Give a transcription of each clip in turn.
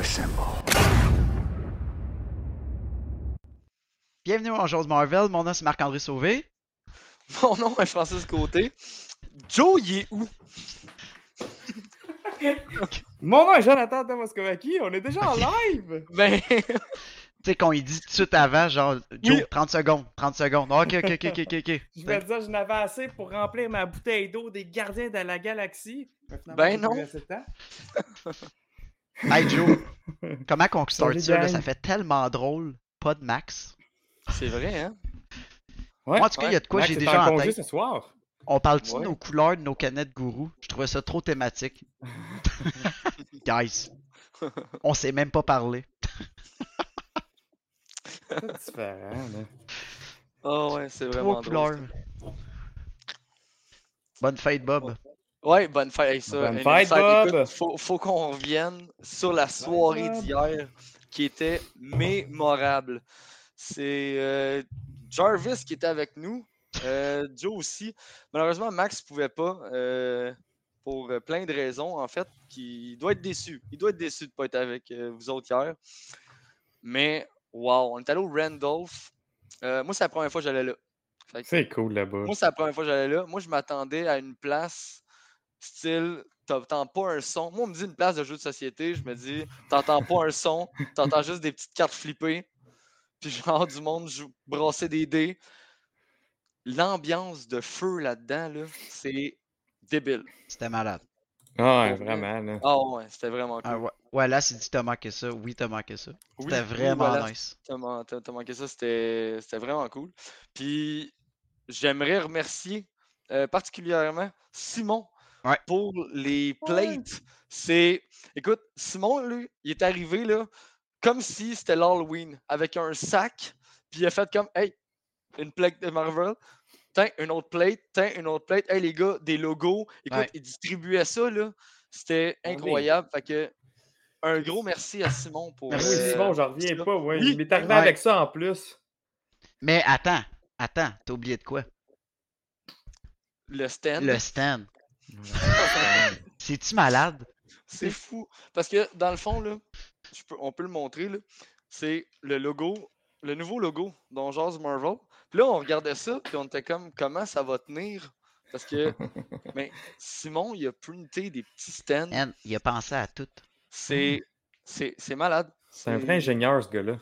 Assemble. Bienvenue à Chose Marvel, mon nom c'est Marc-André Sauvé. Mon nom est Francis Côté. Joe, il est où? Mon nom est Jonathan Tomaskovaki, on est déjà en live! Ben, Tu sais, qu'on y dit tout de suite avant, genre, Joe, Oui. 30 secondes, 30 secondes. Ok, ok, ok, ok, ok, ok. Je vais te dire, je n'avais assez pour remplir ma bouteille d'eau des gardiens de la galaxie. Ben non. Hey Joe, comment qu'on start ça, là? Ça fait tellement drôle, pas de max. c'est vrai, hein? Ouais. Moi, en tout cas, il y a de quoi j'ai déjà en en congé tête. ce soir. On parle-tu Ouais. de nos couleurs, de nos canettes gourou? Je trouvais ça trop thématique. Guys, on sait même pas parler. C'est différent, là. Oh ouais, c'est vraiment Trois drôle. Bonne fête, Bob. Ouais, bonne fête. Ça, Bonne un fête, inside, Bob. écoute, faut, faut qu'on revienne sur la soirée d'hier qui était mémorable. C'est euh, Jarvis qui était avec nous, euh, Joe aussi. Malheureusement, Max pouvait pas euh, pour plein de raisons, en fait. Qui, il doit être déçu. Il doit être déçu de ne pas être avec vous autres hier. Mais, wow, on est allé au Randolph. Moi, c'est la première fois que j'allais là. C'est cool là-bas. moi, c'est la première fois que j'allais là. Moi, je m'attendais à une place style, t'entends pas un son. Moi, on me dit une place de jeu de société. Je me dis, t'entends pas un son, t'entends juste des petites cartes flippées. Puis genre du monde joue, brasser des dés. L'ambiance de feu là-dedans, là, c'est débile. C'était malade. Ah, ouais, vraiment, là. Ah ouais, c'était vraiment cool. Ah, ouais. ouais, là, c'est dit t'as manqué ça. Oui, t'as manqué ça. Oui, C'était oui, vraiment voilà, nice. T'as man- t'as- t'as manqué ça, c'était c'était vraiment cool. Puis j'aimerais remercier euh, particulièrement Simon Ouais. pour les plates. C'est. Écoute, Simon, lui, il est arrivé là, comme si c'était l'Halloween, avec un sac, puis il a fait comme Hey, une plate de Marvel. Tiens, une autre plate, tiens, une autre plate. Hey, les gars, des logos. Écoute, Ouais. il distribuait ça, là. C'était Ah oui. incroyable. Fait que, un gros merci à Simon pour. Ah Merci. oui, euh, Simon, j'en reviens pas, ouais. Oui. Il m'est arrivé Ouais. avec ça en plus. Mais attends, attends, t'as oublié de quoi? le stand. Le stand. C'est-tu malade? C'est fou. Parce que dans le fond, là, je peux- on peut le montrer, là, c'est le logo, le nouveau logo dont jase Marvel. Puis là, on regardait ça, puis on était comme, comment ça va tenir? Parce que, mais Simon, il a printé des petits stands. Man, il a pensé à tout. C'est, c'est, c'est malade. C'est un vrai ingénieur, ce gars-là.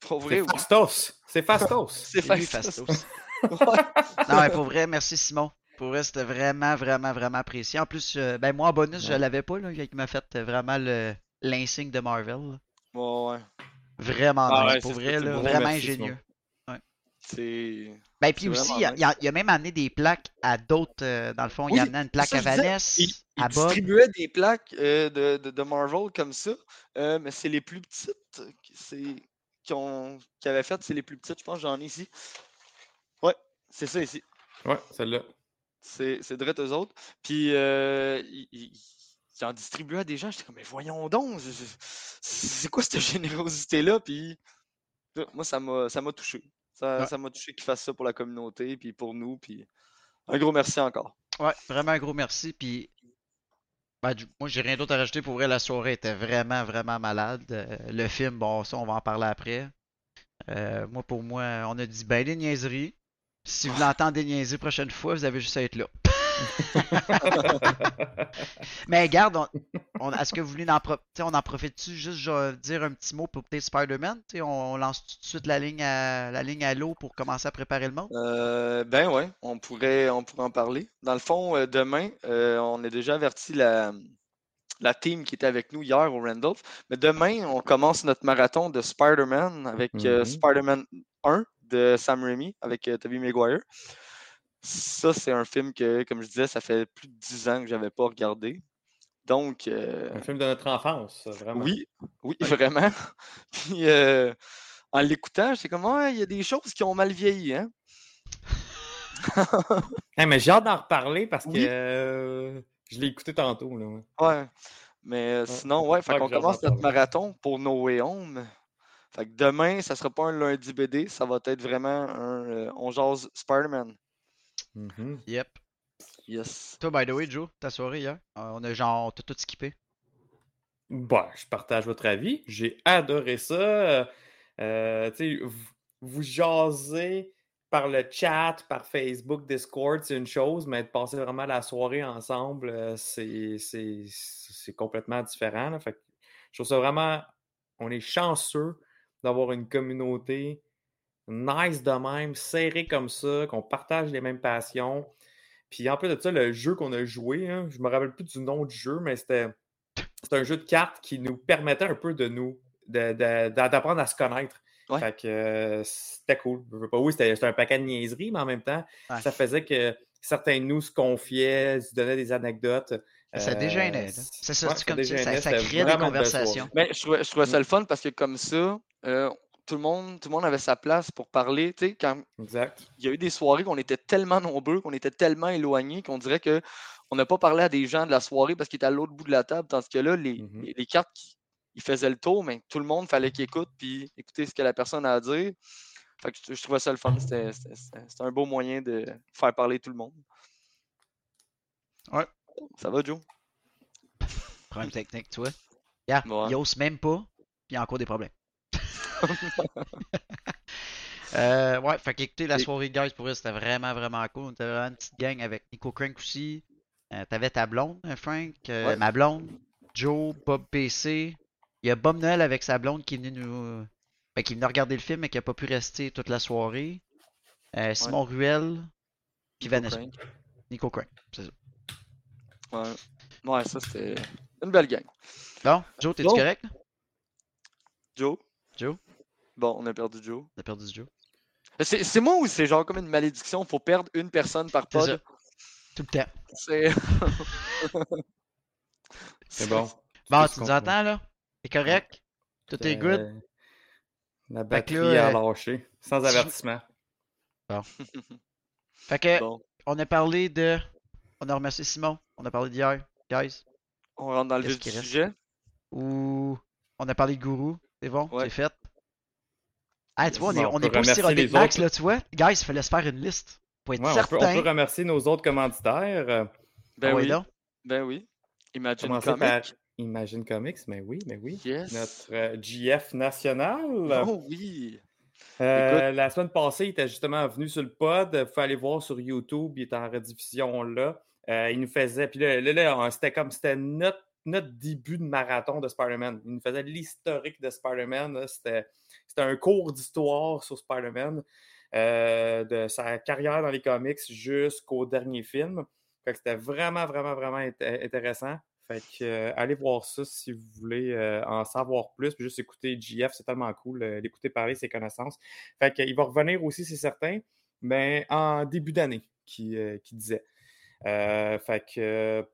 Pour vrai, C'est. Fastos. C'est Fastos. C'est fastos. Fastos. Ouais. Non, mais pour vrai, merci Simon. Pour vrai, c'était vraiment, vraiment, vraiment apprécié. En plus, euh, ben moi en bonus, je Ouais. l'avais pas, là. Il m'a fait euh, vraiment le l'insigne de Marvel. là. Ouais, ouais. Vraiment Ah nice, ouais, pour vrai, là, vraiment Merci, ingénieux. C'est. Ben puis aussi, il a, il a- il a même amené des plaques à d'autres, euh, dans le fond, il Oui, a amené une plaque ça, à je Vanessa, Il, il à Bob. distribuait des plaques euh, de, de, de Marvel comme ça, euh, mais c'est les plus petites qui- c'est- qui ont qui avaient fait, c'est les plus petites, je pense, j'en ai ici. Ouais, c'est ça ici. Ouais, celle-là. C'est c'est direct eux autres. Puis euh, il, il- il en distribuait à des gens. J'étais comme, mais voyons donc, c'est- quoi cette générosité-là? Puis moi, ça m'a ça m'a touché. Ça Ouais. ça m'a touché qu'ils fassent ça pour la communauté, puis pour nous. Puis un gros merci encore. Ouais, vraiment un gros merci. Puis, ben, du- moi, j'ai rien d'autre à rajouter. Pour vrai, la soirée était vraiment, vraiment malade. Euh, le film, bon, ça, on va en parler après. Euh, moi, pour moi, on a dit ben des niaiseries. Si vous des niaiseries prochaine fois, vous avez juste à être là. Mais regarde, on, on- est-ce que vous voulez en, pro- on en profite-tu juste genre, dire un petit mot pour peut-être Spider-Man? On, on lance tout de suite la ligne à la ligne à l'eau pour commencer à préparer le monde? Euh, ben ouais, on pourrait, on pourrait en parler. Dans le fond, euh, demain, euh, on a déjà averti la, la team qui était avec nous hier au Randolph. Mais demain, on commence notre marathon de Spider-Man avec euh, Mhm. Spider-Man 1 de Sam Raimi avec euh, Tobey Maguire. ça, c'est un film que, comme je disais, ça fait plus de 10 ans que j'avais pas regardé. Donc, euh, Un film de notre enfance, vraiment. oui, oui, vraiment. Puis, euh, en l'écoutant, j'étais comme, il y a des choses qui ont mal vieilli, hein? Hey, mais j'ai hâte d'en reparler parce que Oui. euh, je l'ai écouté tantôt. Là, ouais. Ouais. Mais sinon, ouais, fait qu'on commence notre marathon pour No Way Home. Fait que demain, ça sera pas un lundi BD, ça va être vraiment un euh, On jase Spider-Man. Mhm. Yep. Yes. Toi, by the way, Joe, ta soirée hier, euh, on a genre, t'as tout skippé. Bon, je partage votre avis. J'ai adoré ça. Euh, tu sais, vous, vous jasez par le chat, par Facebook, Discord, c'est une chose, mais de passer vraiment la soirée ensemble, c'est c'est- c'est complètement différent. là. Fait que je trouve ça vraiment. On est chanceux d'avoir une communauté nice de même, serrée comme ça, qu'on partage les mêmes passions. Puis en plus de ça, le jeu qu'on a joué, hein, je me rappelle plus du nom du jeu, mais c'était un jeu de cartes qui nous permettait un peu de nous d'apprendre à se connaître. Ouais. Fait que euh, c'était cool. Je veux pas, oui, c'était c'était un paquet de niaiseries, mais en même temps, Ouais. ça faisait que certains de nous se confiaient, se donnaient des anecdotes. Ça Euh, déjeunait, là. C'est ça, ouais, c'est comme ça, ça, déjeunait, ça c'était crée des une conversations. Mais je trouvais, je trouvais ça Mm. le fun parce que comme ça, euh, tout, le monde, tout le monde avait sa place pour parler. Tu sais, quand Exact. il y a eu des soirées qu'on était tellement nombreux, qu'on était tellement éloignés qu'on dirait que on n'a pas parlé à des gens de la soirée parce qu'ils étaient à l'autre bout de la table. Tandis que là, les, Mhm. les- les cartes, qui- ils faisaient le tour, mais tout le monde fallait qu'il écoute puis écouter ce que la personne a à dire. Fait que je, je trouvais ça le fun. C'était un beau moyen de faire parler tout le monde. Ouais. Ça va, Joe? Problème technique, vois. Yeah, Ouais. il ose même pas, puis il y a encore des problèmes. Euh, ouais, fait qu'écoutez, la soirée, guys, pour eux, c'était vraiment, vraiment cool. On était vraiment une petite gang avec Nico Crank aussi. Euh, T'avais ta blonde, hein, Frank, euh, Ouais. ma blonde, Joe, Bob PC. Il y a Bob Noël avec sa blonde qui est nous. ben, qui est venu regarder le film mais qui a pas pu rester toute la soirée. Simon Ruel, puis Nico Vanessa. Crank. Nico Crank, c'est ça. Ouais. Ouais, ça c'était une belle gang. Bon, Joe, t'es-tu Bon. correct? Joe? Joe? Bon, on a perdu Joe. On a perdu Joe. C'est c'est moi ou c'est genre comme une malédiction? Faut perdre une personne par C'est pod? ça. Tout le temps. C'est. C'est bon. Bon, tu nous entends là? T'es correct? Tout est good? Euh, La batterie là, a euh, lâché, sans avertissement. Fait que, bon, on a parlé de. On a remercié Simon. On a parlé d'hier, guys. on rentre dans le vif du sujet? Ou. On a parlé de Gourou. C'est bon? Ouais. C'est fait? Ah, tu vois, on est, on on est pas aussi les Max, autres. là, tu vois? Guys, il fallait se faire une liste. Pour être Ouais, on, peut, on certain. peut remercier nos autres commanditaires. euh, Ben Ah oui, donc? ben oui. Imagine commencer Comics. par Imagine Comics, mais oui, mais oui. Yes. Notre euh, GF national. Oh oui. Euh, la semaine passée, il était justement venu sur le pod. Il faut aller voir sur YouTube. Il est en rediffusion là. Euh, il nous faisait. Puis là, là, là, c'était comme c'était notre, notre début de marathon de Spider-Man. Il nous faisait l'historique de Spider-Man. C'était un cours d'histoire sur Spider-Man, euh, de sa carrière dans les comics jusqu'au dernier film. Fait que c'était vraiment, vraiment, vraiment int- intéressant. Fait que euh, allez voir ça si vous voulez en savoir plus. Puis juste écouter GF, c'est tellement cool. euh, L'écouter parler, ses connaissances. Fait qu'il va revenir aussi, c'est certain, mais en début d'année, qui, qui disait. Euh, fait que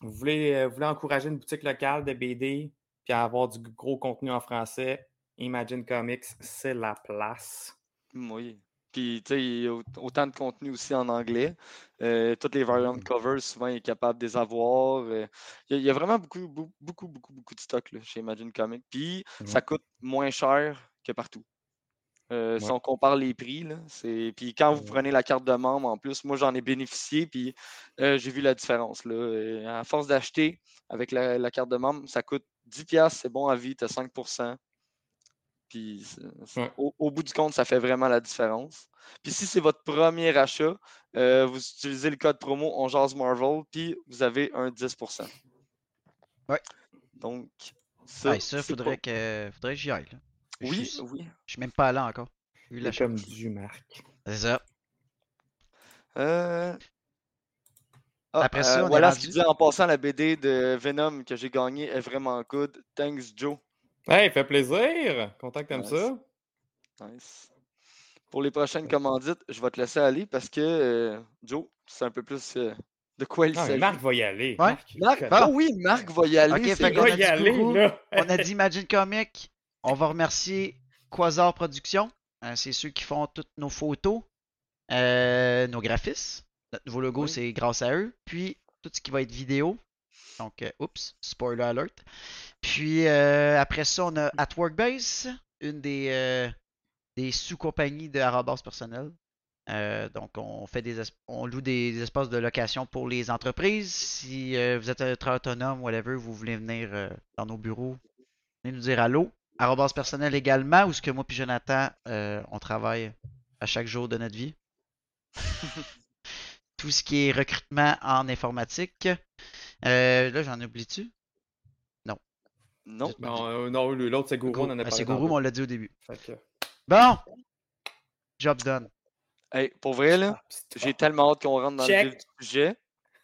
vous voulez, euh, vous voulez encourager une boutique locale de BD puis avoir du gros contenu en français, Imagine Comics, c'est la place. Oui. Puis, tu sais, il y a au- autant de contenu aussi en anglais. Euh, toutes les variantes Mhm. covers, souvent, il est capable de les avoir. Euh, il, y a, vraiment beaucoup, beaucoup, beaucoup, beaucoup, beaucoup de stock là, chez Imagine Comics. Puis, ça Ouais. coûte moins cher que partout. Euh, Si on compare les prix, là, puis quand vous prenez la carte de membre, en plus, moi j'en ai bénéficié, puis euh, j'ai vu la différence. Là. À force d'acheter avec la, la carte de membre, ça coûte 10$, c'est bon à vie, tu as 5%. Puis Ouais. au, au bout du compte, ça fait vraiment la différence. Puis si c'est votre premier achat, euh, vous utilisez le code promo On Jase Marvel, puis vous avez un 10%. Ouais. Donc, ça, Ouais, ça, faudrait pas- que, faudrait que j'y aille. Là. Je Oui, suis- oui. Je suis même pas allé encore. C'est comme du Marc. C'est ça. Euh, ah, Après ça, euh, on voilà ce qu'il disait en passant, la BD de Venom que j'ai gagnée est vraiment good. Thanks, Joe. Hey, fait plaisir! Content que t'aimes Nice. ça. Nice. pour les prochaines commandites, je vais te laisser aller parce que euh, Joe, c'est un peu plus euh, de quoi il s'agit. Marc va y aller. Ouais. Marc, il oh oui, Marc va y aller. Ok, c'est fait Il qu'on vrai. a va y dit aller, là. On a dit Imagine Comic. On va remercier Quasar Productions. Euh, c'est ceux qui font toutes nos photos, euh, nos graphismes. Notre nouveau logo, Oui. c'est grâce à eux. Puis tout ce qui va être vidéo. Donc, euh, oups, spoiler alert. Puis euh, après ça, on a At Workbase, une des, des sous-compagnies de Arabas personnel. Donc, on fait des es- on loue des, espaces de location pour les entreprises. Si vous êtes un travailleur autonome, whatever, vous voulez venir dans nos bureaux, venez nous dire allô. Arrobas personnel également, où ce que moi puis Jonathan, euh, on travaille à chaque jour de notre vie. Tout ce qui est recrutement en informatique. Euh, là, j'en oublie-tu? Non. Non, euh, non, l'autre, c'est Gourou, on en a Ah, parlé. c'est Gourou, on l'a dit au début. Fait que- Bon! Job done. Hey, pour vrai, là, j'ai tellement hâte qu'on rentre dans Check. le vif du sujet.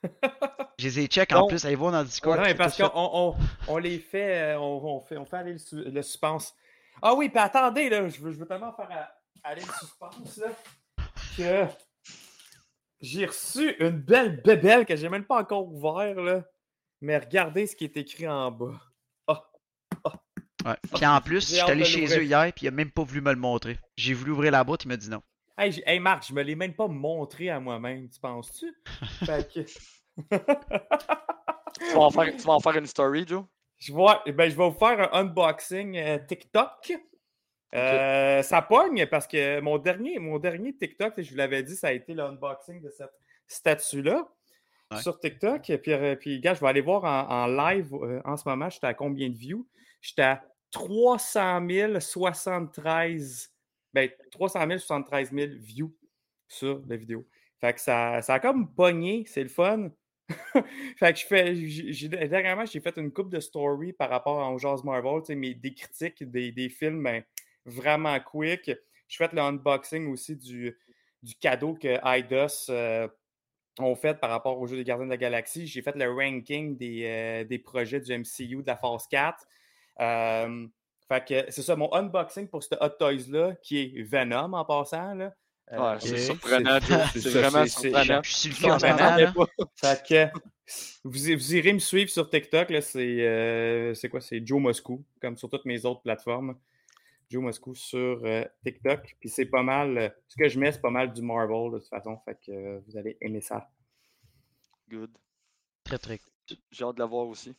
Je les ai check en plus. Allez voir dans le Discord. Non, mais c'est parce qu'on on, on- les fait, euh, on, on fait, on fait aller le, su- le suspense. Ah oui, puis attendez, là, je veux, je veux tellement faire à- aller le suspense, là, que j'ai reçu une belle bébelle que j'ai même pas encore ouvert, là. Mais regardez ce qui est écrit en bas. Ouais. Puis en plus, je suis allé chez eux hier, puis il a même pas voulu me le montrer. J'ai voulu ouvrir la boîte, il m'a dit non. Hey, Marc, je me l'ai même pas montré à moi-même, tu penses-tu? Fait que- Tu vas, en faire, tu vas en faire une story, Joe? Je vais, ben, je vais vous faire un unboxing euh, TikTok. Euh, Ça pogne parce que mon dernier, mon dernier TikTok, je vous l'avais dit, ça a été l'unboxing de cette statue-là Ouais. sur TikTok. Et puis, euh, puis, gars, je vais aller voir en, en live euh, en ce moment, j'étais à combien de views? J'étais à 300 073, ben, 300 073 000 views sur la vidéo. Fait que ça, ça a comme pogné, c'est le fun. fait que je fais. j'ai- Dernièrement, j'ai fait une coupe de story par rapport à Jazz Marvel, mais des critiques des, des films ben, vraiment quick. Je fais le unboxing aussi du, du cadeau que IDOS euh, ont fait par rapport au jeu des Gardiens de la Galaxie. J'ai fait le ranking des, euh, des projets du MCU de la phase 4. Euh, fait que c'est ça, mon unboxing pour ce Hot Toys-là, qui est Venom en passant. Là. Euh, Ouais, c'est surprenant, c'est vraiment surprenant. Je suis. Fait que vous, vous irez me suivre sur TikTok. là, C'est euh, c'est quoi? C'est Joe Moscou, comme sur toutes mes autres plateformes. Joe Moscou sur euh, TikTok. Puis c'est pas mal. ce que je mets, c'est pas mal du Marvel de toute façon. Fait que euh, vous allez aimer ça. Good. Très, très. J'ai hâte de la voir aussi.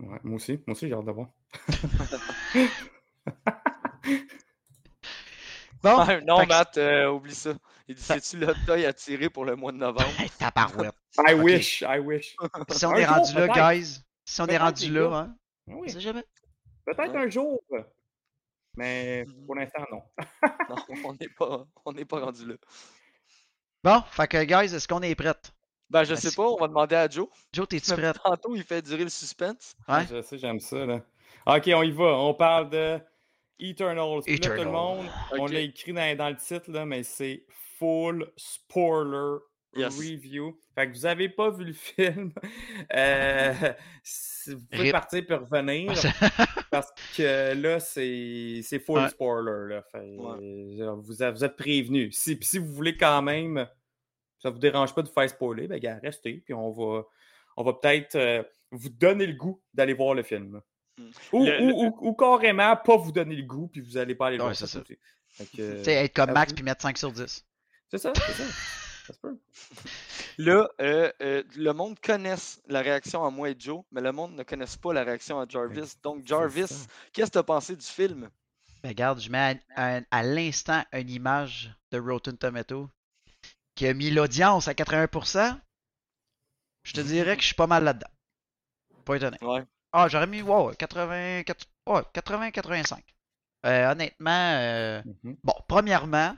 Ouais, moi aussi. Moi aussi, j'ai hâte de voir. Bon, Ah, non, Matt, euh, oublie ça. Il dit C'est-tu le toy à tirer pour le mois de novembre? Hey, tabarouette. I wish, I wish. Si on Un est jour, rendu là, guys, si on est rendu là, hein, Ah on sait jamais. peut-être Ouais. un jour. Mais pour l'instant, non. Non, on n'est pas, on n'est pas rendu là. Bon, fait que, guys, est-ce qu'on est prête? Ben, je Ben, sais pas, on va demander à Joe. Joe, t'es-tu prête? Tantôt, il fait durer le suspense. Ouais. Je sais, j'aime ça. Là. Ok, on y va. On parle de Eternals. Là, tout le monde, on l'a écrit dans, dans le titre, là, mais c'est full spoiler Yes. review. Fait que vous avez pas vu le film. euh, si- vous pouvez Rip. partir et revenir. parce que là, c'est c'est full Ouais. spoiler. Là. Fait, Ouais. euh, vous, êtes- vous êtes prévenus. Si vous voulez quand même, ça vous dérange pas de vous faire spoiler, ben, gars, restez. Puis on va, on va peut-être euh, vous donner le goût d'aller voir le film. Hmm. Ou, Le- ou- le- ou- ou carrément pas vous donner le goût, puis vous allez pas aller le voir. c'est ça que, sais, être comme Max vous. puis mettre 5 sur 10. C'est ça, c'est ça. Ça se peut. Là, euh, euh, le monde connaisse la réaction à moi et Joe, mais le monde ne connaisse pas la réaction à Jarvis. Donc, Jarvis, qu'est-ce que tu as pensé du film? Ben, regarde, je mets à, à- à l'instant une image de Rotten Tomato qui a mis l'audience à 80%. Je te dirais que je suis pas mal là-dedans. Pas étonné. Ouais. Ah, j'aurais mis, wow, 80, 80, 85. Euh, honnêtement, euh, Mhm. bon, premièrement,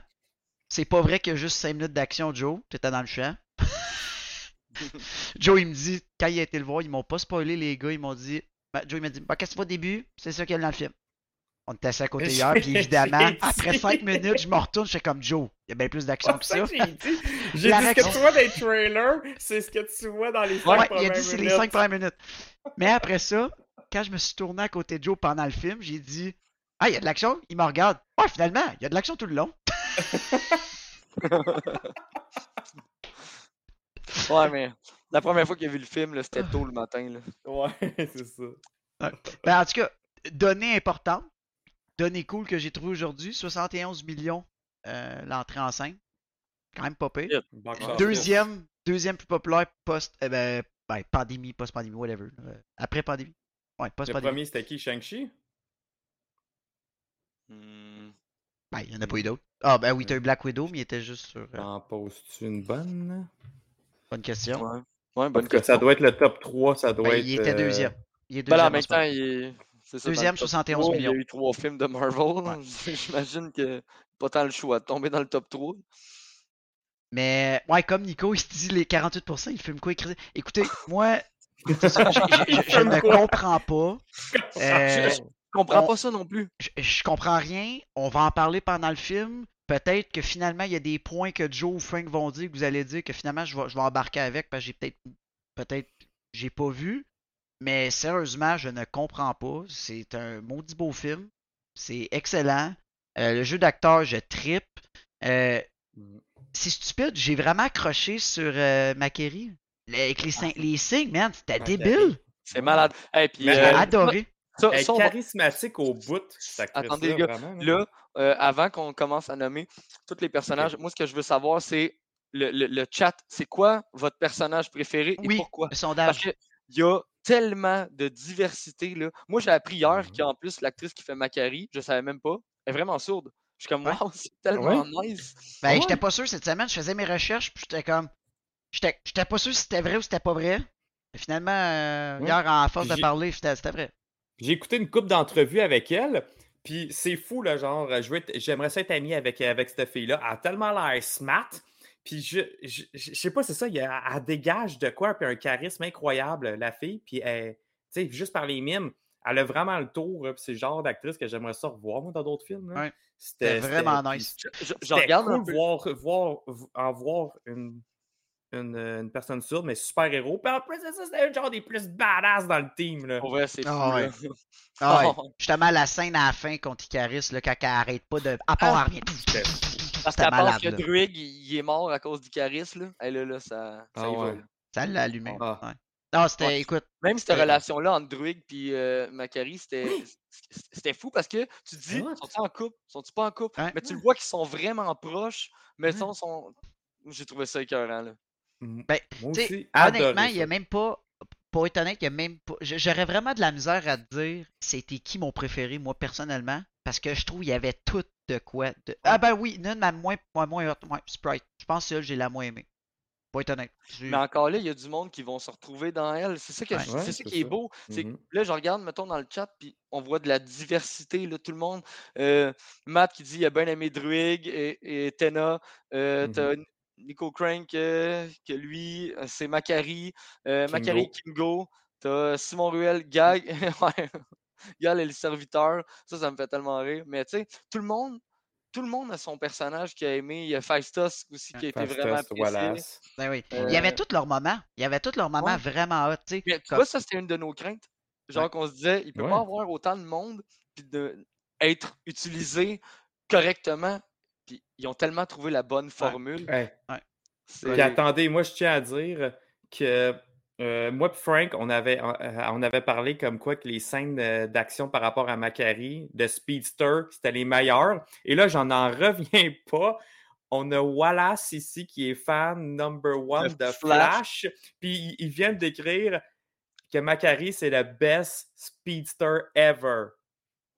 c'est pas vrai qu'il y a juste 5 minutes d'action, Joe. T'étais dans le champ. Joe, il me dit, quand il a été le voir, ils m'ont pas spoilé, les gars. Ils m'ont dit, ben, Joe, il m'a dit, bah, qu'est-ce que tu vois au début? C'est ça qu'il y a dans le film. On était assis à côté hier, puis évidemment, après dit. 5 minutes, je me retourne, je fais comme Joe. Il y a bien plus d'action que ça. j'ai dit. Ce que tu vois dans les trailers, c'est ce que tu vois dans les 5 Ouais, il a premières dit c'est les minutes. 5 premières minutes. Mais après ça, quand je me suis tourné à côté de Joe pendant le film, j'ai dit Ah, il y a de l'action Il me regarde. Ah, finalement, il y a de l'action tout le long. Ouais, mais la première fois qu'il a vu le film, c'était tôt le matin. Là. Ouais, c'est ça. Ben, en tout cas, donnée importante, donnée cool que j'ai trouvé aujourd'hui, 71 millions euh, l'entrée en scène. Quand même. Yeah. Office. Deuxième, deuxième plus populaire post eh ben, ben, pandémie, post-pandémie, whatever. Euh, après pandémie. Ouais, Le post-pandémie. premier, c'était qui? Shang-Chi? Hmm. Ben, il y en a pas eu d'autres. Ah, ben oui, t'as eu Black Widow, mais il était juste sur. euh, En poses-tu une bonne? bonne question. Ouais. Bonne question. ça doit être le top 3, ça doit Ben, être... il était euh, deuxième. Il est Ben là, en deuxième. même en ce moment. temps, il est. ça, Deuxième, top 71 3, millions. Il y a eu trois films de Marvel. J'imagine que pas tant le choix de tomber dans le top 3. Mais, ouais, comme Nico, il se dit les 48%, il filme quoi écrit Écoutez, moi, ça, je, je- je- je ne comprends pas. Euh, Je comprends on- pas ça non plus. je, comprends rien. On va en parler pendant le film. Peut-être que finalement, il y a des points que Joe ou Frank vont dire, que vous allez dire que finalement, je vais, je vais embarquer avec parce que j'ai peut-être, peut-être, j'ai pas vu. Mais sérieusement, je ne comprends pas. C'est un maudit beau film. C'est excellent. Euh, le jeu d'acteur, je trippe. Euh, c'est stupide. J'ai vraiment accroché sur euh, Macquarie. Avec les, cin- les signes, man, c'était débile. C'est malade. Et puis, Mais J'ai euh, adoré. ça, ça, va- charismatique au bout, Attendez, gars, vraiment, là, euh, avant qu'on commence à nommer tous les personnages, moi, ce que je veux savoir, c'est le, le- le chat. C'est quoi votre personnage préféré et Oui, pourquoi? le Parce sondage. qu'il y a tellement de diversité. Là. Moi, j'ai appris hier Mhm. qu'en plus, l'actrice qui fait Macari, je savais même pas, elle est vraiment sourde. Je suis comme, Ouais. wow, c'est tellement nice. Ben, Ah j'étais ouais? pas sûr cette semaine, je faisais mes recherches, puis j'étais comme. J'étais j'étais pas sûr si c'était vrai ou si c'était pas vrai. Mais finalement, euh, Ouais. hier, en force de parler, c'était vrai. J'ai écouté une couple d'entrevues avec elle, puis c'est fou, là, genre, j'aimerais ça être ami avec, avec cette fille-là. Elle a tellement l'air smart, puis je, je, je sais pas, c'est ça, il y a- elle dégage de quoi, puis un charisme incroyable, la fille, puis elle, tu sais, juste par les mimes, elle a vraiment le tour, puis c'est le genre d'actrice que j'aimerais ça revoir, moi, dans d'autres films. Ouais. C'était vraiment nice. Je, je- je C'était regarde un peu. voir, voir, en voir une, une, une personne sourde, mais super-héros. Puis en plus ça, c'était un genre des plus badass dans le team. Là. Pour vrai, c'est fou. Ah ouais. Ah ouais. Oh. Justement, la scène à la fin contre Icaris, là, quand elle arrête pas de. À part Ah. à rien. Parce pense malade, que. Druig, il est mort à cause d'Icaris. Là. Et là, là, ça, ça Ah y va, ouais. là. Ça l'a allumé. Ah. Ouais. Non, c'était. Ouais. Écoute. Même cette relation-là entre Druig et euh, Macari, c'était c'était fou parce que tu te dis, What? sont-ils en couple? Sont-ils pas en couple? Mais tu le vois qu'ils sont vraiment proches, mais Ouais. sont, sont... J'ai trouvé ça écœurant, là. Mm. Ben, aussi, honnêtement, il y a ça. même pas. Pour être honnête, il y a même pas. J'aurais vraiment de la misère à te dire c'était qui mon préféré, moi, personnellement. Parce que je trouve qu'il y avait tout de quoi. de- Ah ben oui, Nune m'a moins, moins, moins ouais, Sprite. Je pense que j'ai la moins aimée. Pour être honnête. Je- Mais encore là, il y a du monde qui vont se retrouver dans elle. C'est ça, que Ouais. je- Ouais, c'est ça c'est qui est beau. C'est que Mhm. là, je regarde, mettons, dans le chat, puis on voit de la diversité, là, tout le monde. Euh, Matt qui dit il a bien aimé Druig et, et Tena. Euh. T'as Nico Crank, euh, que lui, c'est Macari. Euh, Macari Kingo. T'as Simon Ruel, Gag. ouais. Gal est le serviteur. Ça, ça me fait tellement rire. Mais tu sais, tout le monde. Tout le monde a son personnage qu'il a aimé. Il y a Faistos aussi qui a été vraiment apprécié. Wallace. Ben oui. Euh, Il y avait tous leurs moments. Il y avait tous leurs moments Ouais. vraiment hot, tu sais. Mais tu Comme- vois, ça, c'était une de nos craintes? Genre Ouais. qu'on se disait, il peut Ouais. pas avoir autant de monde puis de être utilisé correctement. Puis ils ont tellement trouvé la bonne formule. Puis attendez, moi, je tiens à dire que euh, moi et Frank, on avait, on, euh, on avait parlé comme quoi que les scènes euh, d'action par rapport à Macari, de Speedster, c'était les meilleures. Et là, j'en en reviens pas. On a Wallace ici qui est fan number one De de Flash. Flash. Puis il- vient d'écrire que Macari, c'est le best speedster ever.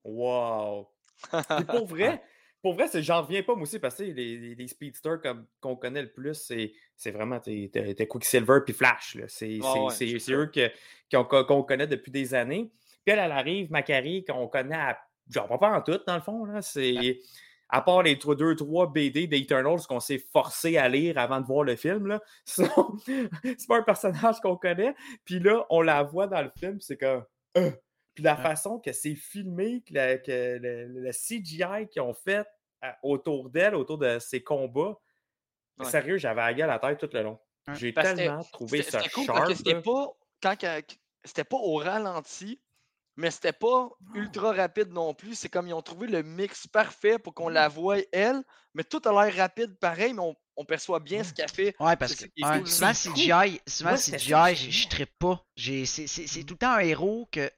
Wow! Puis pour vrai, pour vrai, j'en reviens pas, moi aussi, parce que les, les, speedsters qu'on connaît le plus, c'est, vraiment t'es, Quicksilver puis Flash. C'est, ouais, eux qu'on, connaît depuis des années. Puis elle, elle arrive, Macari, qu'on connaît à, genre pas, en tout, dans le fond. Là. C'est, à part les 2-3 BD d'Eternals qu'on s'est forcé à lire avant de voir le film. C'est pas un personnage qu'on connaît. Puis là, on la voit dans le film, c'est comme. euh. Puis la Ouais. façon que c'est filmé, que, la- que le, le CGI qu'ils ont fait à- autour d'elle, autour de ses combats, Ouais. sérieux, j'avais la gueule à la tête tout le long. Ouais. J'ai tellement trouvé ça c'était cool sharp. c'était pas, quand que- c'était pas au ralenti, mais c'était pas ultra rapide non plus. C'est comme ils ont trouvé le mix parfait pour qu'on la voie, elle, mais tout a l'air rapide pareil, mais on, on perçoit bien ce qu'elle fait. Ouais, parce que souvent C'est CGI, souvent CGI, je trippe pas. C'est Mm. c'est tout le temps un héros que.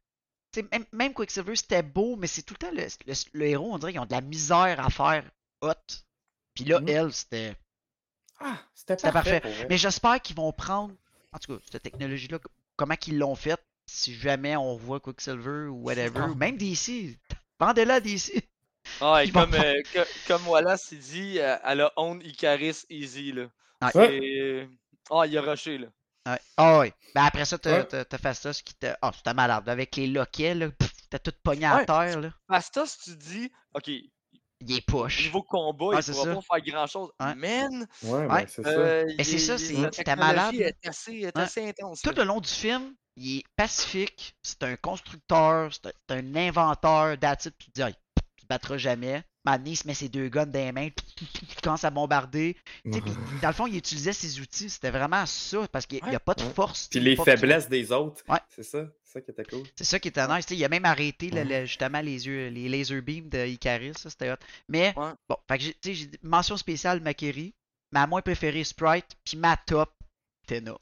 Même, même Quicksilver, c'était beau, mais c'est tout le temps le, le- le héros, on dirait qu'ils ont de la misère à faire hot. Puis là, Mhm. elle, c'était. Ah, c'était C'était parfait. parfait. Mais j'espère qu'ils vont prendre, en tout cas, cette technologie-là, comment qu'ils l'ont faite, si jamais on voit Quicksilver ou whatever, ou même DC. Vendez-la DC. Ah, et Ils comme, euh, que- comme Wallace il dit, euh, elle a own Icaris easy. Là. Ah, il a rushé. Là. Ouais. Ah ouais. Ben après ça, t'as Ouais. Fastos qui t'a. Ah, c'était malade. Avec les loquets, là. T'as tout pogné à Ouais. terre, là. Fastos, tu dis, OK, Il est au push. niveau combat, Ouais, il pourra ça. pas faire grand chose. Man, Ouais, Ouais. ben, c'est ça. euh, Mais c'est ça, il- c'est- la c'était malade, est assez, est assez intense. Tout là. le long du film, il est pacifique. C'est un constructeur. C'est un, inventeur. Puis tu te dis, battra jamais. Il se met ses deux guns dans les mains. Il commence à bombarder. Tu sais, puis, dans le fond, il utilisait ses outils. C'était vraiment ça. Parce qu'il n'y a Ouais. pas de Ouais. force. Puis les faiblesses des autres. Ouais. C'est ça. C'est ça qui était cool. C'est ça qui était nice. tu sais, il a même arrêté Ouais. le- justement les yeux, les laser beams de Icaris. Ça, c'était hot. Mais Ouais. bon, fait que j'ai- mention spéciale Makeri. Ma moins préférée Sprite. Puis ma top, Tena.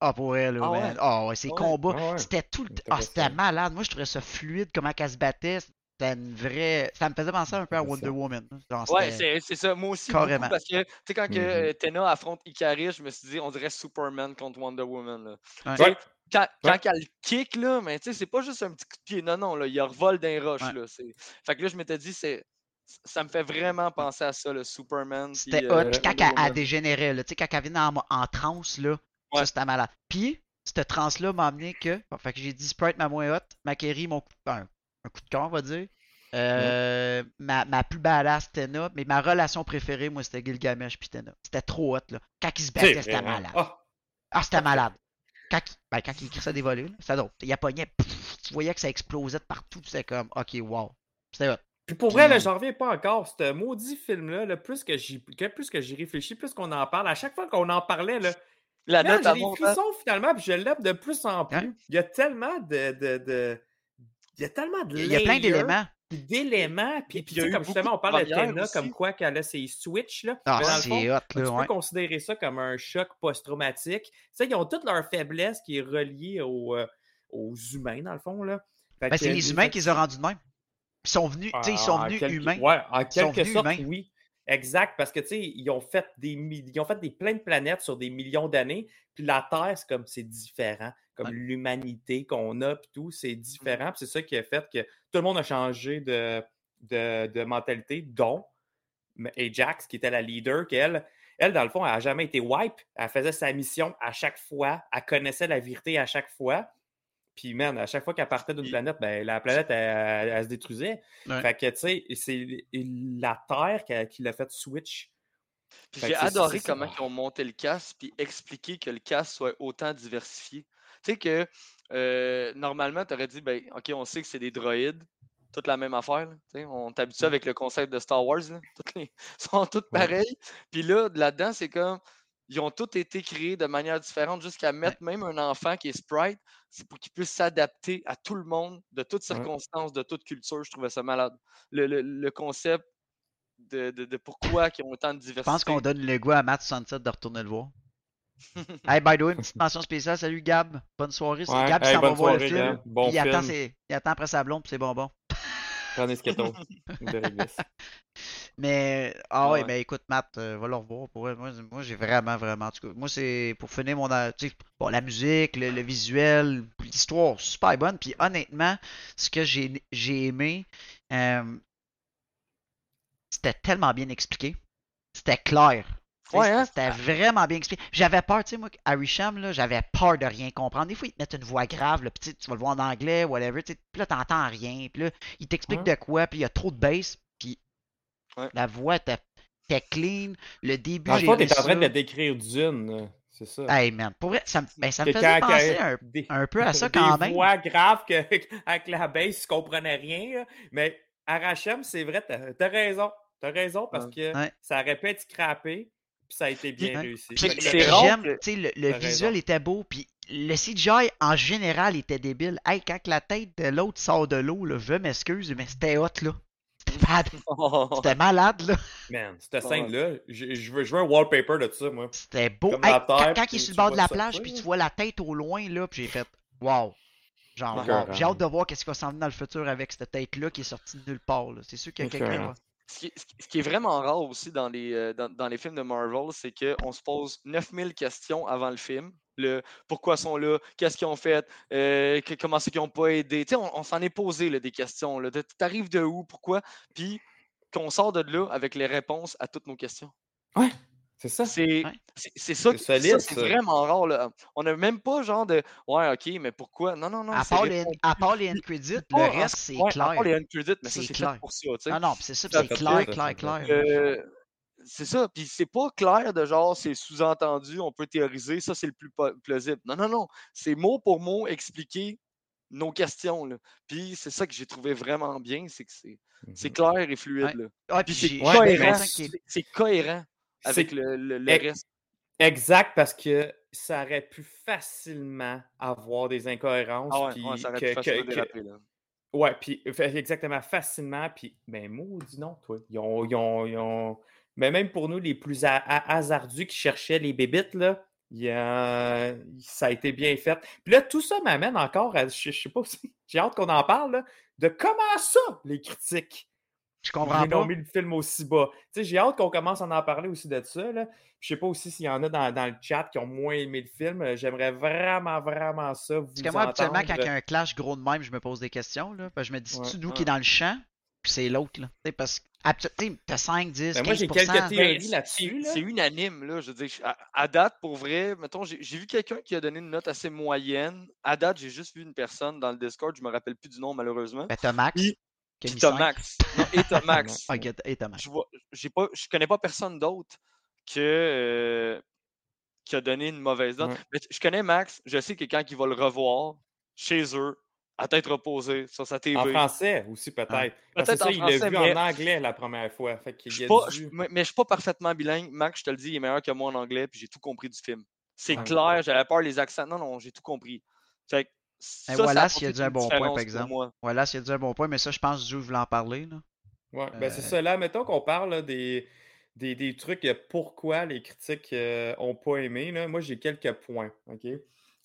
Ah pour elle, là, Ah ouais? man. Ah ouais, ses Ouais. combats. Ah ouais. C'était tout le. Ah, c'était malade. Moi, je trouvais ça fluide, comment qu'elle se battait. C'était une vraie. Ça me faisait penser un peu à Wonder ça. Woman. Genre, Ouais, c'est c'est ça. Moi aussi, Carrément. beaucoup, parce que, tu sais, quand que, Mhm. euh, Tena affronte Icaris, je me suis dit, on dirait Superman contre Wonder Woman. Là. Ouais. Tu sais, Ouais. Quand, Ouais. quand elle kick, là, mais tu sais, c'est pas juste un petit coup de pied. Non, non, là, il revole d'un roche. Ouais. Là, c'est- fait que là, je m'étais dit, c'est. Ça me fait vraiment penser à ça, le Superman. puis, C'était euh, hot. Puis quand elle, elle dégénérait, là, tu sais, quand elle venait en, en transe, là, ça c'était malade. Puis, cette transe-là m'a amené que. bon, fait que j'ai dit Sprite ma moins hot, Makeri mon coup, un, un coup de cœur, on va dire. Euh, ma, ma plus badass Tena, mais ma relation préférée, moi, c'était Gilgamesh puis Tena. C'était trop hot, là. Quand ils se battaient, c'était hein? malade. Ah, Ah, c'était malade. Quand, il- ben, quand il crissait des volets, là, c'était drôle. Il pognait, pff, tu voyais que ça explosait de partout, c'était comme, ok, wow. C'était hot. Puis pour vrai, là, j'en reviens pas encore. Ce maudit film-là, là, plus que j'y que- plus que j'y réfléchis, plus qu'on en parle. À chaque fois qu'on en parlait, là, La note, j'ai des hein? frissons finalement, puis je l'aime de plus en plus. Ouais. Il y a tellement de. de, de- Il y a tellement de. Il y a plein d'éléments. puis d'éléments. Puis, Et puis puis tu comme justement, on parle de Tena comme quoi qu'elle a ses switches. Là. Ah, Mais dans le fond, c'est hot, tu là, ouais. peux considérer ça comme un choc post-traumatique. Tu sais, ils ont toutes leurs faiblesses qui est reliée aux, euh, aux humains, dans le fond. Là. Ben, c'est les humains qui les ont rendus de même. Ils sont venus, tu sais, ils sont en venus quelque- humains. Ouais, en Ils sont quelque venus sorte, humains. oui. Exact, parce que tu sais, ils ont fait des ils ont fait des plein de planètes sur des millions d'années, puis la Terre, c'est comme c'est différent, comme Ouais. l'humanité qu'on a, puis tout, c'est différent, puis c'est ça qui a fait que tout le monde a changé de, de, de mentalité, dont Ajax, qui était la leader, qu'elle, elle, dans le fond, elle n'a jamais été wipe, elle faisait sa mission à chaque fois, elle connaissait la vérité à chaque fois, puis, man, à chaque fois qu'elle partait d'une planète, ben, la planète, elle, elle- elle se détruisait. Ouais. Fait que, tu sais, c'est la Terre qui, l'a fait switch. J'ai adoré comment ils ont monté le casque puis expliqué que le casque soit autant diversifié. Tu sais que euh, normalement, tu aurais dit, ben, OK, on sait que c'est des droïdes, toute la même affaire. là, on t'habitue avec le concept de Star Wars. Là, toutes les sont toutes pareilles. Puis là, là-dedans, c'est comme. Ils ont tous été créés de manière différente jusqu'à mettre même un enfant qui est sprite, c'est pour qu'il puisse s'adapter à tout le monde, de toutes Ouais. circonstances, de toute culture. Je trouvais ça malade. Le, le- le concept de, de- de pourquoi ils ont autant de Je diversité. pense qu'on donne le goût à Matt Sunset de retourner le voir. hey, by the way, une petite mention spéciale. Salut Gab. Bonne soirée. C'est Ouais, Gab qui hey, s'en va voir le film. Bon il, attend ses- il attend après sa blonde puis ses bonbons. De réglisse. Mais, ah ouais, Ouais. mais écoute, Matt, euh, va le revoir. Pour moi, moi j'ai vraiment, vraiment. Moi, c'est pour finir mon. Bon, la musique, le, le visuel, l'histoire, super bonne. Puis honnêtement, ce que j'ai j'ai aimé, euh, c'était tellement bien expliqué. C'était clair. Ouais, hein? C'était vraiment bien expliqué. J'avais peur, tu sais, moi, Harry Sham, là, j'avais peur de rien comprendre. Des fois, ils te mettent une voix grave, là, puis tu vas le voir en anglais, whatever, tu sais, puis là, t'entends rien, puis là, ils t'expliquent Ouais. de quoi, puis il y a trop de bass, puis Ouais. la voix était, clean, le début, fond, aimé t'es en train de le décrire d'une, c'est ça. Hey, man, pour vrai, ça me, ben, ça me Que faisait quand- penser quand- un, des- un peu à ça des quand même. voix graves que, avec la baisse, tu comprenais rien. là. Mais Arachem, c'est vrai, t'as as raison. T'as raison parce que Ouais. ça aurait pu être scrappé, puis ça a été bien Ouais. réussi. Puis C'est- rare j'aime, que- tu sais, le, le visuel raison. était beau, puis le CGI en général était débile. Hey, quand la tête de l'autre sort de l'eau, là, je m'excuse, mais c'était hot, là. C'était malade. C'était malade, là. Man, cette scène-là, je, je veux, un wallpaper de ça, moi. C'était beau. Comme Hey, la quand, terre, quand il puis est sur le bord de la plage, puis tu vois la tête au loin, là, puis j'ai fait Wow. Genre, wow. J'ai hâte de voir qu'est-ce qui va s'en venir dans le futur avec cette tête-là qui est sortie de nulle part. là. C'est sûr qu'il y a quelqu'un. Ce qui, est- vraiment rare aussi dans les, euh, dans, les films de Marvel, c'est qu'on se pose 9000 questions avant le film. Le pourquoi sont là, qu'est-ce qu'ils ont fait, euh, que- comment qu'ils n'ont pas aidé. Tu on, on s'en est posé des questions. Là, de- T'arrives de où, pourquoi, puis qu'on sort de là avec les réponses à toutes nos questions. C'est ça. C'est Ouais. c'est- c'est ça, C'est ça, c'est vraiment rare. Là. On n'a même pas genre de Ouais, ok, mais pourquoi? Non, non, non. À part, les, à part les end credits, le reste, c'est ouais, à clair. part les end credits, mais ça, C'est clair. pour ça. Non, non, pis c'est ça, c'est clair, clair, clair. Euh, c'est ça. Puis c'est pas clair de genre, c'est sous-entendu, on peut théoriser, ça c'est le plus plausible. Non, non, non. C'est mot pour mot expliquer nos questions. Là. Puis c'est ça que j'ai trouvé vraiment bien, c'est que c'est c'est Mhm. clair et fluide. Ouais. là. Ouais, Puis puis c'est cohérent. c'est cohérent avec C'est le, le- le ex- reste. exact parce que ça aurait pu facilement avoir des incohérences. Ah ouais, puis ouais, ça aurait pu que- facilement que- déraper. Là. Ouais, puis exactement, facilement. Puis, ben, maudit non, toi. Ils ont, ils ont, ils ont- Mais même pour nous, les plus ha- ha- hasardus qui cherchaient les bébites, là, il ça a été bien fait. Puis là, tout ça m'amène encore à. Je, je sais pas si. J'ai hâte qu'on en parle, là, de comment ça, les critiques? Je Ils comprends ont pas. mis le film aussi bas. Tu sais, j'ai hâte qu'on commence à en parler aussi de ça. Là. Je sais pas aussi s'il y en a dans, dans le chat qui ont moins aimé le film. Euh, J'aimerais vraiment, vraiment ça. Vous Parce que moi, habituellement, quand il y entendre. a un clash gros de même, je me pose des questions. Là, parce que je me dis, Ouais. c'est-tu nous Ouais. qui est dans le champ, puis c'est l'autre. là. Tu sais, Parce que t'as 5, 10, Ben, moi, j'ai 15%. quelques théories Ben, c'est- là-dessus, là. C'est unanime, là. Je veux dire, à, à date, pour vrai, mettons, j'ai vu quelqu'un qui a donné une note assez moyenne. À date, j'ai juste vu une personne dans le Discord, je me rappelle plus du nom, malheureusement. Ben, t'as Max. Puis- qui a. Max. Non, et t'as Max. Et t'as Max. je vois, j'ai pas, je connais pas personne d'autre que euh, qui a donné une mauvaise note. Ouais. Mais je connais Max, je sais que quand il va le revoir chez eux, à tête reposée, sur sa TV. En français aussi, peut-être. Parce que Peut-être ça, en il français, l'a vu mais- en anglais la première fois. Fait Je qu'il suis a pas- dû- je- mais je suis pas parfaitement bilingue. Max, je te le dis, il est meilleur que moi en anglais, puis j'ai tout compris du film. C'est Ouais. clair, j'avais peur les accents. Non, non, j'ai tout compris. Fait que ça, voilà, a s'il a dit un bon point, par exemple. moi. Voilà, s'il a dit un bon point, mais ça, je pense que Joe voulait en parler. Là. Ouais, ben c'est Euh, ça. Là, mettons qu'on parle là, des, des, des trucs euh, pourquoi les critiques n'ont pas aimé. Là. Moi, j'ai quelques points. OK?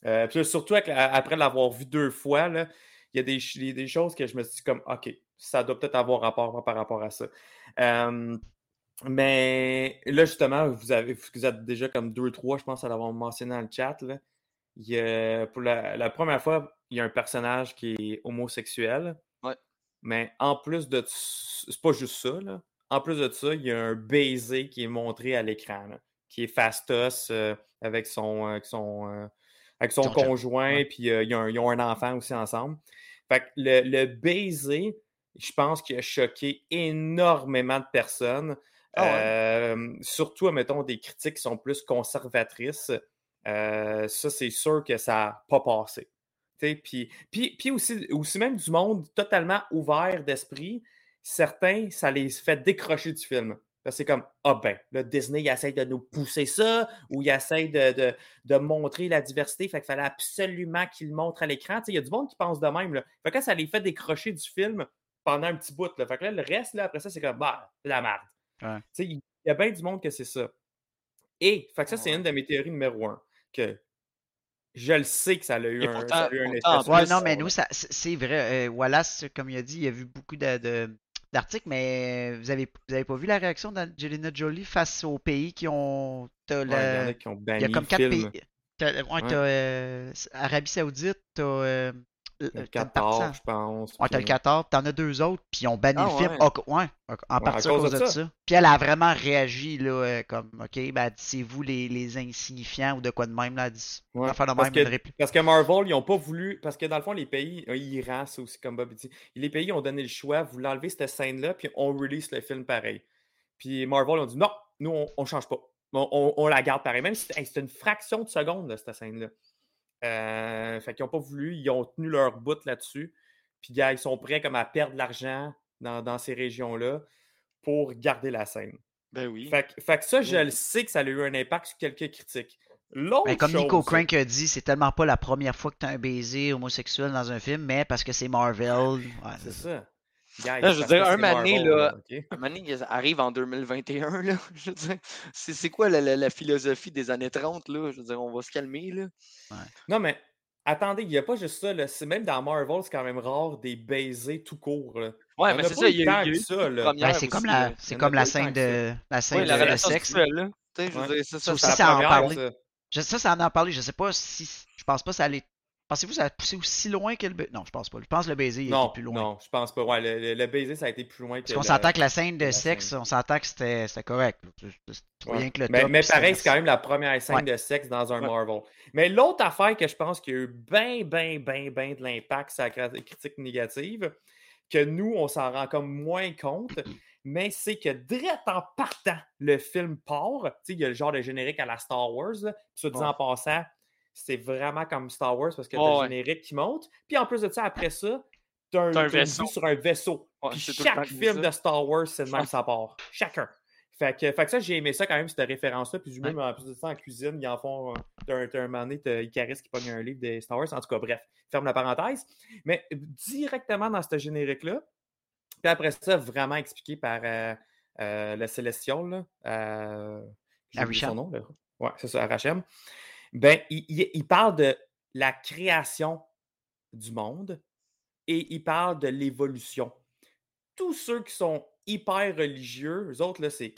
Euh, puis là, surtout avec après l'avoir vu deux fois, là, il y a des, ch- des, des choses que je me suis dit comme OK, ça doit peut-être avoir rapport par rapport à ça. Euh, mais là, justement, vous avez vous êtes déjà comme deux, trois, je pense, à l'avoir mentionné dans le chat. Là. Il y a- pour la, la première fois, il y a un personnage qui est homosexuel. Ouais. Mais en plus de c'est pas juste ça, là. En plus de ça, il y a un baiser qui est montré à l'écran, qui est Fastos euh, avec son, euh, avec son, euh, avec son conjoint, puis ils, ont, un- ils ont un enfant aussi ensemble. Fait que le, le baiser, je pense qu'il a choqué énormément de personnes. Ah ouais? Euh, surtout, mettons, des critiques qui sont plus conservatrices. Euh, ça, c'est sûr que ça n'a pas passé. Puis, puis, puis aussi, aussi même du monde totalement ouvert d'esprit, certains, ça les fait décrocher du film. C'est comme, ah ben, le Disney, il essaie de nous pousser ça, ou il essaie de, de, de montrer la diversité, fait qu'il fallait absolument qu'il le montre à l'écran. Il y a du monde qui pense de même. Là. Fait que ça les fait décrocher du film pendant un petit bout. Là. Fait que là, le reste, là, après ça, c'est comme, bah, c'est la merde. Ouais. Il y a bien du monde que c'est ça. Et, fait que ça, c'est Ouais. une de mes théories numéro un. Que je le sais que ça a eu un, pourtant- ça a eu un pourtant, effet Ouais, non, mais nous, c'est vrai. euh, Wallace, comme il a dit, il a vu beaucoup de, de- d'articles, mais vous avez, vous avez pas vu la réaction d'Angelina Jolie face aux pays qui ont. il y en a qui ont il y a comme quatre film. pays. T'as, ouais, euh, Arabie Saoudite, t'as. euh, Le t'as une Qatar, partie- je pense. Ouais, t'as le puis- Qatar, puis t'en as deux autres, puis ils ont banni Ah le film. ouais. En partie à cause de ça. Puis elle a vraiment réagi, là, euh, comme, OK, ben, c'est vous les, les insignifiants ou de quoi de même, là, dit, parce même que-. Parce que Marvel, ils n'ont pas voulu. Parce que dans le fond, les pays, euh, Iran, c'est aussi comme Bob dit. Les pays ont donné le choix, vous l'enlevez cette scène-là, puis on release le film pareil. Puis Marvel ont dit non, nous, on ne change pas. On, on- on la garde pareil. Même si hey, c'est une fraction de seconde, là, cette scène-là. Euh, fait qu'ils n'ont pas voulu, ils ont tenu leur bout là-dessus. Puis gars, ils sont prêts comme à perdre de l'argent dans, dans ces régions-là pour garder la scène. Ben oui. Fait, que- fait que ça, je le sais que ça a eu un impact sur quelques critiques. Ben, comme Nico Crank a dit, c'est tellement pas la première fois que t'as un baiser homosexuel dans un film, mais parce que c'est Marvel. Ouais, C'est c'est ça. ça. Là, je veux dire, un mané, là, ok? Un donné, il arrive en 2021, là. Je veux dire, c'est quoi la, la- la philosophie des années 30, là? Je veux dire, on va se calmer, là. Non, mais attendez, il n'y a pas juste ça. Là. C'est Même dans Marvel, c'est quand même rare des baisers tout court. Là. Ouais, On mais c'est pas ça, il y a, eu ça, de là. Ben, c'est comme la, c'est comme scène de la scène Ouais, la de, de sexe. sexuelle, là. Tu sais, je veux Ouais. dire, ça, Ça ça, aussi, ça- ça en parler. ça. Je- ça, ça en a parlé. Je sais pas si. Je pense pas que ça allait. Pensez-vous que ça a poussé aussi loin que le baiser? Non, je pense pas. Je pense que le baiser il Non, était plus loin. non, je pense pas. Ouais, le, le- le baiser, ça a été plus loin que Parce qu'on s'entend que la scène de la sexe, scène. on s'entend que c'était correct. Ouais. que le mais, top, mais pareil, c'est quand même la première scène Ouais. de sexe dans un Ouais. Marvel. Mais l'autre affaire que je pense qu'il y a eu bien, bien, bien, bien de l'impact sur la critique négative, que nous, on s'en rend comme moins compte, mais c'est que direct en partant, le film part. Tu sais, il y a le genre de générique à la Star Wars. Là, disant Ouais. en passant, c'est vraiment comme Star Wars parce que Ouais, t'as le ouais. générique qui monte. Puis en plus de ça, après ça, t'as un, un vaisseau. sur un vaisseau. Ouais, Puis le chaque film de Star Wars, c'est de même ça part. Chacun. Fait que, fait que ça, j'ai aimé ça quand même, cette référence-là. Puis même en plus de ça, en cuisine, ils en font. euh, T'as un, un moment donné, t'as Icaris qui pogne un livre de Star Wars. En tout cas, bref, ferme la parenthèse. Mais directement dans ce générique-là, puis après ça, vraiment expliqué par euh, euh, le Célestial, là. Euh, son nom, là. Ouais, c'est ça, Arachem. Ben, il, il- il parle de la création du monde et il parle de l'évolution. Tous ceux qui sont hyper religieux, eux autres, là, c'est.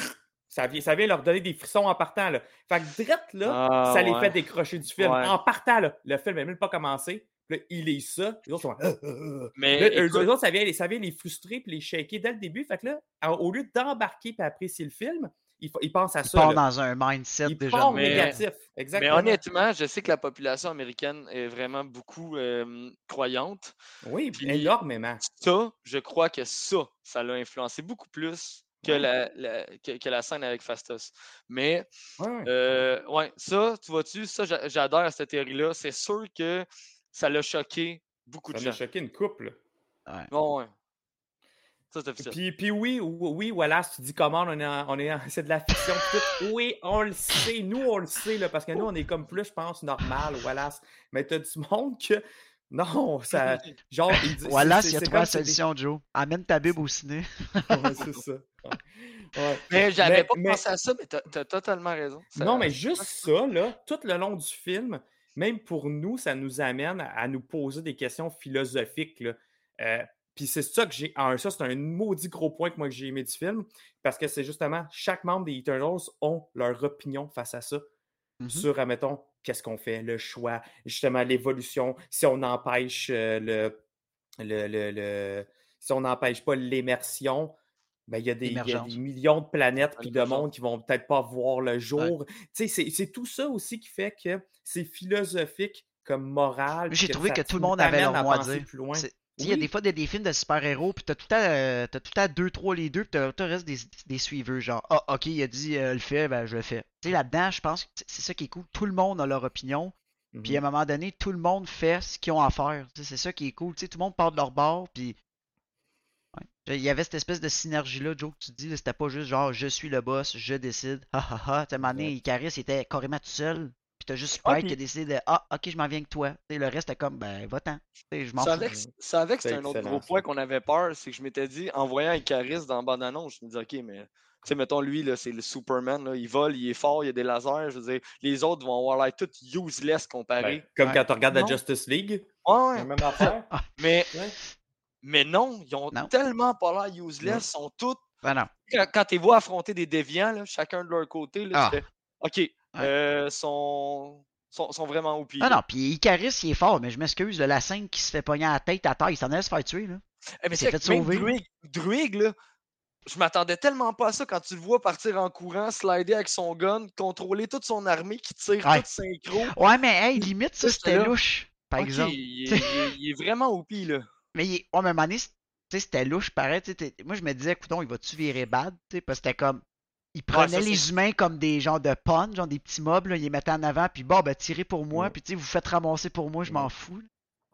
Ça vient, ça vient leur donner des frissons en partant. Là. Fait que direct, là, Ah, ça les ouais. fait décrocher du film. Ouais. En partant, là, le film n'est même pas commencé. Là, il lit ça. Les autres sont. Ah, ah, ah. Mais Là, eux, écoute, eux autres, ça vient, les- ça vient les frustrer puis les shaker dès le début. Fait que là, au lieu d'embarquer et apprécier le film, ils pensent à Il ça. part là. dans un mindset déjà. Mais- négatif. mais Exactement. honnêtement, je sais que la population américaine est vraiment beaucoup euh, croyante. oui, puis- énormément. Ça, je crois que ça, ça l'a influencé beaucoup plus que, Ouais. la, la- que, que la scène avec Fastos. Mais, Ouais, euh, ouais, ça, tu vois-tu, ça, j'a- j'adore cette théorie-là. C'est sûr que ça l'a choqué beaucoup Ça de gens. choqué une couple. Bon, ouais. Ça, c'est officiel. Puis, puis oui, ou- oui, Wallace, tu dis comment on est, en- on est en- c'est de la fiction. Oui, on le sait. Nous, on le sait, là, parce que nous, on est comme plus, je pense, normal, Wallace. Mais t'as du monde que. Non, ça. Genre, il dit. Voilà, c'est- il y a trois des- solutions, Joe. Amène ta Bible au ciné. Ouais, c'est ça. Ouais. Ouais. Mais j'avais Mais- pas mais- pensé à ça, mais t'as as totalement raison. Ça- Non, mais juste ça, là, tout le long du film, même pour nous, ça nous amène à nous poser des questions philosophiques. Là. Euh, Puis c'est ça que j'ai. ah, Ça, c'est un maudit gros point que moi que j'ai aimé du film. Parce que c'est justement, chaque membre des Eternals ont leur opinion face à ça. Mhm. Sur, admettons, qu'est-ce qu'on fait, le choix, justement, l'évolution, si on empêche euh, le, le, le- le- Si on n'empêche pas l'immersion, ben, il y, a des- millions de planètes et de mondes qui vont peut-être pas voir le jour. Tu sais, c'est- c'est tout ça aussi qui fait que c'est philosophique comme morale. J'ai puis trouvé que tout le monde avait leur à mot à dire. Il y a des fois des, des films de super-héros, puis t'as tout temps, euh, t'as tout le temps deux, trois les deux, puis t'as tout reste des, des suiveurs, genre Ah, ok, il a dit euh, le fait, ben je le fais. Tu sais, là-dedans, je pense que c'est- ça qui est cool. Tout le monde a leur opinion, puis à un Mhm. moment donné, tout le monde fait ce qu'ils ont à faire. C'est ça qui est cool. Tu sais, tout le monde part de leur bord, puis. Ouais. Il y avait cette espèce de synergie-là, Joe, que tu dis, là, c'était pas juste genre je suis le boss, je décide. Ha ha ha. Tu sais, À un moment donné. Icaris était carrément tout seul. Puis t'as juste Ah, Sprite qui puis- a décidé de Ah, ok, je m'en viens avec toi. Sais, le reste, était comme Ben, va-t'en. Tu sais, Je m'en fous. avec C'est c'était un autre gros point qu'on avait peur, c'est que je m'étais dit, en voyant Icaris dans bande annonce, je me disais, OK, mais, tu sais, mettons, lui, là, c'est le Superman, là, il vole, il est fort, il y a des lasers, je veux dire, les autres vont avoir l'air tout useless comparé. Ben, comme Ouais. quand tu regardes la. Justice League, Ouais, la même affaire. Mais, Ouais. mais non, ils ont Non. tellement pas l'air useless, ils sont tous, Ben non. quand, quand tu les vois affronter des déviants, là, chacun de leur côté, là, Ah. tu fais, OK, euh, sont, sont, sont vraiment au pied. Ah non, puis Icaris, il est fort, mais je m'excuse, là, la scène qui se fait pogner à la tête à terre, il s'en allait se faire tuer, là. Eh, mais c'est fait sauver. Druig, Druig, là, je m'attendais tellement pas à ça quand tu le vois partir en courant, slider avec son gun, contrôler toute son armée qui tire Ouais. toute synchro. Ouais, mais hey, limite, ça, c'était louche, par exemple. il, est, il est- est vraiment au pied, là. Mais il... ouais, mais à un moment donné, c'était louche, pareil. Moi, je me disais, écoute, il va-tu virer bad? Parce que c'était comme. Il prenait ça, les humains comme des genres de pawns, genre des petits mobs, là, il les mettait en avant, puis bon, ben, tirez pour moi, puis tu sais, vous faites ramasser pour moi, je m'en fous.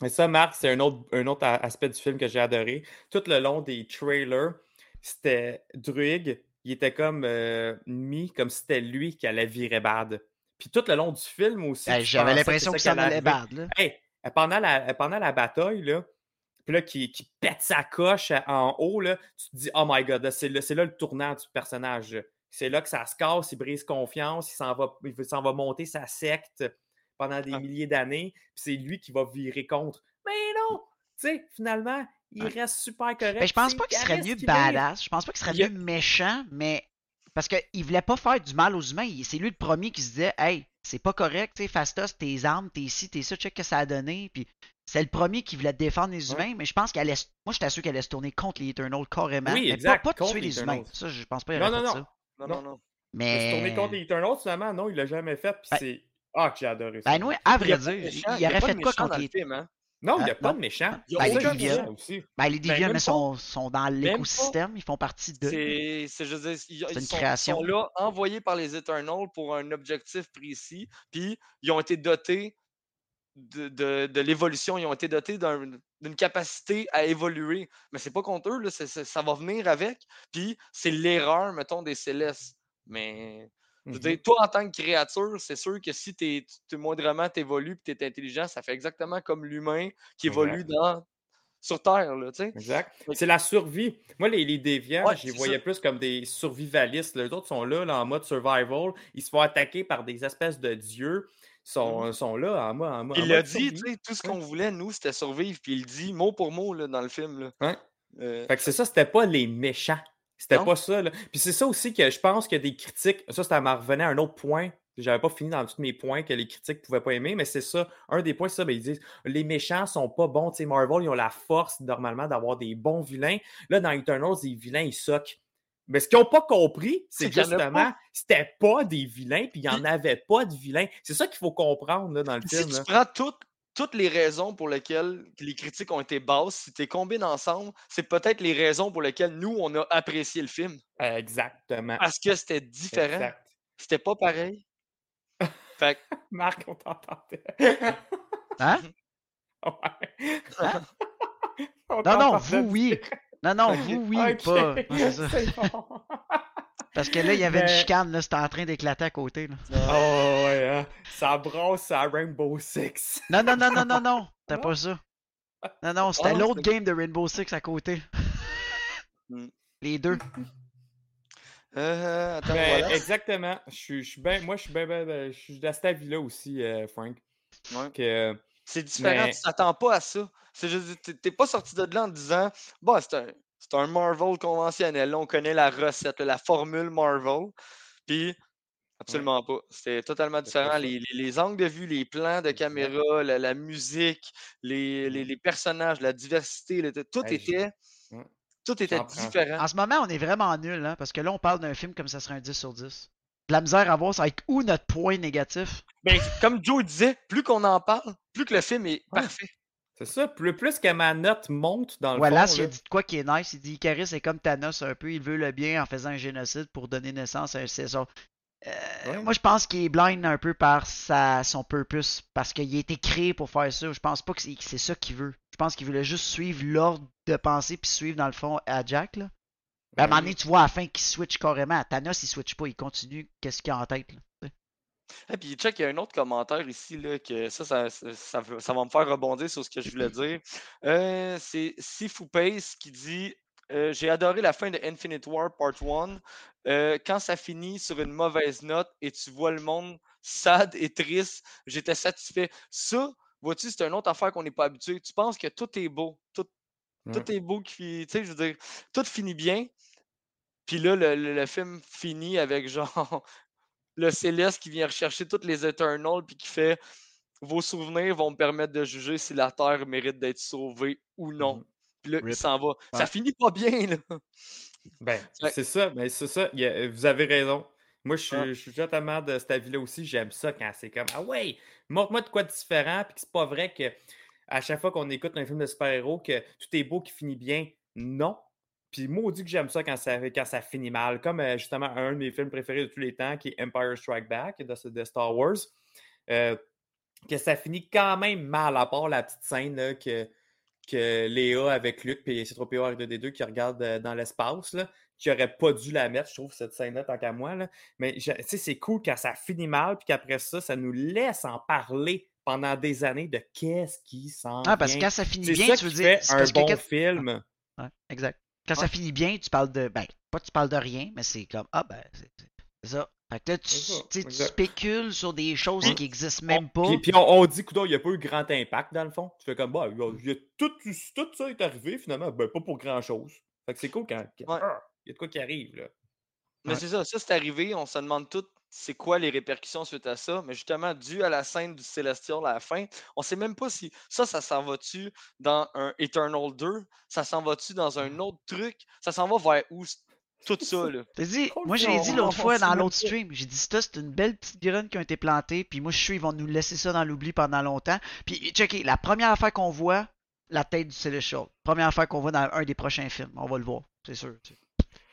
Mais ça, Marc, c'est un autre, un autre aspect du film que j'ai adoré. Tout le long des trailers, c'était Druig, il était comme euh, mis comme si c'était lui qui allait virer bad. Puis tout le long du film aussi. Ben, J'avais l'impression que ça allait bad. Là. Hey, pendant la, pendant la bataille, là, puis là, qui, qui pète sa coche en haut, là, tu te dis, oh my god, c'est là, c'est là le tournant du personnage. C'est là que ça se casse, il brise confiance, il s'en va, il veut- s'en va monter sa secte pendant des Ah. milliers d'années, puis c'est lui qui va virer contre. Mais non! Tu sais, finalement, il reste super correct. Ben, je pense pas qu'il serait mieux badass. Je pense pas qu'il serait mieux méchant, mais. Parce qu'il voulait pas faire du mal aux humains. C'est lui le premier qui se disait Hey, c'est pas correct, tu sais, Fastos, tes armes, t'es ci, t'es ça, check que ça a donné. Puis c'est le premier qui voulait défendre les Ouais. humains, mais je pense qu'elle allait. Moi, j'étais sûr qu'elle allait se tourner contre les Eternals carrément. Oui, mais exact, pas, pas de contre tuer les humains. Ça, je pense pas qu'il Non, non. ça. Non, Non. non, Mais. tourné contre les Eternals, finalement, non, il l'a jamais fait, puis Ben- c'est. Ah, que j'ai adoré ça. Ben, oui, à vrai dire, il aurait pas fait de quoi contre dans les. film, hein? Non, il n'y a pas non. de méchant. Il y a Ben, les Deviants. aussi. Ben, les Deviants, pas. sont, sont dans l'écosystème, ils font partie de. C'est, je veux dire, ils, C'est ils une sont, création. sont là, envoyés par les Eternals pour un objectif précis, puis ils ont été dotés de, de- de l'évolution, ils ont été dotés d'un- d'une capacité à évoluer. Mais c'est pas contre eux, là, ça va venir avec, puis c'est l'erreur, mettons, des Célestes. Mais, je veux Mhm. dire, toi, en tant que créature, c'est sûr que si tu moindrement t'évolues puis t'es intelligent, ça fait exactement comme l'humain qui évolue Exact. dans, sur Terre, là, tu. Exact. C'est la survie. Moi, les, les déviants, Ouais, je les voyais ça. plus comme des survivalistes. Les autres sont là, là, en mode survival. Ils se font attaquer par des espèces de dieux. Ils sont, sont là en mode- en Il l'a dit, tu sais, tout ce qu'on voulait, nous, c'était survivre. Puis il dit mot pour mot là, dans le film. Là. Euh, Fait que c'est ça, c'était pas les méchants. C'était pas ça. Là. Puis c'est ça aussi que je pense a des critiques. Ça, ça m'en revenait à un autre point. J'avais pas fini dans tous mes points que les critiques pouvaient pas aimer, mais c'est ça. Un des points, c'est ça. ben, ils disent les méchants sont pas bons. Tu sais, Marvel, ils ont la force normalement d'avoir des bons vilains. Là, dans Eternals, les vilains, ils soquent. Mais ce qu'ils n'ont pas compris, c'est justement, c'était pas des vilains, puis il n'y en avait pas de vilains. C'est ça qu'il faut comprendre là, dans le si film. tu là. prends toutes, toutes les raisons pour lesquelles les critiques ont été basses, si tu les combines ensemble, c'est peut-être les raisons pour lesquelles nous, on a apprécié le film. Exactement. Parce que c'était différent. Exact. C'était pas pareil. fait que, Marc, on t'entendait. Hein? Ouais. Hein? On Non, non, vous, oui. Non, non, vous, oui, pas. Ouais, c'est ça. c'est bon. Parce que là, il y avait une Mais- chicane, là, c'était en train d'éclater à côté. Là. Oh, ouais, hein. Ça brasse à Rainbow Six. Non, non, non, non, non, non, c'était pas ça. Non, non, c'était Ah, l'autre game de Rainbow Six à côté. Hmm. Les deux. euh, attends, Ben, voilà. Exactement. Je suis, ben, moi, je suis ben, ben, ben, je suis de cet avis-là aussi, euh, Frank. Ouais. Que, C'est différent, Mais- tu t'attends pas à ça. C'est juste, t'es- pas sorti de là en disant, bah, c'est un, c'est un Marvel conventionnel. Là, on connaît la recette, la formule Marvel. Puis, absolument pas. C'était totalement différent. Les, les- les angles de vue, les plans de caméra, la, la musique, les, les- les personnages, la diversité, le- tout était, tout était différent. En ce moment, on est vraiment nul, hein, parce que là, on parle d'un film comme ça serait un 10 sur 10. De la misère à voir, ça va être où notre point négatif? Ben, comme Joe disait, plus qu'on en parle, plus que le film est Ouais. parfait. c'est ça. Plus, plus que ma note monte dans le Voilà, fond. il a dit de quoi qui est nice. Il dit Icaris est comme Thanos un peu, il veut le bien en faisant un génocide pour donner naissance à un César. Euh, Ouais. Moi, je pense qu'il est blind un peu par sa, son purpose, parce qu'il a été créé pour faire ça. Je pense pas que c'est que c'est ça qu'il veut. Je pense qu'il voulait juste suivre l'ordre de pensée puis suivre, dans le fond, à Jack. Là. À un moment donné, tu vois à la fin qu'il switch carrément. Thanos, il switch pas, il continue. Qu'est-ce qu'il a en tête? Là. Et puis, check, il y a un autre commentaire ici, là, que ça, ça, ça, ça va ça va me faire rebondir sur ce que je voulais dire. Euh, c'est Sifu Pace qui dit euh, J'ai adoré la fin de Infinite War Part 1. Euh, quand ça finit sur une mauvaise note et tu vois le monde sad et triste, j'étais satisfait. Ça, vois-tu, c'est une autre affaire qu'on n'est pas habitué. Tu penses que tout est beau. Tout, tout est beau. Qui, tu sais, je veux dire, tout finit bien. Puis là, le, le- le film finit avec genre le Céleste qui vient rechercher toutes les Eternals puis qui fait vos souvenirs vont me permettre de juger si la Terre mérite d'être sauvée ou non. Mhm. Puis là, il s'en va. Ça finit pas bien, là. Ben, Ouais. c'est ça, mais c'est ça. a- vous avez raison. Moi, je suis, Ouais. je suis totalement de cet avis-là aussi. J'aime ça quand c'est comme Ah ouais, montre-moi de quoi de différent, puis que c'est pas vrai que à chaque fois qu'on écoute un film de super-héros, que tout est beau qui finit bien. Non. Puis maudit que j'aime ça quand ça, quand ça finit mal. Comme euh, justement un de mes films préférés de tous les temps, qui est Empire Strike Back de, de Star Wars. Euh, que ça finit quand même mal, à part la petite scène là, que, que Léa avec Luke puis C3PO R2D2 qui regardent euh, dans l'espace. qui n'aurait pas dû la mettre, je trouve, cette scène-là, tant qu'à moi. Là. Mais tu sais, c'est cool quand ça finit mal, puis qu'après ça, ça nous laisse en parler pendant des années de qu'est-ce qui s'en Ah, parce que quand ça finit bien, ça tu veux dire. c'est un que bon film. Ouais, exact. Quand ça finit bien, tu parles de. Ben, pas tu parles de rien, mais c'est comme. Ah, ben, c'est c'est ça. Fait que là, tu, ça, tu sais, tu exact. spécules sur des choses Puis- qui existent même pas. Puis, puis on, on dit, coudonc, il n'y a pas eu grand impact dans le fond. Tu fais comme, bah, il y a- il y a tout, tout ça est arrivé finalement, ben, pas pour grand-chose. Fait que c'est cool quand quand- Ouais. ah, il y a de quoi qui arrive. Là. Mais Ouais. c'est ça, ça c'est arrivé, on se demande tout c'est quoi les répercussions suite à ça, mais justement, dû à la scène du Célestial à la fin, on sait même pas si ça, ça s'en va-tu dans un Eternal 2, ça s'en va-tu dans un autre truc, ça s'en va vers où tout ça, là? T'as dit, Trop moi, je le l'ai fun, dit l'autre fois dans l'autre stream. J'ai dit, ça, c'est une belle petite graine qui a été plantée. Puis moi, je suis sûr, ils vont nous laisser ça dans l'oubli pendant longtemps. Puis, checker, la première affaire qu'on voit, la tête du Celestial. Première affaire qu'on voit dans un des prochains films. On va le voir, c'est sûr.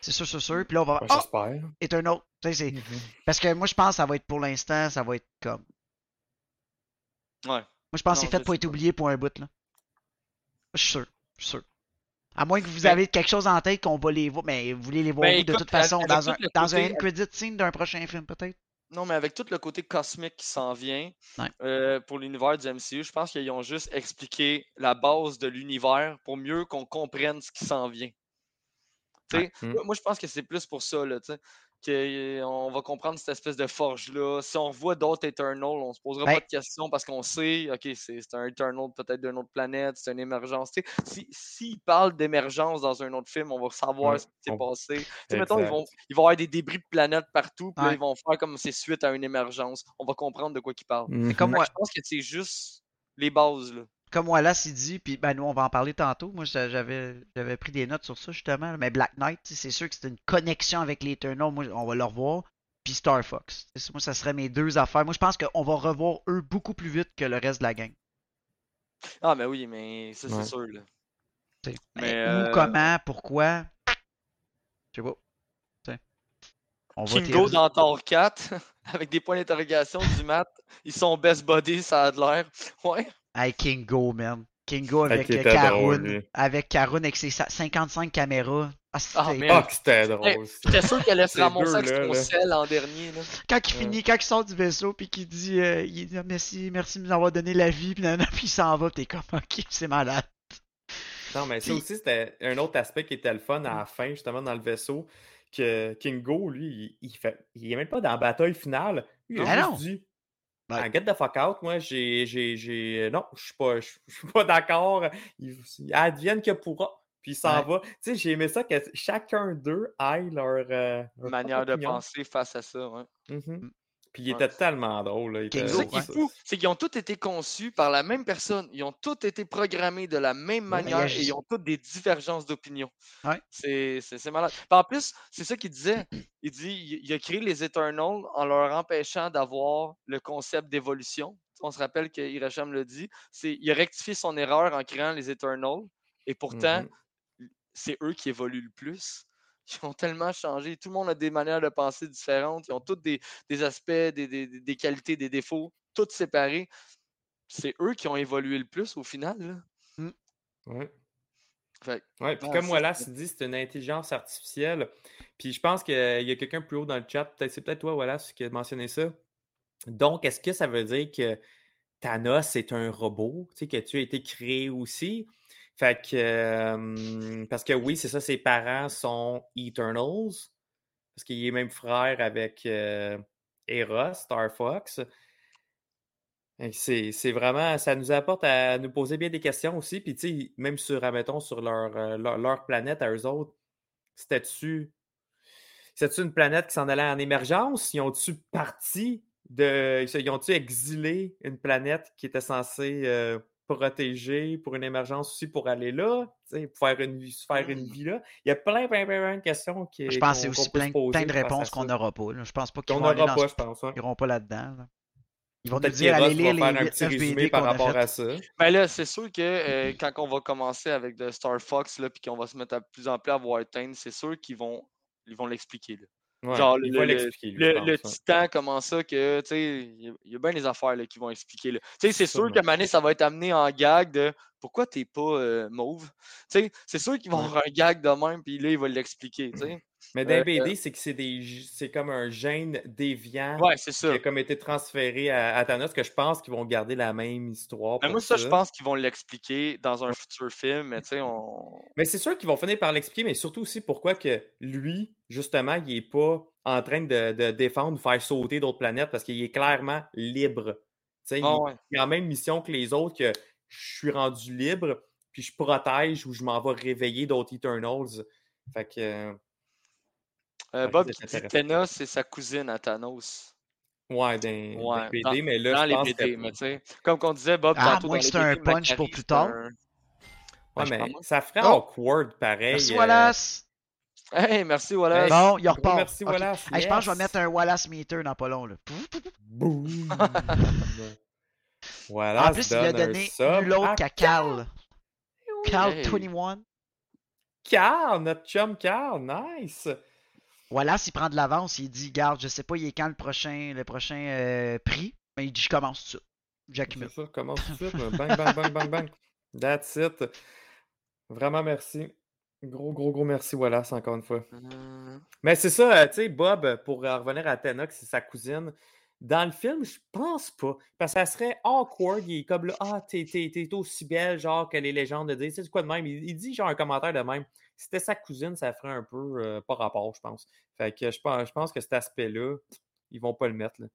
C'est sûr, c'est sûr. Puis là, on va Ouais, Ah, J'espère. Eternal. Tu sais, c'est- Mhm. Parce que moi, je pense que ça va être pour l'instant, ça va être comme. Ouais. Moi, je pense que c'est fait pour être oublié pour un bout, là. Je suis sûr. Je suis sûr. À moins que vous Ben- avez quelque chose en tête qu'on va les voir. Mais vous voulez les voir Ben, où, de toute façon, avec dans un, dans un end credit scene d'un prochain film, peut-être? Non, mais avec tout le côté cosmique qui s'en vient Ouais. euh, pour l'univers du MCU, je pense qu'ils ont juste expliqué la base de l'univers pour mieux qu'on comprenne ce qui s'en vient. Tu sais, Mm. moi, moi, je pense que c'est plus pour ça, là, tu sais, qu'on va comprendre cette espèce de forge-là. Si on voit d'autres Eternals, on se posera Ben- pas de questions parce qu'on sait, OK, c'est un Eternal peut-être d'une autre planète, c'est une émergence. Sais, si- S'ils parlent d'émergence dans un autre film, on va savoir Ouais, ce qui s'est on- passé. Mettons, ils vont, ils vont avoir des débris de planètes partout, puis là, ils vont faire comme c'est suite à une émergence. On va comprendre de quoi ils parlent. Mhm. Comme moi, Je pense que c'est juste les bases, là. Comme Wallace il dit, puis ben nous on va en parler tantôt. Moi j'a- j'avais j'avais pris des notes sur ça justement. Mais Black Knight, c'est sûr que c'est une connexion avec les Eternals. Moi, on va le revoir. Puis Star Fox. Moi, ça serait mes deux affaires. Moi, je pense qu'on va revoir eux beaucoup plus vite que le reste de la gang. Ah, mais oui, mais ça, c'est Ouais. sûr, là. Mais, Mais euh, Où, comment, pourquoi? Je sais pas. Tu sais. On va Kingo dans Thor 4, avec des points d'interrogation du mat. Ils sont best buddies, ça a de l'air. Ouais. Hey, Kingo, man. Kingo Ah, avec drôle, Karun. Avec Karun avec ses sa- 55 caméras. Ah, Ah. Ah, c'était drôle. J'étais sûr qu'elle allait se ramasser avec son sel en dernier, là. quand il Ouais. finit, quand il sort du vaisseau, puis qu'il dit, euh, il dit Ah, merci, merci de nous avoir donné la vie, puis, nanana, puis il s'en va, puis t'es comme ok, c'est malade. Non, mais ça Puis- aussi, c'était un autre aspect qui était le fun à la fin, justement, dans le vaisseau. Que Kingo, lui, il, il fait. Il est même pas dans la bataille finale. Lui, il a Ah juste non. dit. Get the fuck out, moi, j'ai. j'ai, j'ai... Non, je suis pas, d'accord. Il, advienne que pourra. Puis il s'en Ouais. va. Tu sais, j'ai aimé ça que chacun d'eux aille leur. euh, leur Manière de penser face à ça, ouais. Mhm. Puis il Ouais. était tellement drôle. Là. Était- C'est ça qui ouais. est fou, c'est qu'ils ont tous été conçus par la même personne. Ils ont tous été programmés de la même manière et ils ont toutes des divergences d'opinion. Ouais. C'est c'est- c'est malade. Puis en plus, c'est ça qu'il disait. Il dit il a créé les Eternals en leur empêchant d'avoir le concept d'évolution. On se rappelle que Hiracham le dit. c'est- Il a rectifié son erreur en créant les Eternals. Et pourtant, Mhm. c'est eux qui évoluent le plus. Ils ont tellement changé. Tout le monde a des manières de penser différentes. Ils ont tous des, des aspects, des, des- des- des qualités, des défauts, tous séparés. C'est eux qui ont évolué le plus au final. Fait que, Ouais, puis comme Wallace dit, c'est une intelligence artificielle. Puis je pense qu'il y a quelqu'un plus haut dans le chat, peut-être c'est peut-être toi, Wallace, qui a mentionné ça. Donc, est-ce que ça veut dire que Thanos est un robot, tu sais, que tu as été créé aussi? Fait que, parce que oui, c'est ça, ses parents sont Eternals, parce qu'il est même frère avec euh, Hera, Star Fox. C'est vraiment, ça nous apporte à nous poser bien des questions aussi. Puis, tu sais, même sur, admettons, sur leur, leur, planète à eux autres, c'était-tu c'était-tu une planète qui s'en allait en émergence? Ils ont-tu parti de. Ils ont-tu exilé une planète qui était censée protéger pour une émergence aussi pour aller là? tu sais, Pour faire une, vie- se faire une vie là? Il y a plein, plein, plein, plein de questions qui. Je pense que c'est aussi plein, plein de réponses qu'on n'aura pas. là. Je pense pas qu'ils vont aller n'aura dans pas, ce- je pense. Ils iront pas là-dedans. là. Ils vont Peut-être dire allez va lire faire les un 8 petit 9 résumé par rapport à ça. Ben là, c'est sûr que euh, quand on va commencer avec de Star Fox, là, puis qu'on va se mettre à plus en plus à voir Tain, c'est sûr qu'ils vont ils vont l'expliquer. Ouais, Genre, le- le- Le, ouais. titan, comment ça que, tu sais, il y a- il y, a bien des affaires là, qui vont expliquer. Tu sais, c'est sûr que Mané, ça va être amené en gag de pourquoi t'es pas euh, mauve. Tu sais, c'est sûr qu'ils vont avoir un gag de même, puis là, il va l'expliquer. tu sais. Mais dans Euh, les BD, c'est que c'est des c'est comme un gène déviant Ouais, c'est qui a comme été transféré à, à Thanos, que je pense qu'ils vont garder la même histoire. Mais moi, ça, je pense qu'ils vont l'expliquer dans un futur film, mais tu sais, on. Mais c'est sûr qu'ils vont finir par l'expliquer, mais surtout aussi pourquoi que lui, justement, il n'est pas en train de, de défendre ou faire sauter d'autres planètes parce qu'il est clairement libre. Tu sais, il, Ah ouais. il a la même mission que les autres, que je suis rendu libre, puis je protège ou je m'en vais réveiller d'autres Eternals. Fait que. Euh, Bob c'est qui dit. Tena, c'est sa cousine à Thanos. Ouais, dans, Ouais, les BD, mais là, dans je les pense BD, que- mais tu sais, comme qu'on disait, Bob, Ah, tantôt moins dans les c'est un BD, punch pour plus tard. un- Ouais, mais ça ferait Oh! awkward pareil. Merci euh, Wallace! Hey, merci, Wallace. Bon, il repart. merci. Wallace, Hey, je pense que je vais mettre un Wallace meter dans pas long. Là. Boum! Wallace en plus, il a donné nul autre à qu'à Cal. Cal Hey. 21. Carl, notre chum Carl, nice! Wallace, il prend de l'avance. Il dit Garde, je sais pas, il est quand le prochain, le prochain euh, prix. Mais il dit Je commence tout de suite. Jack C'est ça, commence tout de suite. là. Bang, bang, bang, bang, bang. That's it. Vraiment merci. Gros, gros, gros merci, Wallace, encore une fois. Euh, Mais c'est ça, tu sais, Bob, pour revenir à Tenox, c'est sa cousine. Dans le film, je pense pas. Parce que ça serait awkward. Il est comme là, ah, t'es, t'es- t'es aussi belle, genre, que les légendes disent. C'est quoi de même? Il, il dit genre un commentaire de même. Si c'était sa cousine, ça ferait un peu euh, pas rapport, je pense. Fait que je pense, je pense que cet aspect-là, ils vont pas le mettre. là.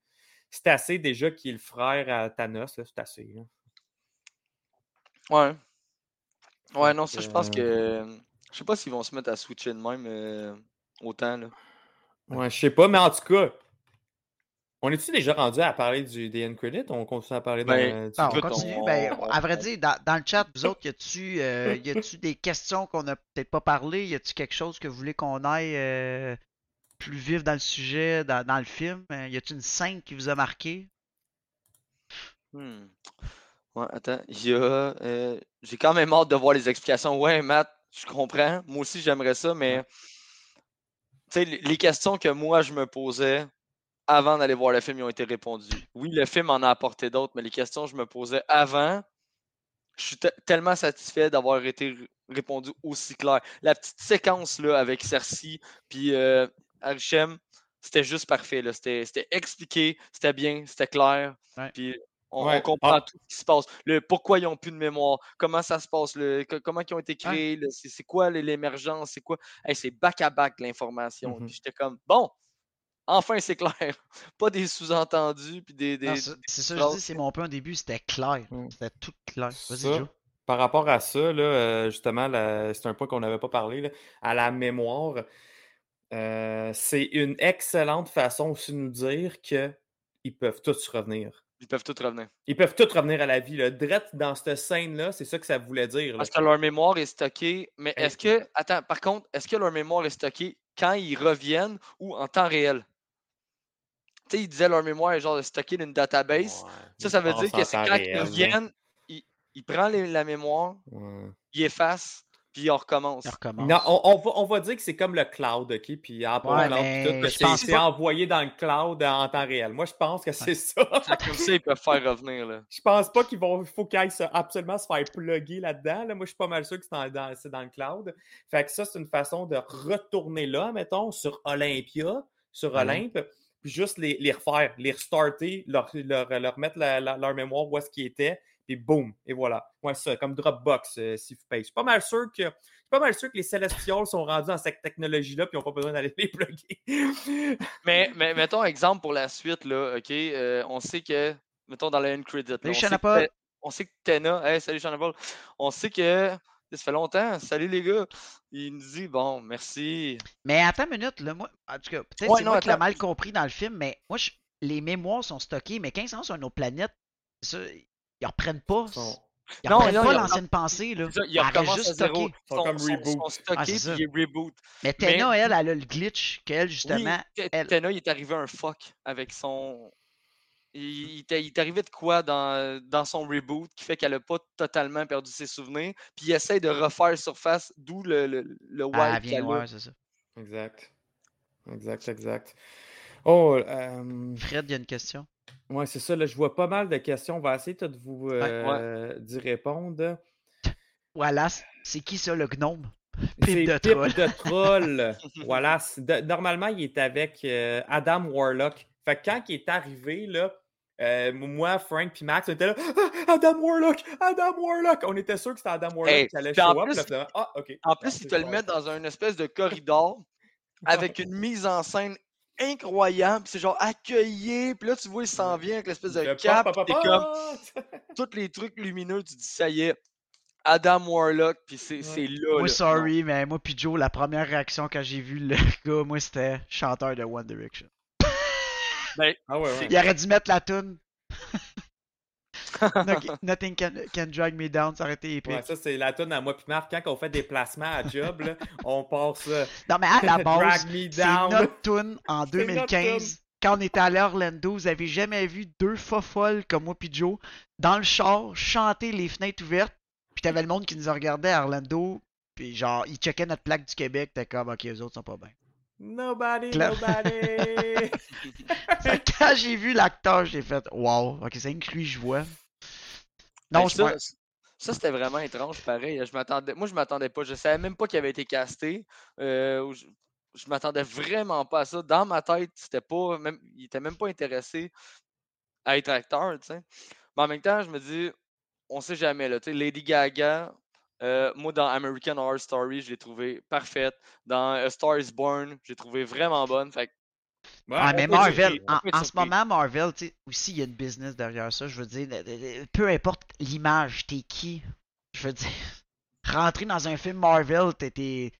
C'est assez déjà qu'il est le frère à Thanos, là, c'est assez. là. Ouais. Ouais, non, ça, je pense que- que. Je sais pas s'ils vont se mettre à switcher de même euh, autant, là. Ouais, je sais pas, mais en tout cas, on est-tu déjà rendu à parler du, des end credits? On continue à parler Ben, de, du- Ah, on continue. on- Ben, on- à vrai dire, dans, dans le chat, vous autres, y a-tu euh, y a-tu des questions qu'on a peut-être pas parlé? Y a-tu quelque chose que vous voulez qu'on aille euh, plus vif dans le sujet, dans, dans le film? Euh, Y a-tu une scène qui vous a marqué? Hmm. Ouais, attends, il y a. euh, J'ai quand même hâte de voir les explications. Ouais, Matt, je comprends. Moi aussi, j'aimerais ça, mais. Tu sais, les questions que moi, je me posais avant d'aller voir le film, ils ont été répondues. Oui, le film en a apporté d'autres, mais les questions que je me posais avant, je suis te- tellement satisfait d'avoir été répondu aussi clair. La petite séquence là, avec Cersei puis euh, Arishem, c'était juste parfait. C'était c'était expliqué, c'était bien, c'était clair. Ouais. Puis on, comprend Ah. tout ce qui se passe. Le, pourquoi ils n'ont plus de mémoire, comment ça se passe, le, co- comment ils ont été créés, c'est quoi l'é- l'émergence, c'est quoi? Hey, c'est back-à-back l'information. Mhm. Puis j'étais comme, bon, enfin c'est clair. Pas des sous-entendus, puis des. c'est ça, je dis, c'est mon point au début, c'était clair. Mm. C'était tout clair. Vas-y, Joe. Par rapport à ça, là, euh, justement, c'est un point qu'on n'avait pas parlé, là, à la mémoire, euh, c'est une excellente façon aussi de nous dire qu'ils peuvent tous revenir. Ils peuvent tous revenir. Ils peuvent tous revenir à la vie. Là. Drette dans cette scène-là, c'est ça que ça voulait dire. là. Parce que leur mémoire est stockée. Mais Hey. est-ce que. Attends, par contre, est-ce que leur mémoire est stockée quand ils reviennent ou en temps réel? Tu sais, ils disaient leur mémoire est genre stockée dans une database. Ouais, Ça, ça veut dire que c'est quand réel, ils reviennent, ils, ils prennent les- la mémoire, Ouais. ils effacent, puis on recommence. On recommence. Non, on, on va, on va dire que c'est comme le cloud, OK? Puis Apple Ouais, Cloud, mais puis tout, c'est pense c'est pas- envoyé dans le cloud en temps réel. Moi, je pense que c'est ça. Comme ça, ils peuvent faire revenir. Là. Je pense pas qu'il vont, faut qu'ils aillent se- absolument se faire plugger là-dedans. là. Moi, je suis pas mal sûr que c'est dans, dans- c'est dans le cloud. Fait que ça, c'est une façon de retourner là, mettons, sur Olympia, sur Ouais. Olympe, puis juste les, les refaire, les restarter, leur, leur, leur mettre la- la- leur mémoire où est-ce qu'ils étaient, puis boum, et voilà. Ouais, ça, comme Dropbox, euh, si vous payez. Je suis pas mal sûr que. je suis pas mal sûr que les Celestials sont rendus dans cette technologie-là, puis ils n'ont pas besoin d'aller les plugger. Mais, mais mettons exemple pour la suite, là, OK? euh, on sait que, mettons dans le end credit, là, Salut, on, sait que on sait que Tena, hey, salut Shana Paul. on sait que ça fait longtemps, salut les gars. Il nous dit, bon, merci. Mais attends une minute, là, moi, en tout cas, peut-être Ouais, c'est non, moi qui l'ai mal compris dans le film, mais moi, je- les mémoires sont stockées, mais quand ils sont sur une autre planète, ça, ils reprennent pas. Ils Ils Non, reprennent non, pas ils l'ancienne pensée, là. Ça, il Elle reste recommence juste à zéro. stockée. Ils sont comme sont- reboot. sont stockés, Ah, puis ils reboot. Mais Mais- Tena, elle, elle a le glitch qu'elle, justement, oui, Te- elle- Tena, il est arrivé un fuck avec son. Il, il arrivé de quoi dans, dans son reboot qui fait qu'elle n'a pas totalement perdu ses souvenirs, puis il essaie de refaire surface, d'où le, le, le wipe elle qu'elle vient, a. ouais, c'est ça. Exact. Exact, exact. Oh, euh, Fred, il y a une question. Ouais, c'est ça. Là, je vois pas mal de questions. On va essayer de vous euh, d'y répondre. Wallace, c'est qui ça, le gnome? Pipe C'est de Pipe troll. de troll. de- normalement, il est avec euh, Adam Warlock. Fait que quand il est arrivé, là, euh, moi, Frank puis Max, on était là. Ah, Adam Warlock! Adam Warlock! On était sûr que c'était Adam Warlock Hey, qui allait show up. là, ah, OK. En Ah, plus, c'est ils te le mettent dans une espèce de corridor avec une mise en scène incroyable. C'est genre accueilli. Puis là, tu vois, il s'en vient avec l'espèce de Le cap. comme tous les trucs lumineux. Tu dis, ça y est, Adam Warlock. Puis c'est c'est là. Moi, là. sorry, mais moi puis Joe, la première réaction quand j'ai vu le gars, moi, c'était chanteur de One Direction. Ah ouais, ouais. Il aurait dû mettre la tune. No- Nothing can, can drag me down, ça aurait été épique. Ouais, ça, c'est la tonne à moi puis Marc. Quand on fait des placements à job, là, on ça. Non, mais à la base, c'est notre tune en C'est notre 2015. Quand on était allé à Orlando, vous avez jamais vu deux folles comme moi puis Joe dans le char chanter les fenêtres ouvertes. Puis t'avais le monde qui nous regardait à Orlando. Puis genre, ils checkaient notre plaque du Québec. T'es comme, ok, les autres sont pas bien. Nobody, Claire. nobody. Quand j'ai vu l'acteur, j'ai fait, wow, ok, c'est une que lui je vois. Non, je ça, pense. ça, c'était vraiment étrange, pareil. Je m'attendais, moi, je m'attendais pas. Je savais même pas qu'il avait été casté. Euh, je, je m'attendais vraiment pas à ça. Dans ma tête, c'était pas même, il était même pas intéressé à être acteur, tu sais. Mais en même temps, je me dis, on sait jamais, là. Tu sais, Lady Gaga, euh, moi, dans American Horror Story, je l'ai trouvé parfaite. Dans A Star is Born, j'ai trouvé vraiment bonne. Fait Ah, mais Marvel, en, ce moment, Marvel, tu sais, aussi, il y a une business derrière ça. Je veux dire, peu importe l'image, t'es qui. Je veux dire, rentrer dans un film Marvel, t'es.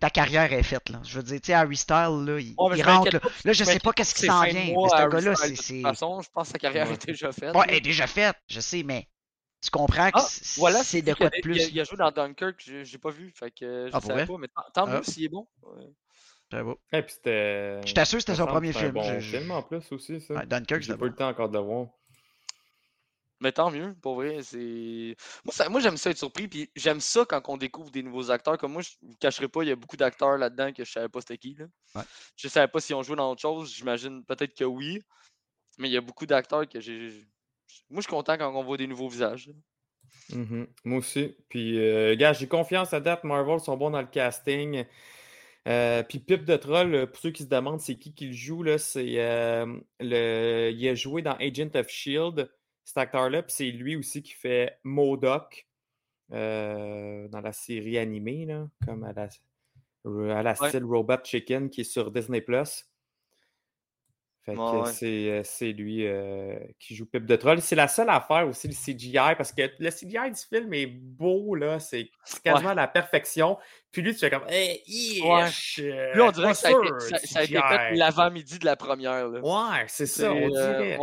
ta carrière est faite, là. Je veux dire, tu sais, Harry Styles, là, il, rentre, là. Là, je je sais pas qu'est-ce qui s'en vient, mais ce gars-là, c'est. De toute c'est- façon, je pense que sa carrière Ouais. est déjà faite. Ouais, elle est déjà faite, je sais, mais tu comprends que Ah, voilà, c'est de quoi de Il a, plus. il a joué dans Dunkirk, j'ai j'ai pas vu, fait que euh, je Ah, savais pas, mais tant, tant Ah. mieux s'il est bon. Ouais. Et puis c'était. Je t'assure, c'était son premier film. Bon Je- film en plus aussi, ça. Ouais, Dunkirk, J'ai pas eu le temps encore de le voir. Mais tant mieux, pour vrai. C'est... Moi, ça- moi, j'aime ça être surpris, puis j'aime ça quand on découvre des nouveaux acteurs. Comme moi, je ne vous cacherai pas, il y a beaucoup d'acteurs là-dedans que je savais pas c'était qui. Là. Ouais. Je savais pas si on jouait dans autre chose. J'imagine peut-être que oui. Mais il y a beaucoup d'acteurs que j'ai. Moi, je suis content quand on voit des nouveaux visages. Mhm. Moi aussi. Puis, euh, gars, j'ai confiance à date. Marvel sont bons dans le casting. Euh, puis Pip de Troll, euh, pour ceux qui se demandent c'est qui qui le joue, là, c'est euh, le... il a joué dans Agent of Shield, cet acteur-là, puis c'est lui aussi qui fait MODOK euh, dans la série animée, là, comme à la, à la Ouais. style Robot Chicken qui est sur Disney Plus. Fait que Ouais, ouais. c'est, euh, c'est lui euh, qui joue Pip de Troll. C'est la seule affaire aussi, le CGI, parce que le CGI du film est beau, là. C'est quasiment à la perfection. Puis lui, tu fais comme, hey, yeesh, euh, Lui, on dirait que ça a été, sûr, ça- du ça a été CGI. fait l'avant-midi de la première. Là. Ouais, c'est ça, on dirait.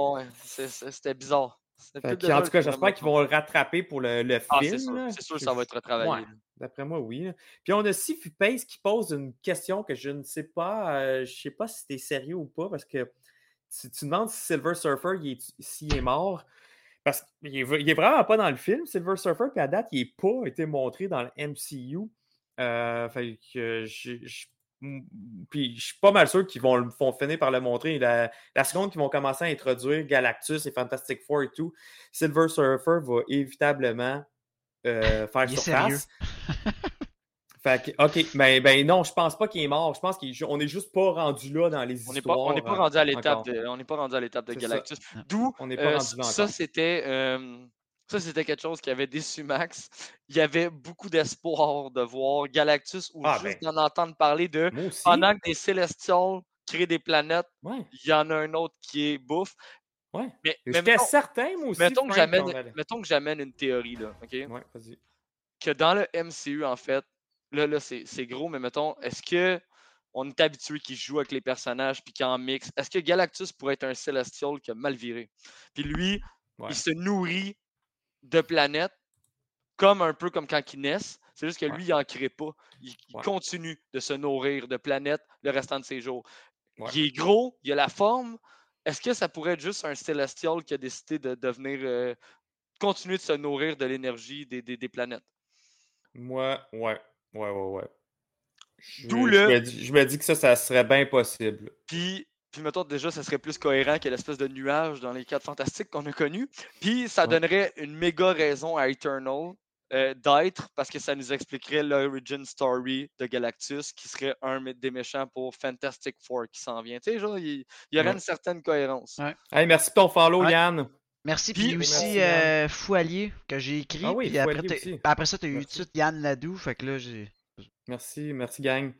c'était bizarre. Fait en tout cas, j'espère qu'ils vont le rattraper pour le, le Ah, film. c'est sûr, là. c'est sûr que ça va être retravaillé. Ouais. D'après moi, oui. Puis on a Sifu Pace qui pose une question que je ne sais pas. euh, je sais pas si t'es sérieux ou pas, parce que tu, tu demandes si Silver Surfer il est, s'il est mort. Parce qu'il est, v- il est vraiment pas dans le film, Silver Surfer, puis à date, il n'est pas été montré dans le MCU. Euh, fait que je- puis je suis pas mal sûr qu'ils vont, le- vont finir par le montrer. La, la seconde qu'ils vont commencer à introduire Galactus et Fantastic Four et tout, Silver Surfer va évitablement euh, faire surface. Fait que, ok, mais ben non, je pense pas qu'il est mort. Je pense qu'on est juste pas rendu là dans les On n'est pas, histoires. on n'est pas euh, rendu à l'étape de, on n'est pas rendu à l'étape de. Galactus. D'où On n'est pas euh, rendu là ça c'était euh, ça c'était quelque chose qui avait déçu Max. Il y avait beaucoup d'espoir de voir Galactus ou Ah, juste ben. d'en entendre parler de pendant que des Célestials créent des planètes, Ouais, il y en a un autre qui est bouffe. ouais. Mais, mais mettons, certain, moi aussi. mettons que j'amène, qu'on allait- mettons que j'amène une théorie là, ok? Ouais, que dans le MCU, en fait, là, là c'est c'est gros, mais mettons, est-ce que on est habitué qu'il joue avec les personnages puis qu'il en mixe? Est-ce que Galactus pourrait être un Celestial qui a mal viré? Puis lui, Ouais. il se nourrit de planètes comme un peu comme quand il naît. C'est juste que Ouais. lui, il n'en crée pas. Il, il Ouais. continue de se nourrir de planètes le restant de ses jours. Ouais. Il est gros, il a la forme. Est-ce que ça pourrait être juste un Celestial qui a décidé de devenir. euh, continuer de se nourrir de l'énergie des- des- des planètes? Moi, ouais. Ouais, ouais, ouais. Je, D'où je le- me dis, je me dis que ça, ça serait bien possible. Puis, puis mettons, déjà, ça serait plus cohérent que l'espèce de nuage dans les quatre fantastiques qu'on a connus. Puis, ça Ouais. donnerait une méga raison à Eternal euh, d'être parce que ça nous expliquerait l'origin story de Galactus qui serait un des méchants pour Fantastic Four qui s'en vient. Tu sais, genre, il, il y aurait Ouais. une certaine cohérence. Ouais. Hey, merci pour ton follow, Ouais. Yann. Merci. Puis- Puis aussi euh, Foualier que j'ai écrit. Ah oui, puis après, ça, tu as eu tout de Merci. suite Yann Ladoux. Fait que là, j'ai. Merci, merci, gang.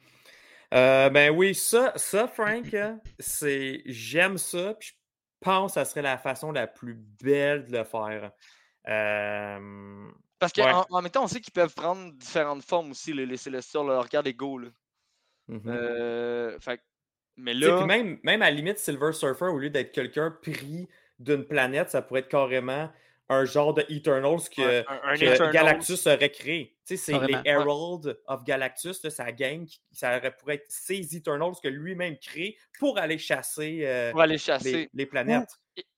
Euh, ben oui, ça, ça, Frank, euh, c'est. J'aime ça, puis je pense que ça serait la façon la plus belle de le faire. Euh, Parce qu'en Ouais. en, en même temps, on sait qu'ils peuvent prendre différentes formes aussi, les, les Célestials. là. Regarde les Go. Là. Euh, fait mais là, puis même, même à la limite, Silver Surfer, au lieu d'être quelqu'un pris d'une planète, ça pourrait être carrément un genre de Eternals que, un, un que Eternals, Galactus aurait créé. Tu sais, c'est les. Herald of Galactus, là, sa gang, qui- ça aurait- pourrait être ces Eternals que lui-même crée pour aller chasser euh, pour aller les, chasser. les planètes.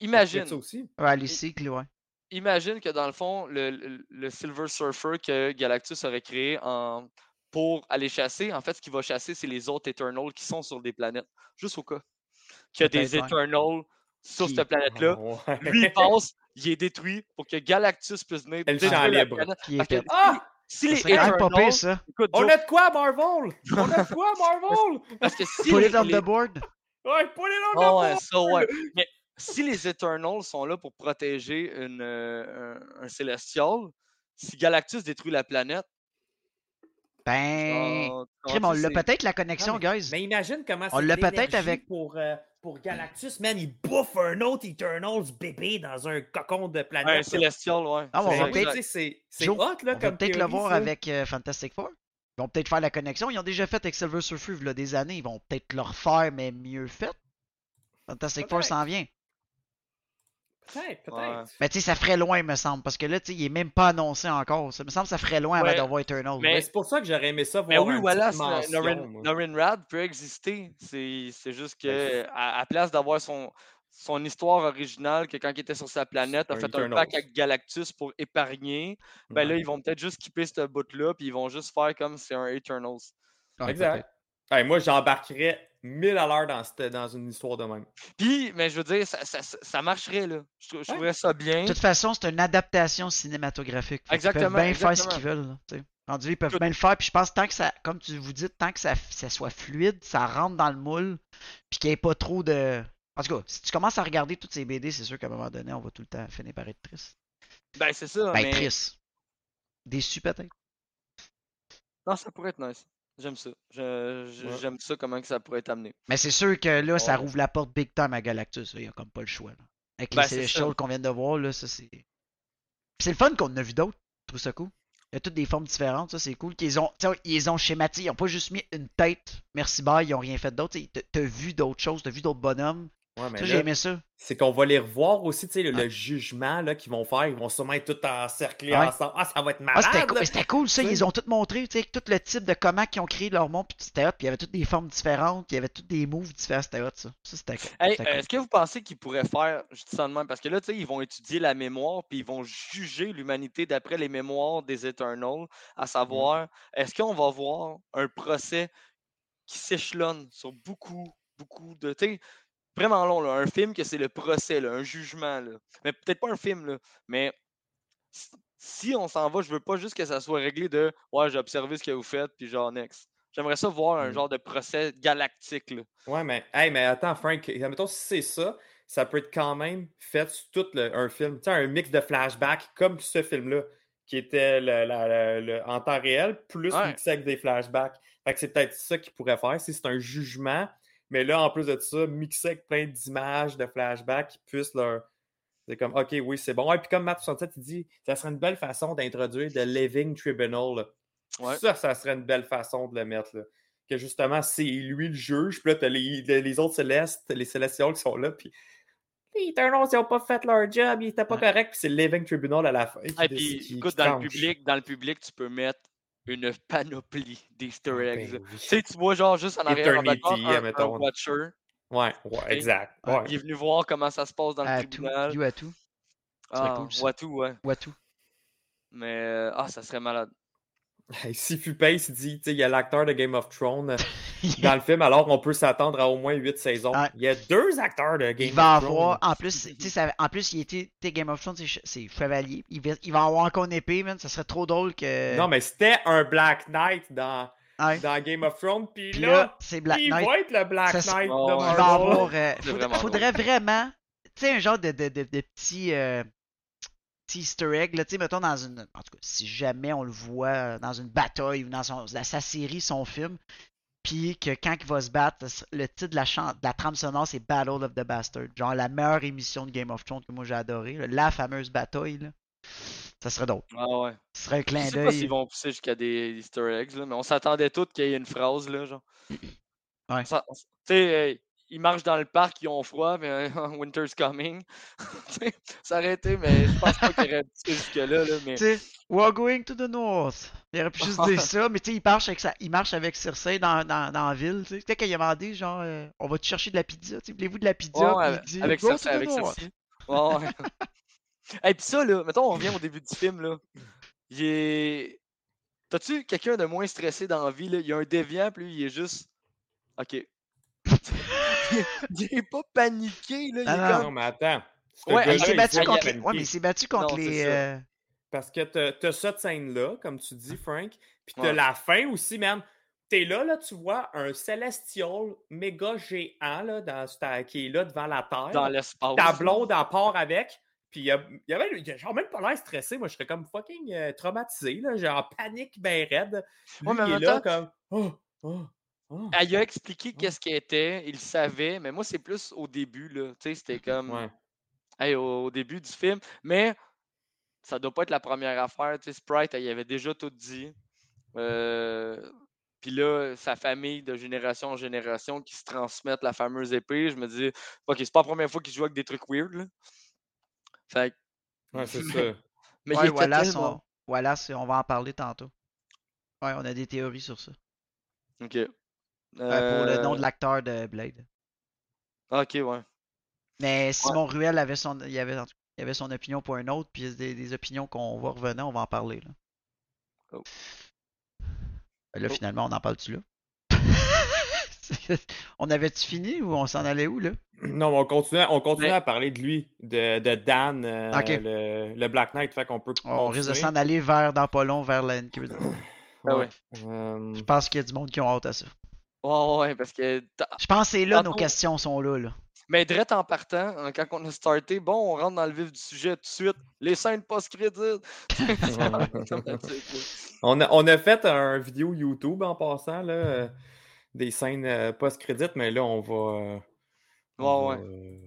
Imagine, ça aussi. Ouais, les cycles, ouais. imagine que dans le fond, le, le- le Silver Surfer que Galactus aurait créé en, pour aller chasser, en fait, ce qu'il va chasser, c'est les autres Eternals qui sont sur des planètes. Juste au cas. Qu'il y a des. Eternals sur cette planète-là. Ouais. Lui, il passe, il est détruit pour que Galactus puisse venir Elle détruire la libre. planète. Que. Ah! si les Eternals... pire, ça. Écoute, On a de quoi, Marvel? On a de quoi, Marvel? parce que si Put les, it on les- the board. Ouais, put it on the ouais, board! ouais. Mais si les Eternals sont là pour protéger une, euh, un, un Célestial, si Galactus détruit la planète, Ben. comment on l'a peut-être la connexion, Non, guys. Mais imagine comment On l'a peut-être avec- Pour, euh, pour Galactus, man, il bouffe un autre Eternals bébé dans un cocon de planète. Un. Célestial, ouais. Ah, on C'est va peut-être- C'est c'est Joe, hot, là, On va comme peut-être le voir ça. avec euh, Fantastic Four. Ils vont peut-être faire la connexion. Ils ont déjà fait avec Silver Surfer il y a des années. Ils vont peut-être le refaire, mais mieux fait. Fantastic Four s'en vient. Peut-être, peut-être. Ouais. Mais tu sais, ça ferait loin, me semble. Parce que là, tu sais, il est même pas annoncé encore. Ça me semble que ça ferait loin Ouais, avant d'avoir Eternal. mais- Mais c'est pour ça que j'aurais aimé ça voir Mais oui, voilà, Norrin, Rad peut exister. C'est c'est juste que, Ben, à, à place d'avoir son, son histoire originale, que quand il était sur sa planète, a Un fait un pack avec Galactus pour épargner, ben là, ils vont peut-être juste skipper ce bout-là, puis ils vont juste faire comme c'est un Eternals. Ouais, Exact. Moi, j'embarquerais 1000 à l'heure dans, cette- dans une histoire de même. Puis, mais je veux dire, ça, ça, ça- ça marcherait, là. Je, trou- je Ouais. trouverais ça bien. De toute façon, c'est une adaptation cinématographique. Exactement, peuvent bien faire ce qu'ils veulent. là. Rendu, ils peuvent bien le faire. Puis je pense tant que ça, comme tu vous dites, tant que ça, ça soit fluide, ça rentre dans le moule, puis qu'il n'y ait pas trop de. En tout cas, si tu commences à regarder toutes ces BD, c'est sûr qu'à un moment donné, on va tout le temps finir par être triste. Ben, c'est ça. Ben, mais... triste. Déçu peut-être. Non, ça pourrait être nice. J'aime ça. Ouais. J'aime ça, comment que ça pourrait être amené. Mais c'est sûr que là, ça rouvre la porte big time à Galactus. Il n'y a comme pas le choix. là. Avec Ben, les ça. qu'on vient de voir, là, ça c'est. C'est le fun qu'on en a vu d'autres. Trouve ça cool. Il y a toutes des formes différentes, ça c'est cool. Qu'ils ont, ils ont schématisé, ils ont pas juste mis une tête, merci bye, ils ont rien fait d'autre. T'as vu d'autres choses, t'as vu d'autres bonhommes. Ouais, mais Ça, là, j'ai aimé ça. c'est qu'on va les revoir aussi, tu sais, le, le jugement là, qu'ils vont faire. Ils vont sûrement être tous encerclés Ouais. ensemble. Ah, ça va être Ah, malade! c'était cool, là. c'était cool ça, ils ont tout montré, tu sais, tout le type de comment ils ont créé leur monde, puis c'était hot, puis il y avait toutes des formes différentes, puis il y avait toutes des moves différents, c'était hot ça. Ça c'était cool. Hey, c'était cool. est-ce que vous pensez qu'ils pourraient faire, je dis ça de même, parce que là, tu sais, ils vont étudier la mémoire, puis ils vont juger l'humanité d'après les mémoires des Eternals, à savoir, est-ce qu'on va voir un procès qui s'échelonne sur beaucoup, beaucoup de, tu sais, vraiment long, là, un film que c'est le procès, là, un jugement, là. mais peut-être pas un film, là, mais si- on s'en va, je veux pas juste que ça soit réglé de, ouais, j'ai observé ce que vous faites, puis genre, next. J'aimerais ça voir un Mm. genre de procès galactique, là. Ouais, mais, hey, mais attends, Frank, admettons, si c'est ça, ça peut être quand même fait sur tout le- un film. Tu sais, un mix de flashbacks comme ce film-là, qui était le- la- la- le- en temps réel, plus Ouais. mixé avec des flashbacks. Fait que c'est peut-être ça qu'il pourrait faire, si c'est un jugement, mais là, en plus de ça, mixé avec plein d'images, de flashbacks qui puissent leur. C'est comme, OK, oui, c'est bon. Et puis comme Matt 67, il dit, ça serait une belle façon d'introduire The Living Tribunal. là. Ouais. Ça, ça serait une belle façon de le mettre. Là. Que justement, c'est lui le juge, puis là, t'as les, les, autres célestes, les célestials qui sont là, puis Eternals, ils n'ont pas fait leur job, ils étaient pas corrects, puis c'est le Living Tribunal à la fin. Et décide- puis, écoute, dans le public, dans le public, tu peux mettre une panoplie d'Easter Ah, eggs. ben oui. Tu sais, tu vois genre juste en arrière en Eternity, un. Watcher Ouais, ouais, exact. Ouais. Qui est venu voir comment ça se passe dans le À tout, tribunal. you à tout, Ah, cool. Watu, ouais. tout. Mais euh, ah, ça serait malade. Hey, si Fupace dit, tu sais, il y a l'acteur de Game of Thrones, dans le film, alors on peut s'attendre à au moins 8 saisons. Ouais. Il y a deux acteurs de Game il va of Thrones. avoir, en plus, tu sais, ça- en plus, il était, Game of Thrones, c'est ch- c'est chevalier. Il va, il va avoir encore une épée, man. Ça serait trop drôle que. Non, mais c'était un Black Knight dans, Ouais. dans Game of Thrones. Puis là, là, c'est Black il Knight. va être le Black Ça Knight Oh, de ouais. Il va Marvel. avoir. euh, faudrait, vraiment faudrait vraiment. Tu sais, un genre de, de, de, de petit. euh, petit easter egg, là, tu sais, mettons dans une. En tout cas, si jamais on le voit dans une bataille ou dans, son, dans sa série, son film, puis que quand il va se battre, le titre de la, chan- de la trame sonore, c'est Battle of the Bastard. Genre la meilleure émission de Game of Thrones que moi j'ai adoré. là. La fameuse bataille, là. Ça serait drôle. Ah ouais. Ce serait un Je clin sais pas s'ils d'œil. vont pousser jusqu'à des easter eggs, là, mais on s'attendait tous qu'il y ait une phrase, là, genre. Ouais. Tu sais, euh, ils marchent dans le parc, ils ont froid, mais Winter's coming. Ça aurait été, mais je pense pas qu'il aurait poussé jusque-là, là, mais... Tu sais, we're going to the north. Il aurait pu juste dire ça, mais tu sais, il marche avec sa, il marche avec Cersei dans, dans, dans la ville, tu sais. Peut-être qu'il a demandé, genre, euh, on va te chercher de la pizza, voulez-vous de la pizza? Ouais, il dit, avec Cersei, avec north. Cersei. Ouais, ouais. Et puis ça, là, mettons, on revient au début du film, là. Il est... T'as-tu quelqu'un de moins stressé dans la vie, là? Il y a un déviant, puis lui, il est juste... OK. il est pas paniqué, là. Il Ah, est non, comme... Non, mais attends. Ce Ouais, il s'est battu contre les... Ouais, mais il s'est battu contre Non, les... euh, Parce que t'as t'as cette scène-là, comme tu dis, Frank. Puis t'as Ouais. la fin aussi, man. T'es là, là, tu vois un Celestial méga géant, là, dans, qui est là devant la Terre. dans l'espace. Ta blonde, elle part avec. Puis il y a, il y avait, a genre même pas l'air stressé. Moi, je serais comme fucking euh, traumatisé, là. Genre panique ben raide. Lui, Ouais, mais en il est là temps- comme. Oh, oh, oh. Elle a expliqué qu'est-ce qu'il était, il savait, mais moi, c'est plus au début, là. Tu sais, c'était comme... Ouais. Hey, au, au début du film. Mais ça doit pas être la première affaire. Tu sais, Sprite, elle y avait déjà tout dit. Euh, Puis là, sa famille de génération en génération qui se transmettent la fameuse épée, je me dis, ok, c'est pas la première fois qu'il joue avec des trucs weird. Là. Fait que- Ouais, c'est mais, ça. mais ouais, il tellement- on... voilà c'est- on va en parler tantôt. Ouais, on a des théories sur ça. Ok. Ouais, pour le nom Euh, de l'acteur de Blade. Ok, ouais. Mais Simon Ruel avait son, il avait, il avait son opinion pour un autre, puis il y a des, des opinions qu'on va revenir, on va en parler. Là. Oh. Ben Là, Oh. finalement, on en parle-tu là? on avait-tu fini ou on s'en allait où, là? Non, mais on continue, on continue Mais- à parler de lui, de, de Dan, euh, le, le Black Knight. Fait qu'on peut. On risque de s'en aller vers, dans pas long, vers la Inquisition. Ah ouais. Euh, Je pense qu'il y a du monde qui ont hâte à ça. Ouais, ouais, parce que. Je pense que c'est là, nos questions sont là, là. Mais direct en partant, hein, quand on a starté, bon, on rentre dans le vif du sujet tout de suite. Les scènes là. on, a, on a fait un vidéo YouTube en passant, là, euh, des scènes euh, post-crédit, mais là, on va. euh, on, Ouais, va euh,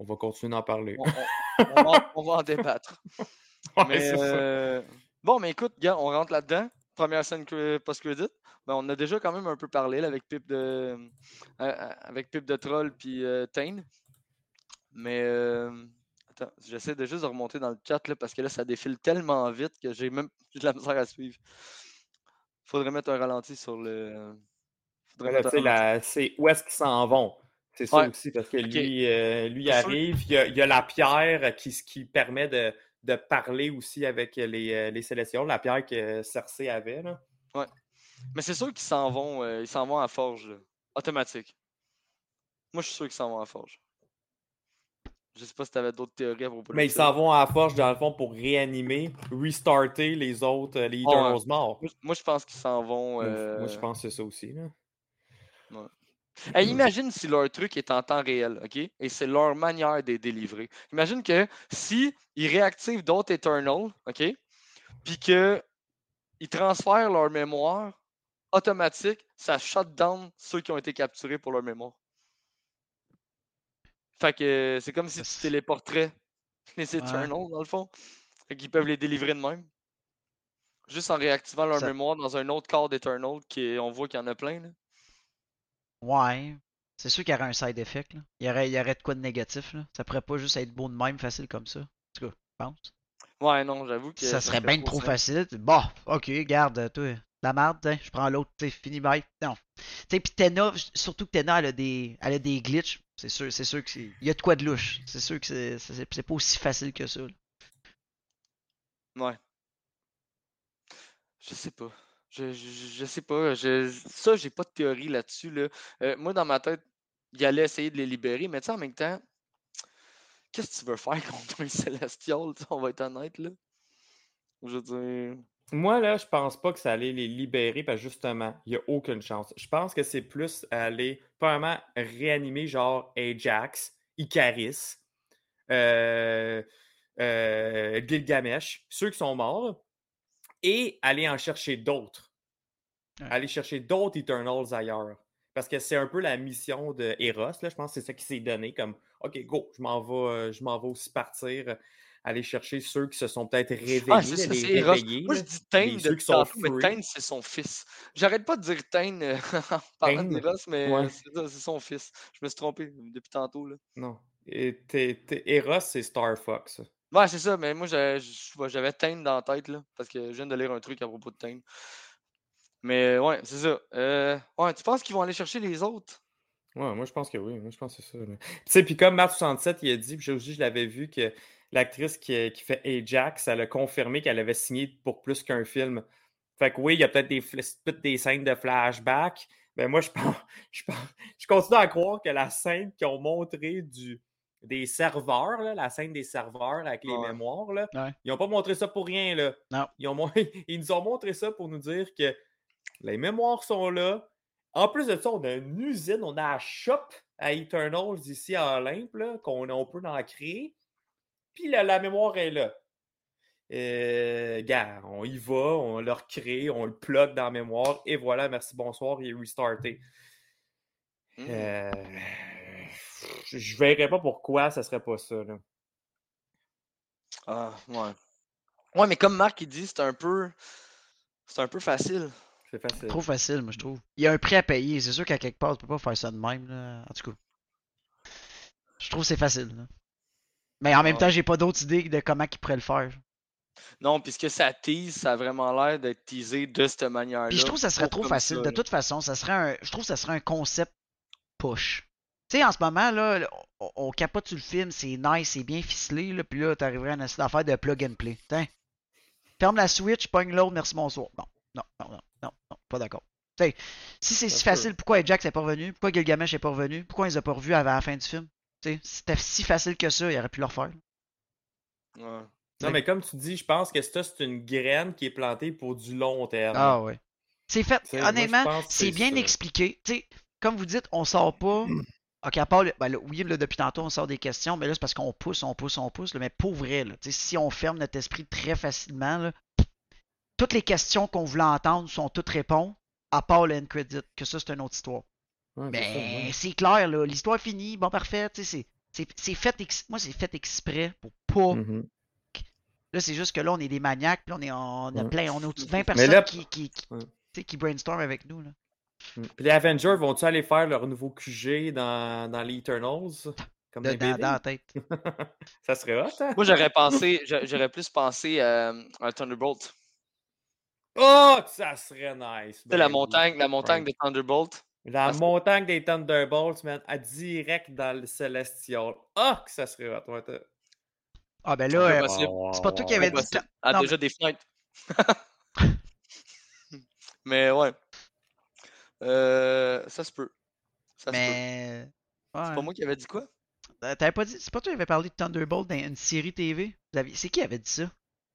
on va continuer d'en parler. On, on- on va, on va en débattre. Ouais, Mais, euh, Bon, mais écoute, gars, on rentre là-dedans. Première scène que- post-credit. Ben, on a déjà quand même un peu parlé là, avec Pip de euh, euh, avec Pip de Troll puis euh, Tane. Mais euh, attends, j'essaie de juste de remonter dans le chat là, parce que là, ça défile tellement vite que j'ai même de la misère à suivre. Faudrait mettre un ralenti sur le. Faudrait la- c'est où est-ce qu'ils s'en vont? C'est ça Ouais. aussi, parce que lui, lui arrive, il y, a, il y a la pierre qui, qui permet de, de parler aussi avec les, euh, les Célestials, la pierre que Cersei avait. Là. Mais c'est sûr qu'ils s'en vont, euh, ils s'en vont à Forge, là. automatique. Moi, je suis sûr qu'ils s'en vont à Forge. Je sais pas si tu avais d'autres théories à propos Mais ils s'en vont à forge, dans le fond, pour réanimer, restarter les autres, euh, les Ouais. Eternals morts. Moi, je pense qu'ils s'en vont. Moi, euh, Moi, je pense que c'est ça aussi. Là. Hey, imagine si leur truc est en temps réel, OK? Et c'est leur manière de les délivrer. Imagine que si ils réactivent d'autres Eternals, OK? Puis que ils transfèrent leur mémoire automatique, ça shut down ceux qui ont été capturés pour leur mémoire. Fait que c'est comme si tu téléporterais les Ouais. Eternals, dans le fond. Fait qu'ils peuvent les délivrer de même. Juste en réactivant leur Ça- mémoire dans un autre corps d'Eternal, qui on voit qu'il y en a plein. Là. Ouais. C'est sûr qu'il y aurait un side effect, là. Il y aurait, il y aurait de quoi de négatif, là. Ça pourrait pas juste être beau de même, facile comme ça. En tout cas, je pense. Ouais, non, j'avoue que. ça serait bien trop facile. Bon, ok, garde, toi, la merde, je prends l'autre, sais, fini, bye. Non. Tu pis Tena, surtout que Tena, elle a des, elle a des glitches. C'est sûr, c'est sûr que c'est. Il y a de quoi de louche. C'est sûr que c'est, c'est, c'est pas aussi facile que ça. là. Ouais. Je sais pas. Je, sais pas. Je, ça, j'ai pas de théorie là-dessus. Là. Euh, moi, dans ma tête, il allait essayer de les libérer, mais en même temps, qu'est-ce que tu veux faire contre un sais, On va être honnête, là? Je veux dire. Moi, là, je pense pas que ça allait les libérer parce que justement, il n'y a aucune chance. Je pense que c'est plus aller, premièrement, réanimer genre Ajax, Icaris, euh, euh, Gilgamesh, ceux qui sont morts, et aller en chercher d'autres. Ouais. Aller chercher d'autres Eternals ailleurs. Parce que c'est un peu la mission de Eros, là. Je pense que c'est ça qui s'est donné comme OK, go, je m'en vais, euh, je m'en vais aussi partir, euh, aller chercher ceux qui se sont peut-être réveillés, Ah, ça, les Eros. réveiller. Moi, je dis Tain mais. Tain, c'est son fils. J'arrête pas de dire Tain euh, en parlant d'Eros, mais Ouais. c'est son fils. Je me suis trompé depuis tantôt, là. Non. Et t'es- t'es- Eros, c'est Star Fox. Ouais, c'est ça, mais moi, j'avais Tain dans la tête, parce que je viens de lire un truc à propos de Tain. Mais ouais, c'est ça. Euh, ouais, tu penses qu'ils vont aller chercher les autres? Ouais, moi je pense que oui. Moi je pense que c'est ça. Tu sais, puis comme Marc 67, il a dit, puis aussi je l'avais vu que l'actrice qui, qui fait Ajax, elle a confirmé qu'elle avait signé pour plus qu'un film. Fait que oui, il y a peut-être des, des scènes de flashback. Mais moi, je pense, je pense, je continue à croire que la scène qu'ils ont montré du, des serveurs, là, la scène des serveurs avec les Ouais. mémoires, là, Ouais. ils n'ont pas montré ça pour rien. Là. Non. Ils, ont, ils nous ont montré ça pour nous dire que les mémoires sont là. En plus de ça, on a une usine, on a un shop à Eternals ici à Olympe, qu'on on peut en créer. Puis la, la mémoire est là. Euh, gars, on y va, on le recrée, on le plug dans la mémoire, et voilà, merci, bonsoir, il est restarté. Hmm. Euh, je verrais pas pourquoi ça serait pas ça. Là. Ah, ouais. Ouais, mais comme Marc il dit, c'est un peu. C'est un peu facile. C'est facile. Trop facile, moi, je trouve. Il y a un prix à payer. C'est sûr qu'à quelque part, tu peux pas faire ça de même. Là. En tout cas. Je trouve que c'est facile. là. Mais en même Ouais. temps, j'ai pas d'autres idées de comment ils pourraient le faire. Non, puisque ça tease, ça a vraiment l'air d'être teasé de cette manière-là. Puis je trouve que ça serait trop facile. ça, de toute façon, ça serait un. Je trouve que ça serait un concept push. Tu sais, en ce moment, là, on, on capote sur le film, c'est nice, c'est bien ficelé, là, puis là, t'arriverais à une d'affaires de plug and play. Tiens. Ferme la Switch, pogne l'autre, merci, bonsoir. Non, non, non, non, non, non, pas d'accord. Tu sais, si c'est si facile, pourquoi Ajax n'est pas revenu? Pourquoi Gilgamesh n'est pas revenu? Pourquoi ils les ont pas revus avant la fin du film? Tu sais, si c'était si facile que ça, il aurait pu le refaire. Ouais. Non, mais comme tu dis, je pense que ça, c'est une graine qui est plantée pour du long terme. Ah ouais. C'est fait, honnêtement, c'est bien ça. expliqué. Tu sais, comme vous dites, on sort pas. Ok, à part, le- ben là, oui, là, depuis tantôt, on sort des questions, mais là, c'est parce qu'on pousse, on pousse, on pousse. là, mais pour vrai, là, si on ferme notre esprit très facilement, là, toutes les questions qu'on voulait entendre sont toutes réponses, à part le end credit, que ça, c'est une autre histoire. Ouais, c'est ça, Mais ouais. c'est clair, l'histoire est finie, bon, parfait, c'est- fait, ex- moi, c'est fait exprès pour pas. Mhm. Là, c'est juste que là, on est des maniaques, puis là, on, est, on a Ouais. plein, on a au-dessus de 20 Mais personnes là- qui, brainstorm avec nous, là. Mm. Puis les Avengers vont-ils aller faire leur nouveau QG dans, dans les Eternals? Comme De- des dans, la tête. ça serait hot, hein? Moi, j'aurais pensé, j'a- j'aurais plus pensé euh, à Thunderbolt. Oh, que ça serait nice! La Ben montagne, la montagne right. de Thunderbolt. La Parce montagne des Thunderbolts, man, à direct dans le Celestial. Ah, que ça serait hot! ouais, t'as- Ah, ben C'est là, euh, c'est pas toi qui avais dit. Que- Ah, non, déjà des fenêtres. mais ouais. Euh, ça se peut. Ça se peut. mais. C'est pas moi qui avais dit quoi? Euh, T'avais pas dit. C'est pas toi qui avais parlé de Thunderbolt dans une série TV? C'est qui avait dit ça?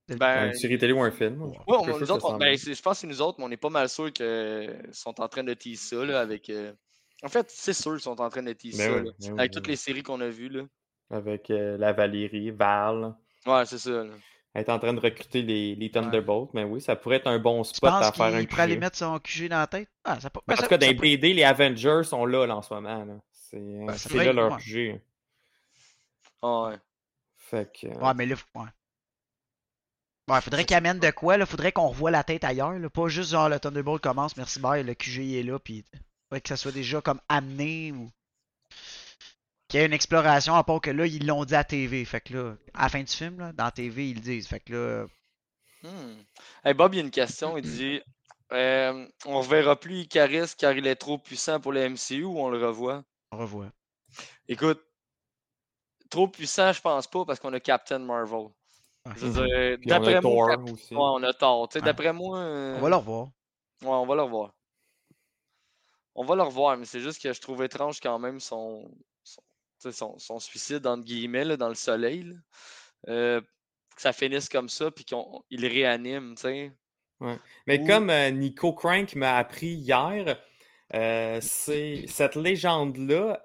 Ben, Une série télé ou un film? Ouais, on- nous autres, on- ben, je pense que c'est nous autres, mais on est pas mal sûr qu'ils sont en train de teaser ça là, avec. euh, En fait, c'est sûr qu'ils sont en train de teaser Ben ça oui, là, ben oui, avec ben toutes oui. les séries qu'on a vues. Là. Avec euh, la Valérie, Val. Ouais, c'est ça. là. Elle est en train de recruter les, les Thunderbolts, mais oui, ça pourrait être un bon spot à faire un qu'il pourrait aller QG. mettre son QG dans la tête? Ah, ça peut. En ben, tout ça- cas, dans les peut- BD, les Avengers sont là, là en ce moment. là. C'est euh, Ben, là leur ouais. QG. Ah, ouais. Fait que. Ouais, mais là, faut- ouais. Ouais, faudrait qu'il amène de quoi, là. Faudrait qu'on revoie la tête ailleurs, là. Pas juste genre le Thunderbolt commence, merci, bye, le QG est là, puis faudrait que ça soit déjà comme amené ou. Qu'il y ait une exploration, à part que là, ils l'ont dit à TV. Fait que là, à la fin du film, là, dans TV, ils le disent. Fait que là, Hmm. Hey, Bob, il y a une question. Il dit euh, On reverra plus Icaris car il est trop puissant pour le MCU ou on le revoit on revoit. Écoute, trop puissant, je pense pas parce qu'on a Captain Marvel. D'après moi, Cap- aussi. ouais, on a tort. Tu sais, Ouais. D'après moi, euh, On va le revoir. Ouais, on va le revoir. On va le revoir, mais c'est juste que je trouve étrange quand même son, son, suicide, entre guillemets, là, dans le soleil. là. Euh, que ça finisse comme ça, puis qu'il réanime, tu sais. Mais Ou- comme euh, Nico Crank m'a appris hier, euh, cette légende-là,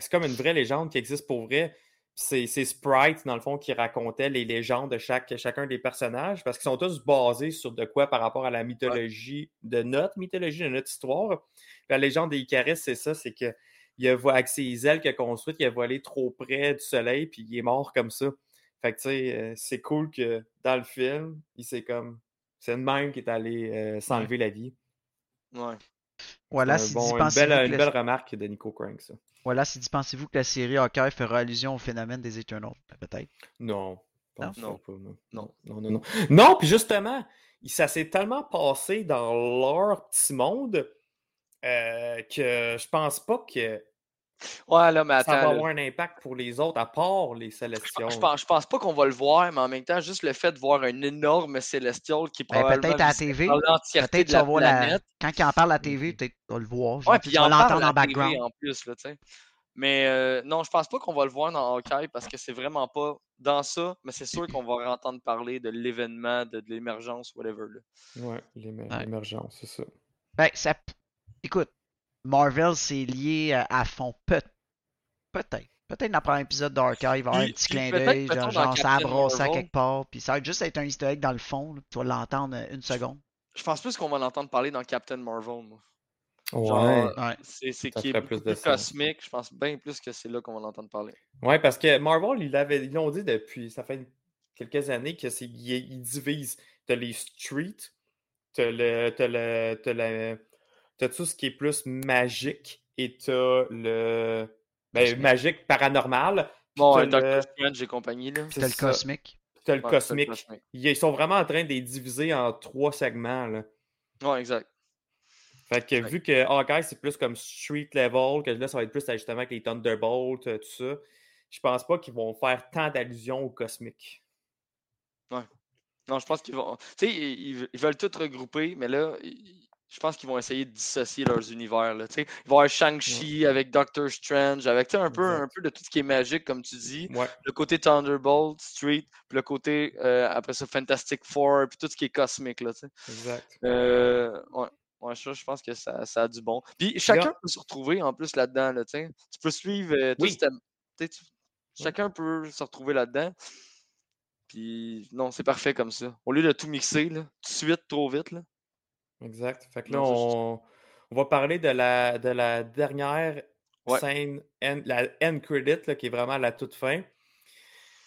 c'est comme une vraie légende qui existe pour vrai. C'est Sprite, dans le fond, qui racontait les légendes de chaque, chacun des personnages, parce qu'ils sont tous basés sur de quoi par rapport à la mythologie, de notre mythologie, de notre histoire. La légende des Icarus, c'est ça, c'est que il a, avec ses ailes qu'il a construites, il a volé trop près du soleil, puis il est mort comme ça. Fait que, tu sais, euh, c'est cool que dans le film, il s'est comme. C'est le même qui est allé euh, s'enlever la vie. Ouais. Voilà, si bon- une, pensez-vous belle, que une la- belle remarque de Nico Crank, ça. voilà, si dit, pensez-vous que la série Hawkeye fera allusion au phénomène des Eternals? Peut-être. Non. Non? Non. pas, non. Non. Non, non, non. Non, puis justement, ça s'est tellement passé dans leur petit monde euh, que je pense pas que Ouais, là, mais ça va là. avoir un impact pour les autres, à part les Célestials. je, pense, je pense pas qu'on va le voir, mais en même temps, juste le fait de voir un énorme Celestial qui Ben, peut-être à la TV. Peut-être de tu vas la voir la... planète. Quand il en parle à la TV, Mhm. peut-être tu vas le voir. genre, Ouais, puis vas en l'entendre en TV background. en plus, là, tu sais. Mais euh, non, je pense pas qu'on va le voir dans Hawkeye parce que c'est vraiment pas dans ça, mais c'est sûr qu'on va entendre parler de l'événement, de, de l'émergence, whatever. Là. Ouais. l'émergence, c'est ça. Ben, ça... Écoute, Marvel, c'est lié à, à fond. Peut- Peut-être. Peut-être dans le premier épisode d'Hawkeye, il va y avoir un petit clin peut-être, d'œil, genre, genre ça brassé à quelque part, puis ça va juste être un easter egg dans le fond, là, puis tu vas l'entendre euh, une seconde. Je pense plus qu'on va l'entendre parler dans Captain Marvel. moi. Ouais. Genre, Ouais. C'est qui est plus de cosmique. Je pense bien plus que c'est là qu'on va l'entendre parler. Ouais, parce que Marvel, ils l'avaient- ils l'ont dit depuis, ça fait quelques années que c'est, ils, ils divisent. T'as les streets, t'as le, t'as le, t'as la- t'as tout ce qui est plus magique et t'as le, ben, magique paranormal. Bon, t'as le- Doctor Strange et compagnie, là. c'est T'as le cosmique. T'as le Ouais, c'est le cosmique. cosmique. Ils sont vraiment en train de les diviser en trois segments. Là. Ouais, exact. Fait que vu que Hawkeye, c'est plus comme street level, que là, ça va être plus justement avec les Thunderbolts, euh, tout ça, je pense pas qu'ils vont faire tant d'allusions au cosmique. Non, je pense qu'ils vont. Tu sais, ils, ils- ils veulent tout regrouper, mais là, ils- je pense qu'ils vont essayer de dissocier leurs univers. Là, tu sais. il va y avoir Shang-Chi avec Doctor Strange, avec un peu, un peu de tout ce qui est magique, comme tu dis. Ouais. Le côté Thunderbolt, Street, puis le côté, euh, après ça, Fantastic Four, puis tout ce qui est cosmique. Là. Exact. Euh, ça, je pense que ça, ça a du bon. Puis chacun peut se retrouver en plus là-dedans. Là, tu peux suivre. euh, tout Oui. tu- Chacun peut se retrouver là-dedans. Puis non, c'est parfait comme ça. Au lieu de tout mixer, là, tout de suite, trop vite. Là. Exact. Fait que là, je- on, on va parler de la, de la dernière Ouais. scène, end- la end credit, là, qui est vraiment à la toute fin.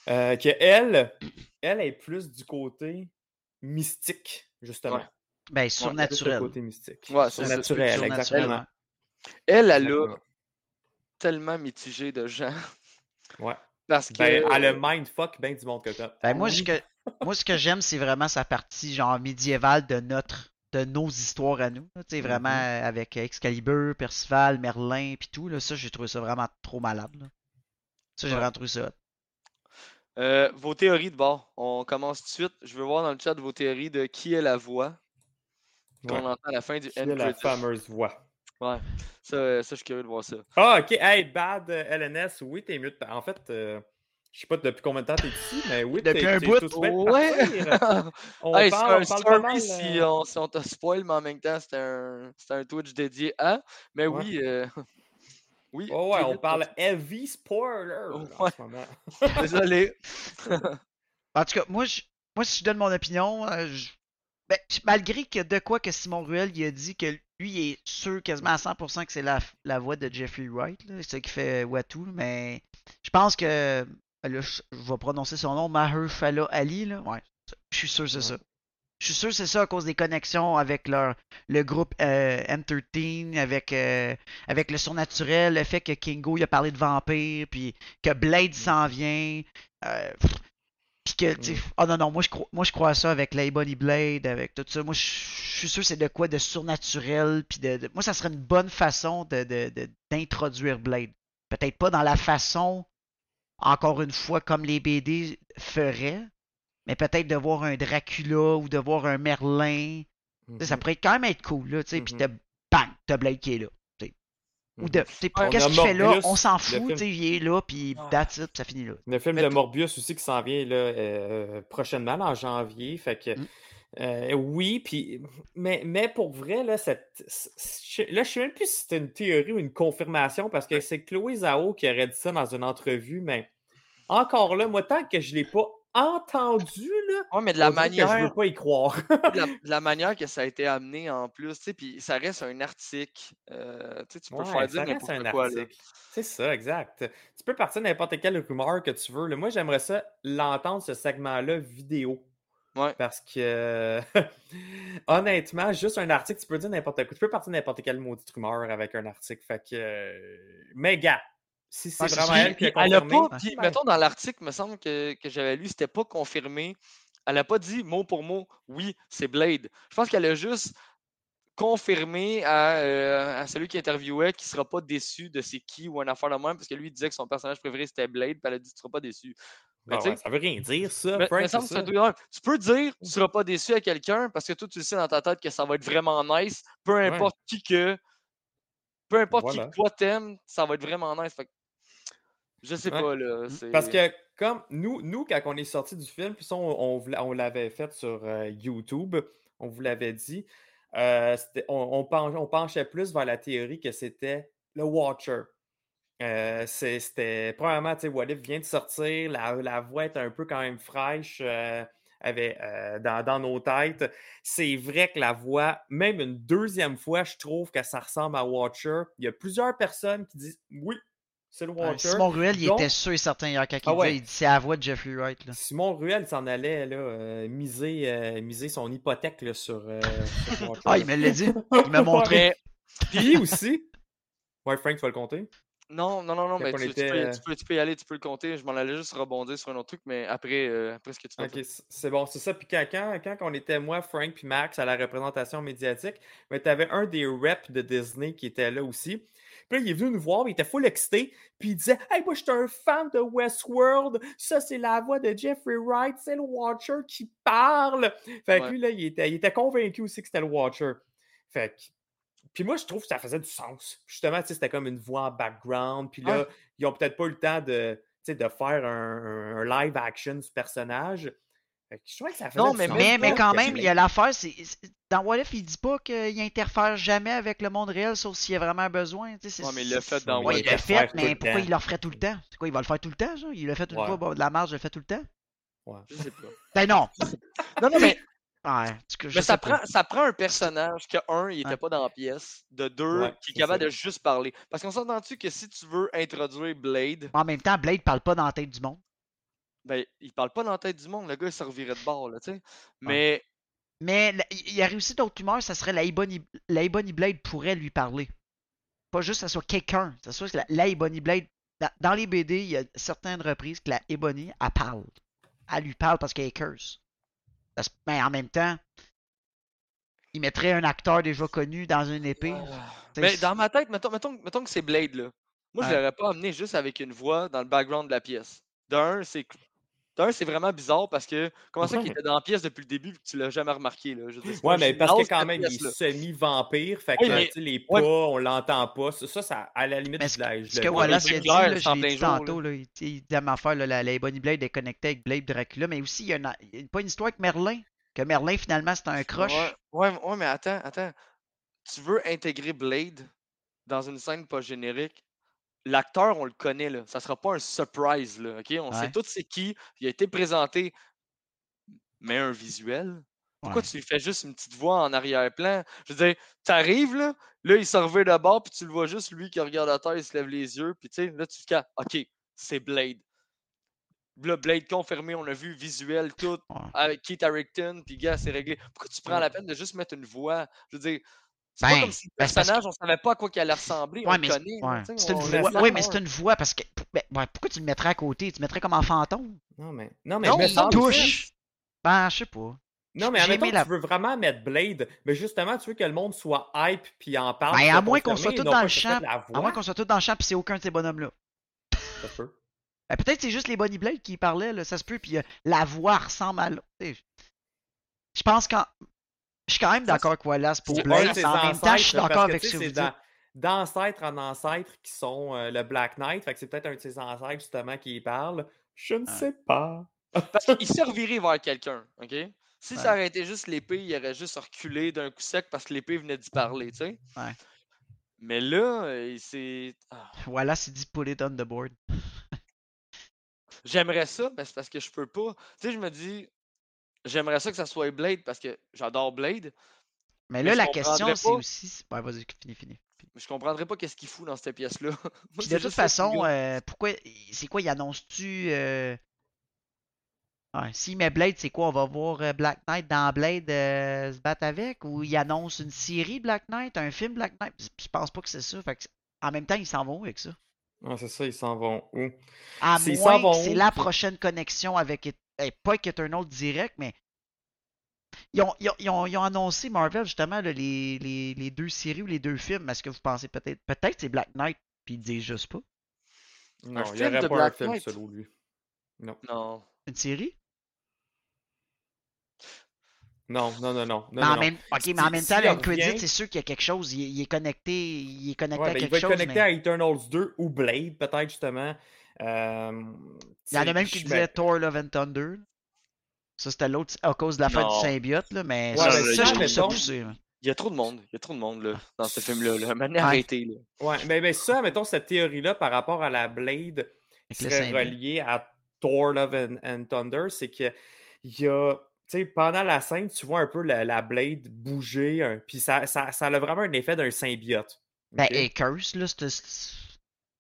Euh, que elle, elle est plus du côté mystique, justement. Ouais. Ben, surnaturel. côté mystique. Ouais, Surnaturel, Surnaturel, exactement. Elle, elle a tellement mitigé de gens. Ouais. Parce que. Ben, elle a mindfuck bien du monde que ça. Ben, moi, ce que, moi, ce que j'aime, c'est vraiment sa partie genre médiévale de notre de nos histoires à nous. Tu sais, vraiment Mhm. euh, avec Excalibur, Percival, Merlin, puis tout. Là, ça, j'ai trouvé ça vraiment trop malade. là. Ça, j'ai Ouais. vraiment trouvé ça. hot. Euh, vos théories de bord. On commence tout de suite. Je veux voir dans le chat vos théories de qui est la voix qu'on Ouais. entend à la fin du Qui end est la fameuse voix? Ouais. Ça, euh, ça, je suis curieux de voir ça. Ah, ok. Hey, bad euh, LNS, oui, t'es mieux de... En fait, euh, je sais pas depuis combien de temps t'es ici, mais oui, Depuis t'es- un bout. Ouais. On Hey, parle, c'est on un parle story mal, si, euh, on, si on te spoil, mais en même temps, c'est un, un Twitch dédié à. Mais Ouais. oui, euh, oui. Oh ouais, on vite, parle heavy spoiler en ce moment. Désolé. En tout cas, moi, je, moi si je donne mon opinion, euh, je- ben, malgré que de quoi que Simon Ruel il a dit que lui il est sûr quasiment à 100% que c'est la, la voix de Jeffrey Wright, là, c'est ça qui fait Watu, mais je pense que là, je, vais prononcer son nom, Mahershala Ali, là, ouais, je suis sûr que c'est ça. Je suis sûr que c'est ça à cause des connexions avec leur le groupe euh, M13, avec, euh, avec le surnaturel, le fait que Kingo il a parlé de vampire, puis que Blade s'en vient. euh, puis que, tu Mm. oh non, non, moi je, crois, moi je crois à ça avec Bonnie Blade, avec tout ça. Moi je je suis sûr que c'est de quoi de surnaturel. Puis de, de- moi ça serait une bonne façon de, de- de- d'introduire Blade. Peut-être pas dans la façon, encore une fois, comme les BD feraient, mais peut-être de voir un Dracula ou de voir un Merlin. Ça Mhm. pourrait quand même être cool, là, tu sais, puis Mhm. t'as bang, t'as Blade qui est là. tu sais. Ou Mhm. de, On qu'est-ce qu'il fait là? On s'en fout, film. tu sais, il est là, puis that's it, puis ça finit là. Le film Mais de Morbius aussi qui s'en vient là, euh, prochainement, en janvier. Fait que Mm. Euh, oui, puis mais, mais pour vrai, là, cette, là, je sais même plus si c'était une théorie ou une confirmation parce que c'est Chloé Zhao qui aurait dit ça dans une entrevue, mais encore là, moi, tant que je l'ai pas entendu, là, Ouais, mais de la que je manière, veux pas y croire. de la, de la manière que ça a été amené en plus, tu sais, puis ça reste un article. euh, tu peux Ouais, faire ça dire reste n'importe un quoi. C'est ça, exact. Tu peux partir de n'importe quelle rumeur que tu veux. là. Moi, j'aimerais ça l'entendre, ce segment-là, vidéo. Ouais. Parce que, honnêtement, juste un article, tu peux dire n'importe quoi. Tu peux partir n'importe quelle maudite rumeur avec un article. Fait que, euh, mais gars, si c'est vraiment elle qui a Puis elle a confirmé, pas, puis mettons dans l'article, me semble que, que j'avais lu, c'était pas confirmé. Elle a pas dit mot pour mot, oui, c'est Blade. Je pense qu'elle a juste confirmé à, euh, à celui qui interviewait qu'il sera pas déçu de c'est qui ou un affaire de même, parce que lui il disait que son personnage préféré c'était Blade, puis elle a dit tu seras pas déçu. Ah ouais, ça veut rien dire, ça, Frank, Tu peux dire tu seras pas déçu à quelqu'un parce que toi tu le sais dans ta tête que ça va être vraiment nice, peu importe qui que peu importe qui que toi t'aimes, ça va être vraiment nice. Fait que je sais Ouais. pas là. Parce que comme nous, nous quand on est sorti du film, puis ça, on, on l'avait fait sur euh, YouTube, on vous l'avait dit, euh, on penchait plus vers la théorie que c'était le Watcher. Euh, c'était premièrement, tu sais, vient de sortir, la, la voix est un peu quand même fraîche euh, euh, dans, dans nos têtes. C'est vrai que la voix, même une deuxième fois, je trouve que ça ressemble à Watcher. Il y a plusieurs personnes qui disent oui, c'est le Watcher. Simon Ruel, il était sûr et certain hier quand il Ah disait, ouais. il dit c'est la voix de Jeffrey Wright. Là. Simon Ruel s'en allait là, miser, miser son hypothèque là, sur, sur Watcher. Ah, il me l'a dit. Il m'a montré. Puis aussi. Ouais, Frank, tu vas le compter. Non, non, non, non, mais tu peux, euh, tu peux- tu peux y aller, tu peux le compter. Je m'en allais juste rebondir sur un autre truc, mais après, euh, après ce que tu vas Ok, c'est bon, c'est ça. Puis quand, quand, quand on était, moi, Frank puis Max, à la représentation médiatique, mais tu avais un des reps de Disney qui était là aussi. Puis là, il est venu nous voir, il était full excité, puis il disait Hey, moi, je suis un fan de Westworld, ça, c'est la voix de Jeffrey Wright, c'est le Watcher qui parle. Fait que Ouais. lui, là, il était, il était convaincu aussi que c'était le Watcher. Fait que. Puis moi, je trouve que ça faisait du sens. Justement, tu sais, c'était comme une voix en background. Puis là, Ouais. ils ont peut-être pas eu le temps de, tu sais, de faire un, un live action du personnage. Fait que je trouvais que ça faisait Non, du mais sens. Mais, mais quand même, il y a l'affaire, c'est. c'est- Dans What If, il dit pas qu'il interfère jamais avec le monde réel, sauf s'il y a vraiment besoin. c'est- Ouais, mais il l'a fait dans Ouais, Ouais, What il If. l'a le fait, mais pourquoi il le ferait tout le temps? C'est quoi, il va le faire tout le temps, genre? Il l'a fait une Ouais. fois, bon, de la marge, je le fait tout le temps? Je sais pas. Ben non! Non, non, mais, Ouais, je mais ça, prend, ça prend un personnage que, un, il était Ouais. pas dans la pièce, de deux, Ouais, qui est capable de juste parler. Parce qu'on s'entend-tu que si tu veux introduire Blade, En même temps, Blade parle pas dans la tête du monde. ben, il parle pas dans la tête du monde, le gars, il se revirait de bord, là, tu sais. Mais, Mais il y a réussi d'autres rumeurs, ça serait la Ebony, la Ebony Blade pourrait lui parler. Pas juste que ça soit quelqu'un, ça soit que la, la Ebony Blade. Dans, dans les BD, il y a certaines reprises que la Ebony, elle parle. Elle lui parle parce qu'elle est curse. Mais en même temps, il mettrait un acteur déjà connu dans une épée. Tu sais, mais dans ma tête, mettons, mettons, mettons que c'est Blade, là. Moi, je Ouais. l'aurais pas amené juste avec une voix dans le background de la pièce. D'un, c'est d'un, c'est vraiment bizarre parce que comment ça qu'il était dans la pièce depuis le début et que tu l'as jamais remarqué, là? Je veux dire, c'est Ouais, mais parce que quand même, il est semi-vampire. Fait que Oui, mais- les ouais. pas, on l'entend pas. Ça, ça, ça, à la limite, Mais je ce, je ce que. Wallace a dit, clair, là, je dit tantôt, là, il, il dit à ma affaire, là, la, la Ebony Blade est connectée avec Blade Dracula, mais aussi il y a, une, pas une histoire avec Merlin. Que Merlin, finalement, c'est un crush. Ouais, ouais, ouais, mais attends, attends. Tu veux intégrer Blade dans une scène pas générique? L'acteur, on le connaît, là. Ça sera pas un surprise, là. On Ouais. sait tous c'est qui. Il a été présenté, mais un visuel. Pourquoi Ouais. tu lui fais juste une petite voix en arrière-plan? Je veux dire, t'arrives, là, là, il se revient de bord, puis tu le vois juste, lui, qui regarde à terre, il se lève les yeux, puis tu sais, là, tu te captes. OK, c'est Blade. Là, Blade confirmé, on a vu visuel, tout, Ouais. avec Keith Harrington, puis gars, c'est réglé. Pourquoi tu prends la peine de juste mettre une voix? Je veux dire, c'est pas Ben, comme si le ben, personnage, on savait pas à quoi qu'il allait ressembler, on Ouais, le mais connaît. ouais, on voix. Oui, mais c'est une voix parce que. ben, ouais, pourquoi tu le mettrais à côté? Tu le mettrais comme en fantôme? Non, mais, non, mais Non, je me il semble- touche. Ben, je sais pas. Non, mais aimé que la- tu veux vraiment mettre Blade, mais justement, tu veux que le monde soit hype puis en parle. Ben, à moins qu'on soit tous dans le champ. À moins qu'on soit tous dans le champ puis c'est aucun de ces bonhommes-là. Ça se peut. Ben, peut-être c'est juste les Bonnie Blade qui parlaient, là, ça se peut, puis euh, la voix ressemble à l'autre. Je pense qu'en. Je suis quand même d'accord avec Wallace pour C'est Blade, en même temps, je suis ancêtres, d'accord parce que, avec tu ce sais, que vous c'est dites. dans- D'ancêtre en ancêtre qui sont euh, le Black Knight. Fait que c'est peut-être un de ses ancêtres justement qui y parle. Je ne Ouais. sais pas. Parce qu'il servirait vers quelqu'un, OK? Si Ouais. ça aurait été juste l'épée, il aurait juste reculé d'un coup sec parce que l'épée venait d'y parler, tu sais? Ouais. Mais là, euh, c'est. ah, Wallace, il dit put it on the board. J'aimerais ça, mais c'est parce que je peux pas. Tu sais, je me dis, j'aimerais ça que ça soit Blade parce que j'adore Blade, Mais là, la question, c'est pas. aussi. Ouais, vas-y, fini, fini. mais je comprendrais pas qu'est-ce qu'il fout dans cette pièce-là. De toute façon, euh, pourquoi. C'est quoi, il annonce-tu. euh, Ouais, s'il met Blade, c'est quoi On va voir euh, Black Knight dans Blade euh, se battre avec Ou il annonce une série Black Knight, un film Black Knight? Je pense pas que c'est ça. Fait que, en même temps, ils s'en vont avec ça. Ouais, c'est ça, ils s'en vont où? À moins que c'est où, la prochaine connexion avec. Pas avec Eternal direct, mais. Ils ont, ils ont- ils ont- ils ont annoncé Marvel justement là, les, les- les deux séries ou les deux films. Est-ce que vous pensez peut-être. Peut-être c'est Black Knight, puis ils disent juste pas? Non, il n'y aurait de pas Black un film Knight? solo, lui. Non. Non. Une série? Non, non, non, non. mais non, en non. même, ok, Si- mais en même temps, le credit, c'est sûr qu'il y a quelque chose. Il, est- il est connecté, il est connecté Ouais, à ben, il quelque va être chose. connecté mais- à Eternals 2 ou Blade, peut-être justement. Euh, Il y en a même qui disaient Thor Love and Thunder. Ça, c'était l'autre à cause de la fin du symbiote, là, mais Ouais, ça, mais ça, ça, je trouve ça poussé. là. Il y a trop de monde. Il y a trop de monde là, dans ce film-là. Là. Maintenant, arrêtez. Là. Ouais, mais, mais ça, mettons, cette théorie-là par rapport à la Blade qui serait reliée à Thor Love and, and Thunder, c'est que il y a. Tu sais, pendant la scène, tu vois un peu la, la Blade bouger, hein, puis ça, ça, ça a vraiment un effet d'un symbiote. Ben, et Curse, là, c'était. c'est-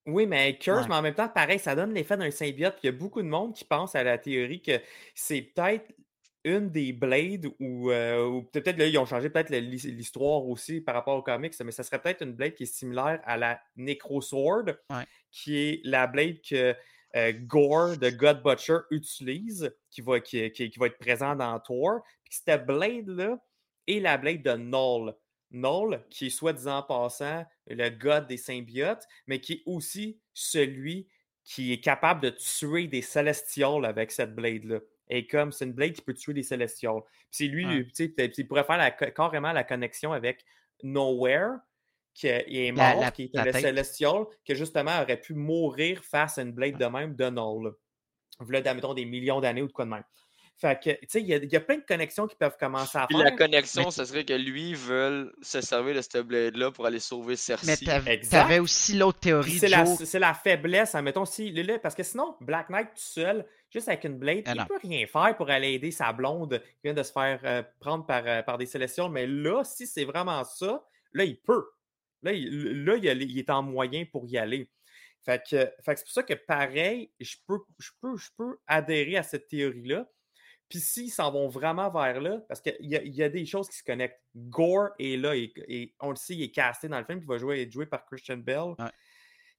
Oui, mais Curse, Ouais. mais en même temps, pareil, ça donne l'effet d'un symbiote. Il y a beaucoup de monde qui pense à la théorie que c'est peut-être une des Blades ou, euh, peut-être là, ils ont changé peut-être l'histoire aussi par rapport aux comics, mais ça serait peut-être une Blade qui est similaire à la Necrosword, Ouais. qui est la Blade que euh, Gore de God Butcher utilise, qui va, qui, qui- qui va être présent dans Thor. Puis cette Blade-là est la Blade de Null. Null, qui est soi-disant passant le god des symbiotes, mais qui est aussi celui qui est capable de tuer des Celestials avec cette blade-là. Et comme c'est une blade qui peut tuer des Celestials. Puis c'est lui, Ouais. tu sais, il pourrait faire la carrément la connexion avec Nowhere, qui est La- mort, la- qui était le tête. Celestial, que justement aurait pu mourir face à une blade de même de Null. Voilà, admettons, des millions d'années ou de quoi de même. Fait que, tu sais, il y, a- il y a plein de connexions qui peuvent commencer à Puis faire. la connexion, Mais- ce serait que lui veut se servir de cette blade-là pour aller sauver Mais Cersei. Exact. t'avais aussi l'autre théorie, C'est la, la faiblesse, admettons, si, là, là, parce que sinon, Black Knight tout seul, juste avec une blade, Ah il non. ne peut rien faire pour aller aider sa blonde qui vient de se faire euh, prendre par, euh, par des Célestials. Mais là, si c'est vraiment ça, là, il peut. Là, il, là, il, a- il est en moyen pour y aller. Fait que, fait que c'est pour ça que pareil, je peux, je peux, je peux adhérer à cette théorie-là. Puis s'ils s'en vont vraiment vers là, parce qu'il y, y a des choses qui se connectent. Gore est là et, et on le sait, il est casté dans le film, puis il va jouer, être joué par Christian Bell. Ouais.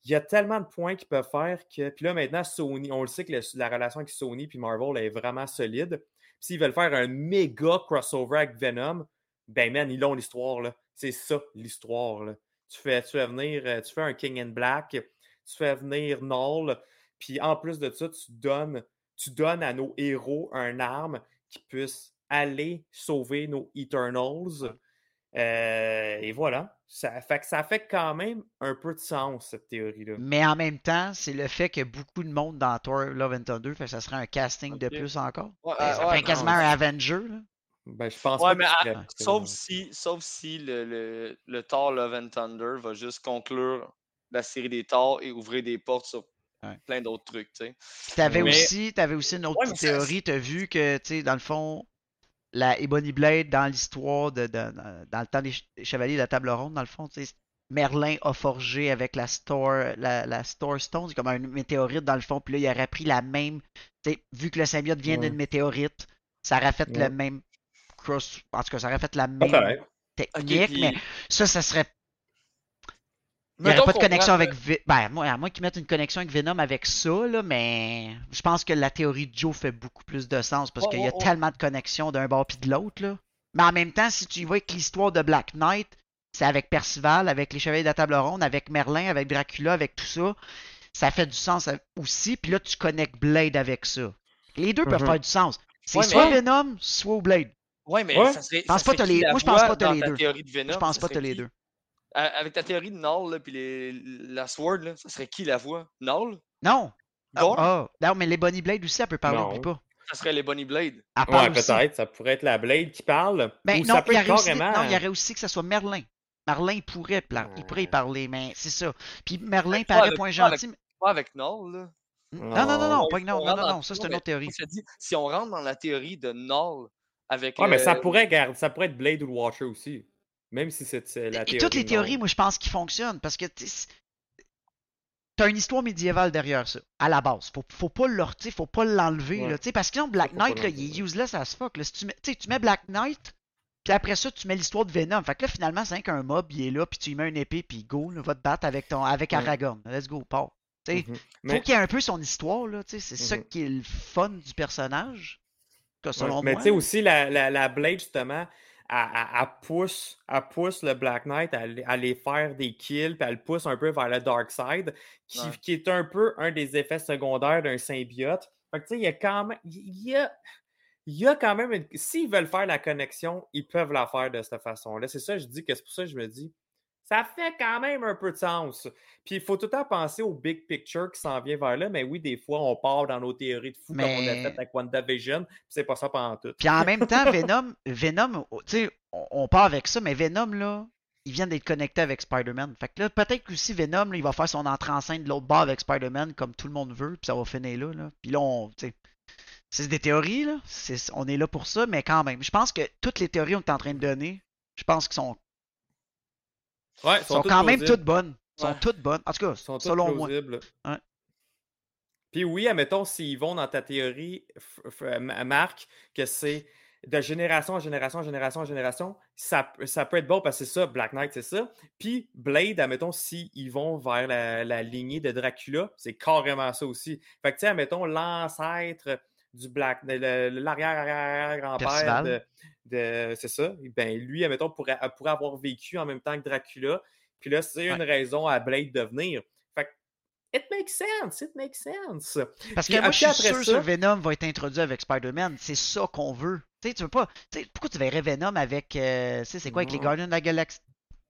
Il y a tellement de points qu'ils peuvent faire que. Puis là, maintenant, Sony, on le sait que le- la relation avec Sony puis Marvel est vraiment solide. Puis s'ils veulent faire un méga crossover avec Venom, ben man, ils ont l'histoire, là. C'est ça, l'histoire, là. Tu fais, tu fais venir, euh, tu fais un King in Black, tu fais venir Null, puis en plus de ça, tu donnes, tu donnes à nos héros un arme qui puisse aller sauver nos Eternals. Euh, et voilà. Ça fait que ça fait quand même un peu de sens, cette théorie-là. Mais en même temps, c'est le fait que beaucoup de monde dans Thor Love and Thunder, fait que ça serait un casting de plus encore. Ouais, ça ouais, fait non, quasiment un Avenger, là. Ben, je pense Ouais, pas mais qu'il à- serait- sauf si, sauf si le, le, le Thor Love and Thunder va juste conclure la série des Thor et ouvrir des portes sur Ouais. plein d'autres trucs, tu T'avais Mais- aussi, t'avais aussi une autre Ouais, théorie, t'as vu que, tu sais, dans le fond, la Ebony Blade, dans l'histoire de, de- dans le temps des ch- des Chevaliers de la Table Ronde, dans le fond, tu sais, Merlin a forgé avec la Store, la, la Store Stone, c'est comme un météorite dans le fond, puis là, il aurait pris la même, tu sais, vu que le symbiote vient Ouais. d'une météorite, ça aurait fait Ouais. le même cross, en tout cas, ça aurait fait la même technique, puis- mais ça, ça serait il n'y aurait pas de connexion avec Ve- Ben, moi, à moins qu'ils mettent une connexion avec Venom avec ça, là, mais je pense que la théorie de Joe fait beaucoup plus de sens parce qu'il y a tellement de connexions d'un bord puis de l'autre. là. Mais en même temps, si tu y vas avec l'histoire de Black Knight, c'est avec Percival, avec les Chevaliers de la Table Ronde, avec Merlin, avec Dracula, avec tout ça. Ça fait du sens aussi. Puis là, tu connectes Blade avec ça. Les deux peuvent Mhm. faire du sens. C'est Ouais, soit mais- Venom, soit Blade. Ouais, mais Ouais. ça serait. Pas les- moi, je pense pas t'as dans les deux. Je pense pas serait t'as les deux. Avec ta théorie de Null, puis les... la Sword, là, ça serait qui la voix? Null Non! Ah, ah, non, mais les Bonnie Blade aussi, elle peut parler, Non. oublie pas. Ça serait les Bonnie Blade. Ouais, peut-être. Ça pourrait être la Blade qui parle. Ben ou non, ça peut il y être aurait aussi, carrément. non, il y aurait aussi que ce soit Merlin. Merlin pourrait, pla- il pourrait y parler, mais c'est ça. Puis Merlin Avec- paraît avec- point avec- gentil. mais- Pas avec Null, là. Non, non, non, non, On- pas non, on non, non, ça c'est une mais autre théorie. si on rentre dans la théorie de Null avec. Ouais, mais ça le- pourrait, garder, ça pourrait être Blade ou le Watcher aussi. Même si c'est c'est la Et théorie. toutes les théories, moi, je pense qu'ils fonctionnent parce que t'as une histoire médiévale derrière ça, à la base. Faut, faut pas le, tu sais, faut pas l'enlever, Ouais. là, tu sais, parce que sinon, Black Knight, là, il est useless as fuck. Là. Si tu, mets, tu mets Black Knight, puis après ça, tu mets l'histoire de Venom. Fait que là, finalement, c'est qu'un mob, il est là, puis tu lui mets une épée, puis go, là, va te battre avec, ton, avec. Aragorn. Let's go, part. Mhm. faut qu'il y ait un peu son histoire, là, tu sais, c'est ça Mhm. qui est le fun du personnage. Selon Ouais, Mais tu sais aussi, la, la, la Blade, justement, elle, elle pousse, elle pousse le Black Knight à, aller- à faire des kills, puis elle le pousse un peu vers le Dark Side, qui, Ouais. qui est un peu un des effets secondaires d'un symbiote. Fait que tu sais, il y a quand même. Il y a, il y a quand même. une- S'ils veulent faire la connexion, ils peuvent la faire de cette façon-là. C'est ça, je dis que c'est pour ça que je me dis. Ça fait quand même un peu de sens. Puis il faut tout le temps penser au big picture qui s'en vient vers là. Mais oui, des fois, on part dans nos théories de fou comme on a Mais- fait avec WandaVision. Puis c'est pas ça pendant tout. Puis en même temps, Venom, Venom, tu sais, on, part avec ça, mais Venom, là, il vient d'être connecté avec Spider-Man. Fait que là, peut-être qu'aussi Venom, là, il va faire son entrée en scène de l'autre bord avec Spider-Man, comme tout le monde veut, puis ça va finir là. là. Puis là, on, tu sais, c'est des théories, là. On est là pour ça, mais quand même. Je pense que toutes les théories qu'on est en train de donner, je pense qu'elles sont, Ouais, sont quand même toutes bonnes. Sont Ouais. toutes bonnes. En tout cas, sont selon moi. plausibles. Puis oui, admettons, s'ils vont dans ta théorie, Ma- Marc, que c'est de génération en génération en génération en génération, ça, ça peut être bon parce que c'est ça, Black Knight, c'est ça. Puis Blade, admettons, s'ils vont vers la, la lignée de Dracula, c'est carrément ça aussi. Fait que, tu sais, admettons, l'ancêtre du Black, l'arrière-arrière-grand-père de, de- c'est ça, ben lui, admettons, pourrait, pourrait avoir vécu en même temps que Dracula. Puis là, c'est une raison à Blade de venir. Fait que, it makes sense, it makes sense. Parce Puis que moi, après- je suis sûr ça- que Venom va être introduit avec Spider-Man. C'est ça qu'on veut. Tu sais, tu veux pas. pourquoi tu verrais Venom avec. euh, tu sais, c'est quoi, avec les Non. Gardiens de la Galaxie?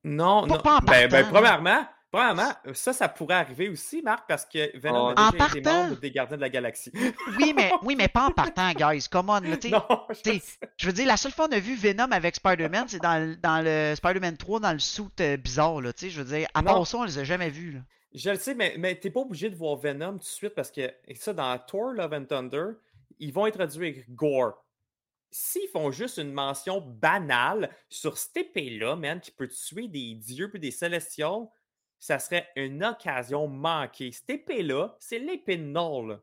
Non, Pas- non. pas en ben, ben, premièrement, premièrement, ça, ça pourrait arriver aussi, Marc, parce que Venom Ouais. a En déjà été partant? membre des Gardiens de la Galaxie. Oui, mais, oui, mais pas en partant, guys. Come on, là, tu sais. non, je. Je veux dire, la seule fois qu'on a vu Venom avec Spider-Man, c'est dans, le- dans le Spider-Man 3, dans le suit euh, bizarre, là, tu sais. Je veux dire, à part ça, on les a jamais vus, là. Je le sais, mais, mais t'es pas obligé de voir Venom tout de suite parce que et ça, dans Thor Love and Thunder, ils vont introduire Gore. S'ils font juste une mention banale sur cette épée-là, man, qui peut tuer des dieux puis des célestials, ça serait une occasion manquée. Cette épée-là, c'est l'épée de Null.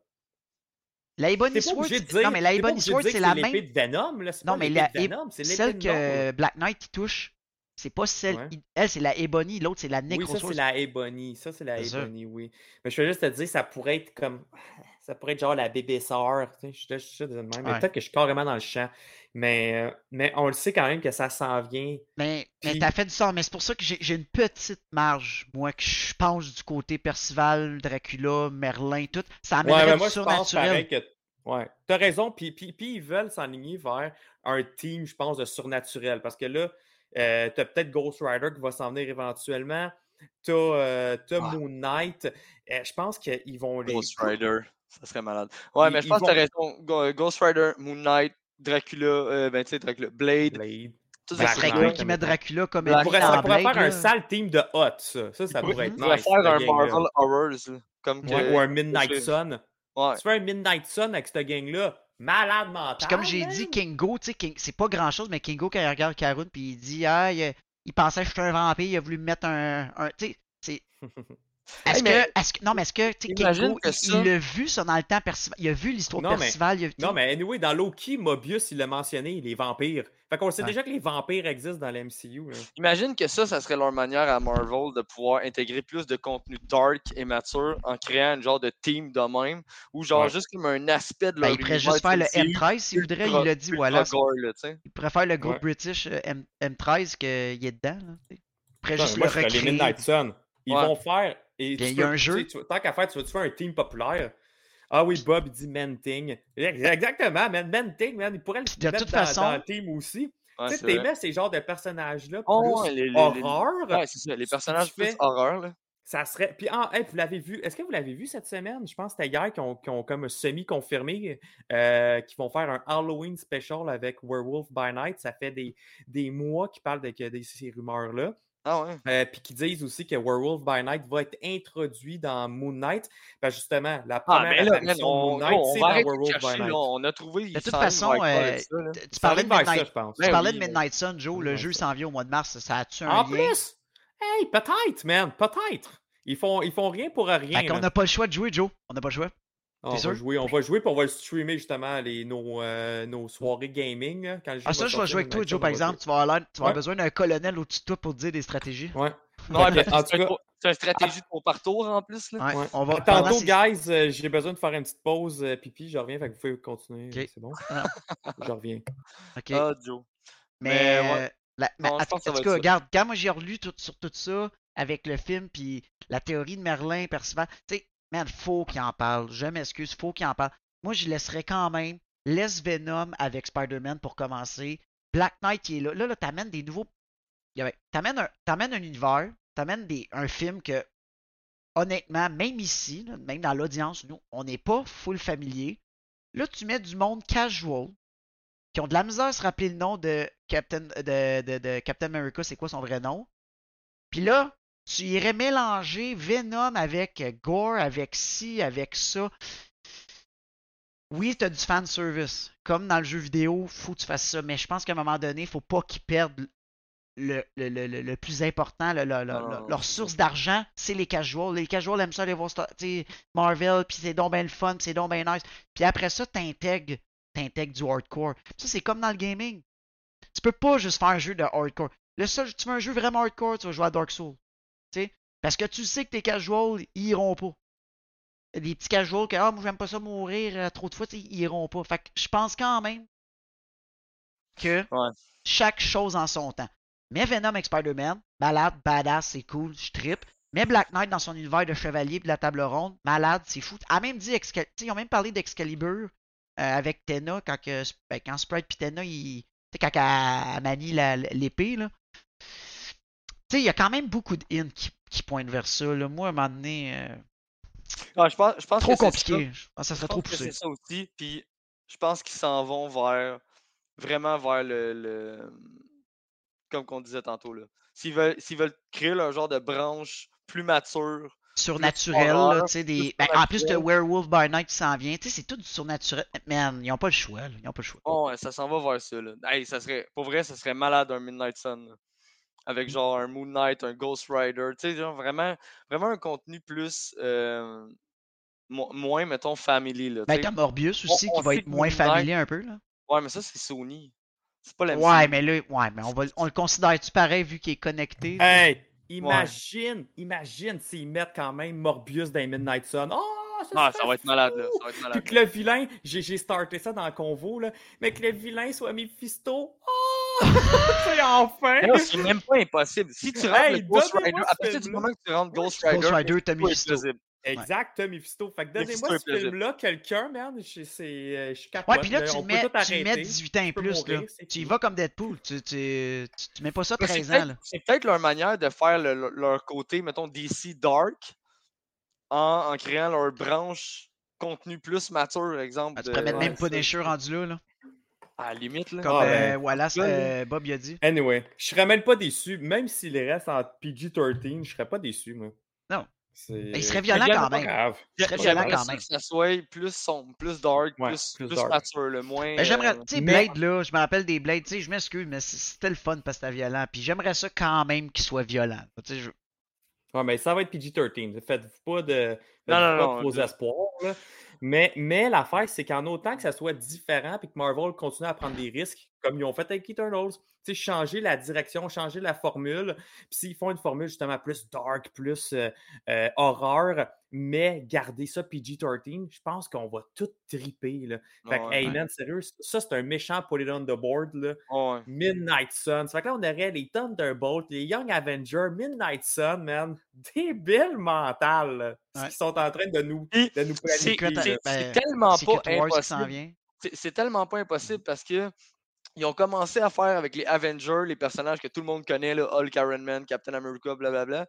La Ebony Sword, non, mais la Ebony Sword, c'est la l'épée même. de Venom, là. Non, pas mais la, de Venom, celle que Black Knight touche, c'est pas celle. Ouais. Elle, c'est la Ebony, l'autre, c'est la Oui, ça, c'est la Ebony. Ça, c'est la. Ebony, oui. Mais je veux juste te dire, ça pourrait être comme. Ça pourrait être genre la bébé sœur. tu sais, Je suis je suis de même. Mais Ouais. peut-être que je suis carrément dans le champ. Mais, euh, mais on le sait quand même que ça s'en vient. Mais, mais t'as fait du sort, mais c'est pour ça que j'ai une petite marge, moi, que je pense du côté Percival, Dracula, Merlin, tout. Ça Ouais, amènerait mais moi, pense surnaturel. que. Ouais, t'as raison. Puis, puis, puis ils veulent s'enligner vers un team, je pense, de surnaturel. Parce que là, euh, t'as peut-être Ghost Rider qui va s'en venir éventuellement. T'as euh, t'as Ah. Moon Knight. Euh, je pense qu'ils vont les. Ghost Rider, ça serait malade. Ouais, Ils- mais je pense que t'as raison. Ghost Rider, Moon Knight, Dracula, euh, ben tu sais, Dracula, Blade, Blade. tout Ça serait cool qu'ils mettent Dracula comme Black Ça pourrait, ça pourrait Blade, faire un sale team de hot, ça. Ça, ça pourrait- être nice. faire un. Marvel Horrors, là, comme que. Ouais, ou un Midnight je- Sun. Ouais. Tu fais un Midnight Sun avec cette gang-là. Malade mental. Puis comme j'ai dit, Kingo, tu sais, King- c'est pas grand chose, mais Kingo, quand il regarde Karun, puis il dit, ah, il, il pensait que j'étais un vampire, il a voulu me mettre un. un tu sais, c'est. Est-ce Hey, mais que, non, mais est-ce que, il- ça- il l'a vu ça dans le temps Percival, il a vu l'histoire de Non, mais- Percival, il a, sais, Non, mais anyway, dans Loki, Mobius, il l'a mentionné, les vampires. Fait qu'on sait Ouais. déjà que les vampires existent dans l'MCU. Imagine que ça, ça serait leur manière à Marvel de pouvoir intégrer plus de contenu dark et mature en créant un genre de team de même, ou genre Ouais. juste comme un aspect de ben, leur il pourrait juste faire le MCU M13 s'il voudrait, il l'a dit, voilà. gore, là. Il préfère le groupe Ouais. British euh, M- M13 qu'il est dedans, là. Il pourrait juste le les recréer. Midnight Sun. Ils Ouais. vont faire. Et il y a un jeu. tu- tant qu'à faire, tu veux-tu faire un team populaire? Ah oui, Bob, il dit Menting. Exactement, man. Menting, man. Il pourrait le De mettre toute dans, façon- dans le team aussi. Ouais, tu sais, t'aimais ces genres de personnages-là, plus Oh, ouais, les- les- les- horreur? Ouais, c'est ça. Les personnages plus fais- horreur, là. Ça serait. Puis, ah, hey, vous l'avez vu. Est-ce que vous l'avez vu cette semaine? Je pense que c'était hier qu'ils ont, qu'ils ont comme semi-confirmé euh, qu'ils vont faire un Halloween special avec Werewolf by Night. Ça fait des, des mois qu'ils parlent de ces rumeurs-là. Ah ouais. Euh, puis qui disent aussi que Werewolf by Night va être introduit dans Moon Knight. Ben justement, la Ah, première là, apparition de on, Moon Knight, on c'est va dans Werewolf by Night. là. On a trouvé. De toute façon, euh, ça. Tu parlais de ça, Midnight, je pense. tu Ben parlais oui, de Midnight Sun, Joe. Le jeu s'en vient au mois de mars. Ça a-tu un En lien? plus, hey, peut-être, man, peut-être. Ils font, ils font rien pour rien. Fait qu'on n'a pas le choix de jouer, Joe. On n'a pas le choix. On T'es va jouer, on va jouer, puis on va le streamer justement les, nos, euh, nos soirées gaming. là, quand le jeu Ah, ça, je vais jouer avec toi, Joe, par on exemple. Tu vas avoir, l'air- tu vas avoir Ouais. besoin d'un colonel au-dessus de toi pour te dire des stratégies. Ouais. Non, c'est tout un- cas, c'est une stratégie de ton parcours en plus, là. Ouais, on va. Tantôt, guys, euh, j'ai besoin de faire une petite pause euh, pipi. Je reviens, fait que vous pouvez continuer. Ok. C'est bon? Ah. Je reviens. Ok. Ah, Joe. Mais, Mais, ouais. la- mais Non, en, en tout cas, regarde, quand moi j'ai relu tout, sur tout ça avec le film puis la théorie de Merlin, Percival, tu sais, man, faut qu'il en parle. Je m'excuse, faut qu'il en parle. Moi, je laisserais quand même. Laisse Venom avec Spider-Man pour commencer. Black Knight, il est là. Là, là t'amènes des nouveaux. T'amènes un, t'amènes un univers, t'amènes des, un film que, honnêtement, même ici, même dans l'audience, nous, on n'est pas full familier. Là, tu mets du monde casual qui ont de la misère à se rappeler le nom de Captain, de, de- de Captain America, c'est quoi son vrai nom? Puis là, tu irais mélanger Venom avec Gore, avec ci, avec ça. Oui, tu as du fan service. Comme dans le jeu vidéo, faut que tu fasses ça. Mais je pense qu'à un moment donné, faut pas qu'ils perdent le, le, le- le- le plus important, leur source d'argent, c'est les casuals. Les casuals aiment ça aller voir Marvel, puis c'est donc bien le fun, c'est donc bien nice. Puis après ça, t'intègres t'intègres du hardcore. Ça, c'est comme dans le gaming. Tu peux pas juste faire un jeu de hardcore. Le seul, tu veux un jeu vraiment hardcore, tu vas jouer à Dark Souls. Parce que tu sais que tes casuals, ils iront pas. Les petits casuals que, ah, moi, j'aime pas ça mourir euh, trop de fois, ils iront pas. Fait que je pense quand même que Ouais. chaque chose en son temps. Mais Venom avec Spider-Man, malade, badass, c'est cool, je trippe. Mais Black Knight dans son univers de chevalier et de la table ronde, malade, c'est fou. A même dit, ils ont même parlé d'Excalibur euh, avec Tenna quand, que, ben, quand Sprite et Tenna, ils, quand elle, manie l'épée, là. Tu sais, il y a quand même beaucoup de hints qui, qui pointent vers ça. Là. Moi, à un moment donné, euh, Ah, je pense, je pense trop que c'est ça. compliqué. Je pense que ça serait trop poussé. c'est ça aussi. Puis je pense qu'ils s'en vont vers vraiment vers le, le- comme qu'on disait tantôt là. S'ils veulent, s'ils veulent créer leur genre de branche plus mature. surnaturel, là, tu sais, des... ben, en plus de. Werewolf by Night qui s'en vient, tu sais, c'est tout du surnaturel. Man, ils ont pas le choix, là. Ils ont pas le choix. Oh, ouais, ça s'en va vers ça là. Hey, ça serait, pour vrai, ça serait malade un Midnight Sun. là. Avec genre un Moon Knight, un Ghost Rider, tu sais, genre vraiment, vraiment un contenu plus, euh, mo- moins, mettons, family là. Ben, t'as Morbius aussi on qui va être moins Moon Knight- familier un peu, là. Ouais, mais ça c'est Sony. C'est pas la Ouais, mais là, ouais, mais on, va, on le considère-tu pareil vu qu'il est connecté? Hey, imagine, imagine s'ils mettent quand même Morbius dans Midnight Sun. Oh, ça, Ah, ça va être malade là. fou! Ça va être Puis que le vilain, j'ai j'ai starté ça dans le convo, là, mais que le vilain soit Mephisto. Oh! C'est enfin! C'est même pas impossible. Si tu rentres Hey, le Ghost Rider, à partir du moment que tu rentres Ghost Ghost Rider, Rider, t'as plausible. Exact, Mephisto. Fait que donnez-moi ce film-là, quelqu'un, man. Je, euh, suis capote. Ouais, puis là, tu mets, tu mets arrêter. 18 ans et plus, mourir, là. Tu y vas comme Deadpool. Tu, tu, tu, tu mets pas ça Mais c'est 13 ans. C'est peut-être leur manière de faire le- le- leur côté, mettons, DC Dark en, en créant leur branche contenu plus mature, exemple. Ben, tu de- pourrais mettre ouais, même Punisher rendu là, là. À la limite, là. Comme Ah, euh, ben, Wallace, là, là. euh, Bob il a dit. Anyway, je serais même pas déçu. Même s'il reste en PG-13, je serais pas déçu, moi. Non. Il serait violent Mais quand même. grave. Il serait violent quand même. que ça soit plus sombre, plus dark, Ouais, plus, plus plus dark. mature, le moins. Ben, j'aimerais, euh, tu sais, mais- Blade, là, je me rappelle des Blades, tu sais, je m'excuse, mais c'était le fun parce que c'était violent. Puis j'aimerais ça quand même qu'il soit violent. Tu sais, je- Ouais, mais ça va être PG-13. Faites-vous pas de, faites-vous Non, non, pas non, de faux espoirs. là? Mais, mais l'affaire, c'est qu'en autant que ça soit différent et que Marvel continue à prendre des risques, comme ils ont fait avec Eternals. Tu sais, changer la direction, changer la formule. Puis s'ils font une formule justement plus dark, plus euh, euh, horreur, mais garder ça PG-13, je pense qu'on va tout triper. Là. Fait que, Ouais. hey man, sérieux, ça c'est un méchant put it on the board. Là. Ouais. Midnight Sun. Ça fait que là, on aurait les Thunderbolts, les Young Avengers, Midnight Sun, man. Débile mental, ce Ouais. qu'ils sont en train de nous, de nous planifier. C'est- ben, c'est tellement pas impossible. c'est tellement pas impossible parce que ils ont commencé à faire avec les Avengers, les personnages que tout le monde connaît, là, Hulk, Iron Man, Captain America, blablabla.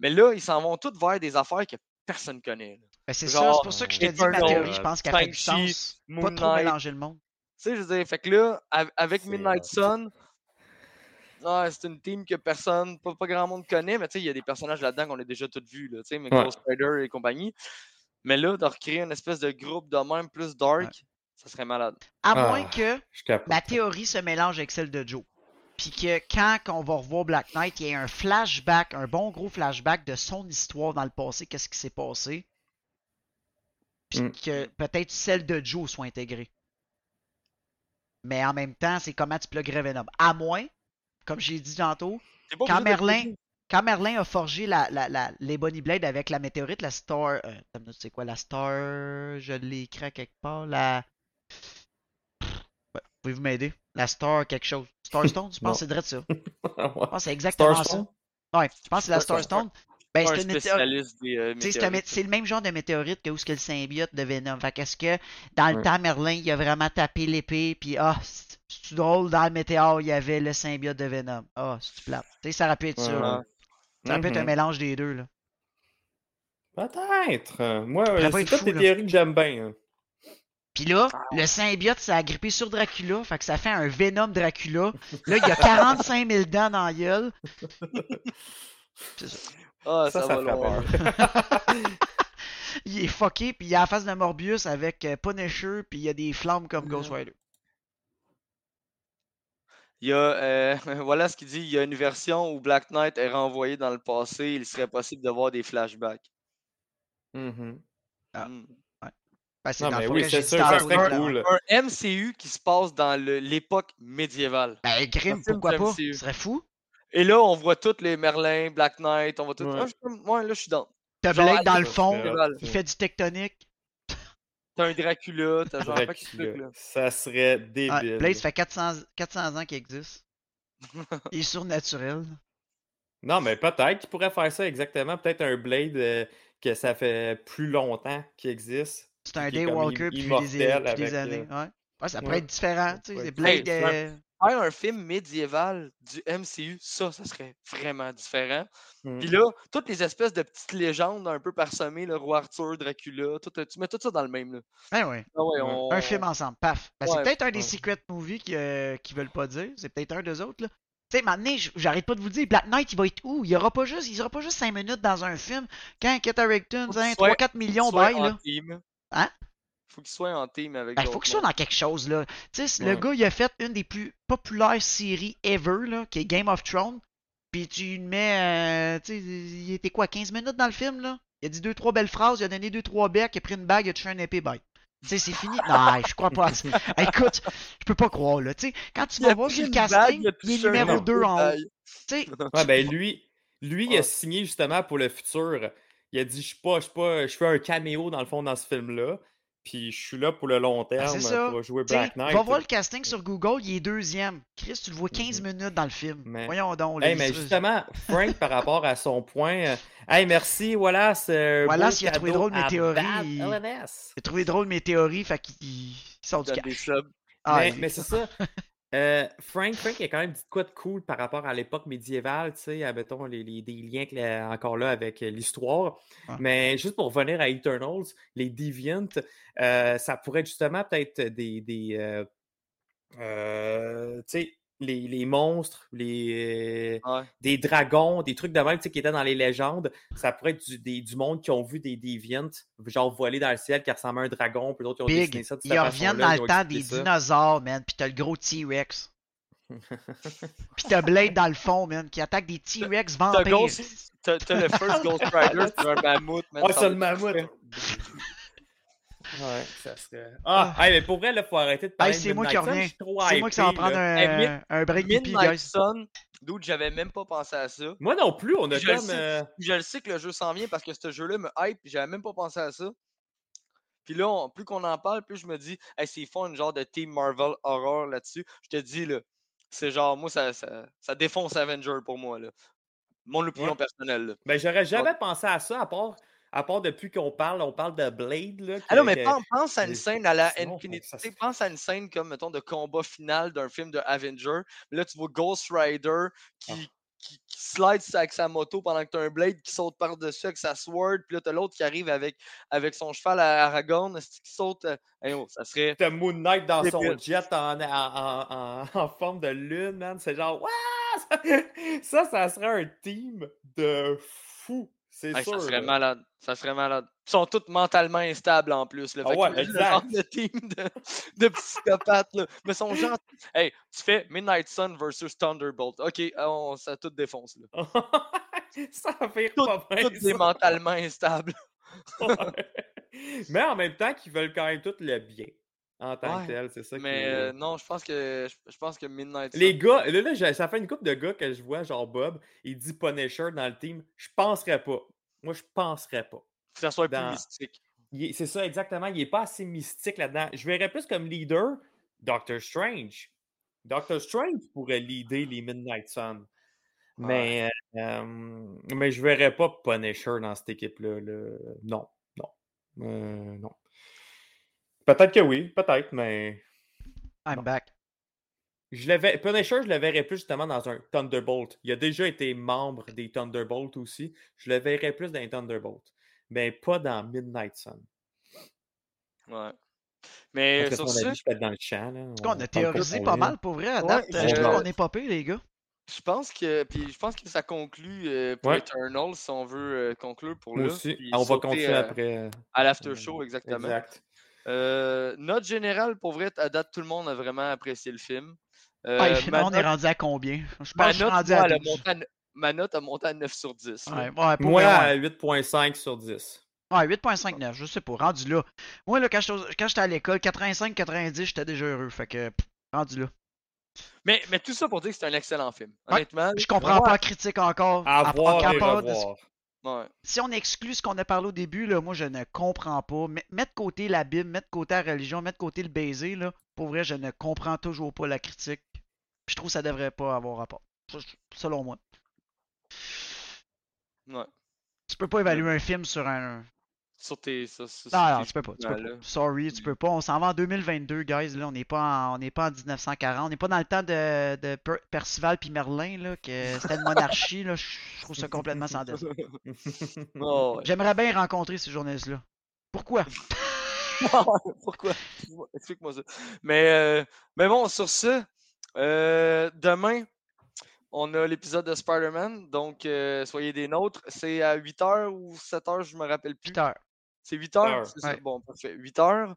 Mais là, ils s'en vont tous vers des affaires que personne connaît. là. Ben, c'est ça, c'est pour ça que je te dis ma théorie, je pense qu'elle fait du sens. Moon Pas trop mélanger le monde. Tu sais, je veux dire, fait que là, av- avec Midnight. Sun, c'est une team que personne, pas, pas grand monde connaît, mais tu sais, il y a des personnages là-dedans qu'on a déjà tous vus, là, tu sais, mais Ouais. Ghost Rider et compagnie. Mais là, de recréer une espèce de groupe de même plus dark, Ouais. Ça serait malade. À Ah. moins que ma théorie se mélange avec celle de Joe. Puis que quand on va revoir Black Knight, il y ait un flashback, un bon gros flashback de son histoire dans le passé, qu'est-ce qui s'est passé. Puis Mm. que peut-être celle de Joe soit intégrée. Mais en même temps, c'est comment tu pluguerais Venom. À moins, comme j'ai dit tantôt, quand de Merlin, cliquer. quand Merlin a forgé la, la, la, les Bonnie Blade avec la météorite, la Star. Euh, c'est quoi la Star Je l'ai écrit à quelque part. La. Pouvez-vous m'aider? La Star quelque chose. Starstone Je pense que c'est vrai de ça? Je pense que c'est exactement Starstone? ça. Ouais, je pense que c'est la Starstone. Ben, c'est euh, le même genre de météorite que où ce que le symbiote de Venom. Fait qu'est-ce que dans le Ouais. temps, Merlin, il a vraiment tapé l'épée, puis ah, c'est c'est drôle, dans le météore, il y avait le symbiote de Venom. Ah, c'est plate. Tu sais, ça aurait pu être ça. Là. Ça aurait pu être un Mhm. mélange des deux, là. Peut-être. Moi, c'est toutes là. théories que j'aime bien. hein. Puis là, le symbiote, ça a grippé sur Dracula, fait que ça fait un Venom Dracula. Là, il y a 45 000 dents dans la gueule. C'est ça. Ah, Ça, ça, ça va loin. Il est fucké, puis il a la face de Morbius avec euh, Punisher, puis il y a des flammes comme Ghost Rider. Il y a, euh, voilà ce qu'il dit, il y a une version où Black Knight est renvoyé dans le passé, il serait possible de voir des flashbacks. Ah. Hmm. Ben, c'est Non, dans le mais oui, c'est sûr, ça serait cool. Un MCU qui se passe dans le- l'époque médiévale. Ben, Grim, Un film pourquoi pas? Ce serait fou. Et là, on voit tous les Merlin, Black Knight, on voit tout. Ouais. Ah, je ouais, là, je suis dans. T'as Blade dans le fond, il fait du tectonique. T'as un Dracula, t'as genre Dracula. trucs, là. Ça serait débile. Blade, ça fait 400, 400 ans qu'il existe. Il est surnaturel. Non, mais peut-être qu'il pourrait faire ça exactement. Peut-être un Blade euh, que ça fait plus longtemps qu'il existe. C'est un Daywalker depuis des, depuis des années. euh, Ouais. Ouais, ça ouais. pourrait être différent. Tu sais, Ouais. c'est Blade. Hey, euh, Faire un film médiéval du MCU, ça, ça serait vraiment différent. Mm. Puis là, toutes les espèces de petites légendes un peu parsemées, le roi Arthur, Dracula, tout, tu mets tout ça dans le même. Là. Ben. Ah ouais, Ouais. on- Un film ensemble, paf. Ben, c'est Ouais, peut-être un des secret movies qui, euh, qui veulent pas dire. C'est peut-être un des autres, là. Tu sais, maintenant, j'arrête pas de vous dire, Black Knight, il va être où? Il y aura pas juste, il sera pas juste 5 minutes dans un film. Quand hein, soit- 3-4 millions, bye, là. team. Hein? Faut qu'il soit en team avec Ben, il faut qu'il soit dans quelque chose, là. Tu sais, le gars, il a fait une des plus populaires séries ever, là, qui est Game of Thrones. Puis tu le mets, euh, tu sais, il était quoi, 15 minutes dans le film, là? Il a dit deux, trois belles phrases, il a donné deux, trois becs, il a pris une bague, il a touché un épée, bye. Tu sais, c'est fini. Non, je crois pas. Écoute, je peux pas croire, là. Tu sais, quand tu Il a vas voir sur le bague, casting, il est numéro épée, 2 en haut. bye. Tu sais, Ouais, ben lui, lui il a signé justement pour le futur. Il a dit Je suis pas, je suis pas, je fais un caméo dans le fond dans ce film-là. Puis je suis là pour le long Ben, terme c'est ça. pour jouer Black Knight. va voir le casting sur Google, il est deuxième. Chris, tu le vois 15 minutes dans le film. Mais- Voyons donc. Hey, mais justement, Frank, par rapport à son point, euh, hey, merci, voilà, c'est. Wallace, il a trouvé drôle mes théories, il- LNS. J'ai trouvé drôle mes théories, fait qu'il il sort du cash. Ah, mais c'est ça. Euh, Frank, Frank a quand même dit quoi de cool par rapport à l'époque médiévale, tu sais, admettons, les, les- des liens que la- encore là avec euh, l'histoire. Ouais. Mais juste pour revenir à Eternals, les Deviants, euh, ça pourrait être justement peut-être des. des euh, tu sais, les, les monstres, les, Ouais. des dragons, des trucs de même tu sais, qui étaient dans les légendes. Ça pourrait être du, des- du monde qui ont vu des Deviants, genre voler dans le ciel, qui ressemblent à un dragon, puis d'autres qui ont dessiné ça de cette Ils reviennent dans le temps des ça. dinosaures, man. Puis t'as le gros T-Rex. Puis t'as Blade dans le fond, man, qui attaque des T-Rex vampires. T'as le first Ghost Rider, c'est un mammouth, man. Ouais, c'est le mammouth. Ouais, ça serait. Ah, hey, mais pour vrai, il faut arrêter de parler Hey, de c'est moi qui reviens. C'est moi qui s'en là. un, Hey, Mid- un break Midnight guys. Sun, dude, j'avais même pas pensé à ça. Moi non plus, on a Je le comme. sais. euh, je le sais que le jeu s'en vient parce que ce jeu-là me hype, j'avais même pas pensé à ça. Puis là, on- plus qu'on en parle, plus je me dis, hey, s'ils font une genre de Team Marvel Horror là-dessus, je te dis, là, c'est genre, moi, ça, ça, ça défonce Avenger pour moi, là. Mon opinion Ouais. personnelle, là. Ben, j'aurais jamais pensé à ça, à part, à part depuis qu'on parle, on parle de Blade. Là, Ah non, mais pense, à une scène à la Infinity. se- Pense à une scène comme, mettons, de combat final d'un film de Avenger. Là, tu vois Ghost Rider qui, Ah. qui, qui slide avec sa moto pendant que tu as un Blade qui saute par-dessus avec sa sword. Puis là, tu as l'autre qui arrive avec, avec son cheval à Aragorn qui saute. euh, hey, oh, ça serait. T'as Moon Knight dans son jet en, en, en- en- en forme de lune, man. C'est genre, ça, ça serait un team de fou. C'est Hey, sûr. ça serait là. malade. Ça serait malade. Ils sont tous mentalement instables en plus. Là. Ah ouais, le exact. de team de, de psychopathes. Là. Mais ils sont gentils. Hey, tu fais Midnight Sun versus Thunderbolt. Ok, on, ça tout défonce. Là. ça fait Tout- pas bien. Tous des mentalement instables. Ouais. Mais en même temps, qu'ils veulent quand même tout le bien en tant Ouais, que tel. C'est ça Mais qui- euh, non, je pense que je, pense que Midnight Sun. Les gars, là, là, ça fait une couple de gars que je vois, genre Bob, il dit Punisher dans le team. Je penserais pas. Moi, je penserais pas. que ça soit dans- plus mystique. C'est ça, exactement. Il est pas assez mystique là-dedans. Je verrais plus comme leader Doctor Strange. Doctor Strange pourrait leader les Midnight Sun. Mais, euh, mais je verrais pas Punisher dans cette équipe-là. là. Non, non. Euh, non. Peut-être que oui, peut-être, mais I'm Non. back. je le verrais- Punisher, je le verrais plus justement dans un Thunderbolt. Il a déjà été membre des Thunderbolts aussi. Je le verrais plus dans un Thunderbolt. Mais pas dans Midnight Sun. Ouais. Mais Parce que sur ce, avis, je peux être dans le champ. Là. Cas, on a théorisé pas mal pour vrai. À date, je- je trouve euh, qu'on est pas pire, les gars. je pense que puis je pense que ça conclut euh, pour Ouais. Eternal si on veut euh, conclure pour Moi là. aussi. puis On va continuer euh, après. à l'after euh, show exactement. Exact. Euh, note générale, pour vrai, à date, tout le monde a vraiment apprécié le film. Euh, Ah, ma, on est note, rendu à combien? Je pense ma que je suis note, rendu moi, à elle a 12. monté à ne- ma note a monté à 9 sur 10. là. Ouais, ouais, pour Moi, vrai, ouais. à 8.5 sur 10. Ouais, 8.59, je sais pas, rendu là. Moi, là, quand j'étais au- quand j'étais à l'école, 85-90, j'étais déjà heureux. Fait que, pff, rendu là. Mais, mais tout ça pour dire que c'est un excellent film. Ouais, Honnêtement, Je comprends pas la critique encore. À à- voir et revoir. Ouais. Si on exclut ce qu'on a parlé au début, là, moi, je ne comprends pas. Met- Mettre de côté la Bible, mettre de côté la religion, mettre de côté le baiser, là, pour vrai, je ne comprends toujours pas la critique. Puis je trouve que ça devrait pas avoir rapport. Selon moi. Ouais. Tu peux pas évaluer un film sur un. Sur tes. sur- sur- Non, sur non, tes tu peux pas. Tu peux jugements, pas. Sorry, tu peux pas. On s'en va en 2022, guys. Là, on n'est pas, en... on n'est pas en 1940. On n'est pas dans le temps de, de Per- Percival puis Merlin, là, que c'était une monarchie. Là. Je trouve ça complètement sans. Oh, ouais. J'aimerais bien rencontrer ces journalistes-là. Pourquoi? Pourquoi? Explique-moi ça. Mais, euh, mais bon, sur ce, euh, demain, on a l'épisode de Spider-Man. Donc, euh, soyez des nôtres. C'est à 8h ou 7h, je me rappelle plus. Peter. C'est 8h? heures? C'est ça? Ouais. Bon, parfait. 8h.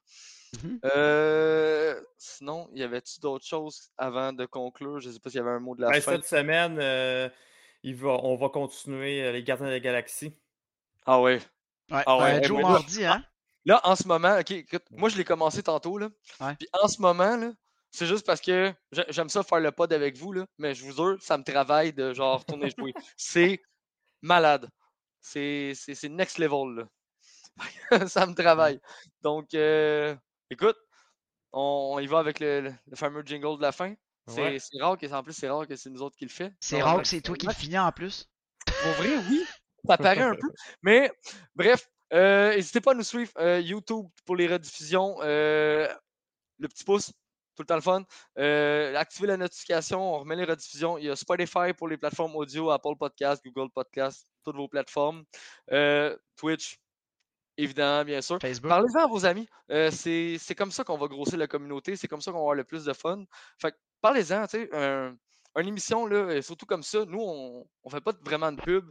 Mhm. Euh, sinon, y avait-tu d'autres choses avant de conclure? Je sais pas s'il y avait un mot de la Ben, fin. cette semaine, euh, il va, on va continuer euh, les Gardiens de la Galaxie. Ah ouais. Ouais, Ah ouais, euh, eh, Joe mardi, hein? Là, en ce moment, ok, écoute, moi je l'ai commencé tantôt, là. Ouais. Puis en ce moment, là, c'est juste parce que j'ai- j'aime ça faire le pod avec vous, là, mais je vous jure, ça me travaille de genre retourner jouer. C'est malade. C'est c'est- c'est next level, là. ça me travaille. Donc, euh, écoute, on, on y va avec le, fameux jingle de la fin. C'est Ouais. rare que, en plus, c'est rare que c'est nous autres qui le fait. C'est rare non, que c'est toi qui le finis en plus. Pour vrai, oui. Ça paraît un peu. Mais bref, euh, n'hésitez pas à nous suivre euh, YouTube pour les rediffusions. euh, le petit pouce, tout le temps le fun. Euh, activez la notification, on remet les rediffusions. Il y a Spotify pour les plateformes audio, Apple Podcast, Google Podcast, toutes vos plateformes. Euh, Twitch, évidemment, bien sûr. Parlez-en à vos amis. Euh, c'est comme ça qu'on va grossir la communauté. C'est comme ça qu'on va avoir le plus de fun. Fait parlez-en, tu sais. un- une émission, là, euh, surtout comme ça, nous, on ne fait pas vraiment de pub.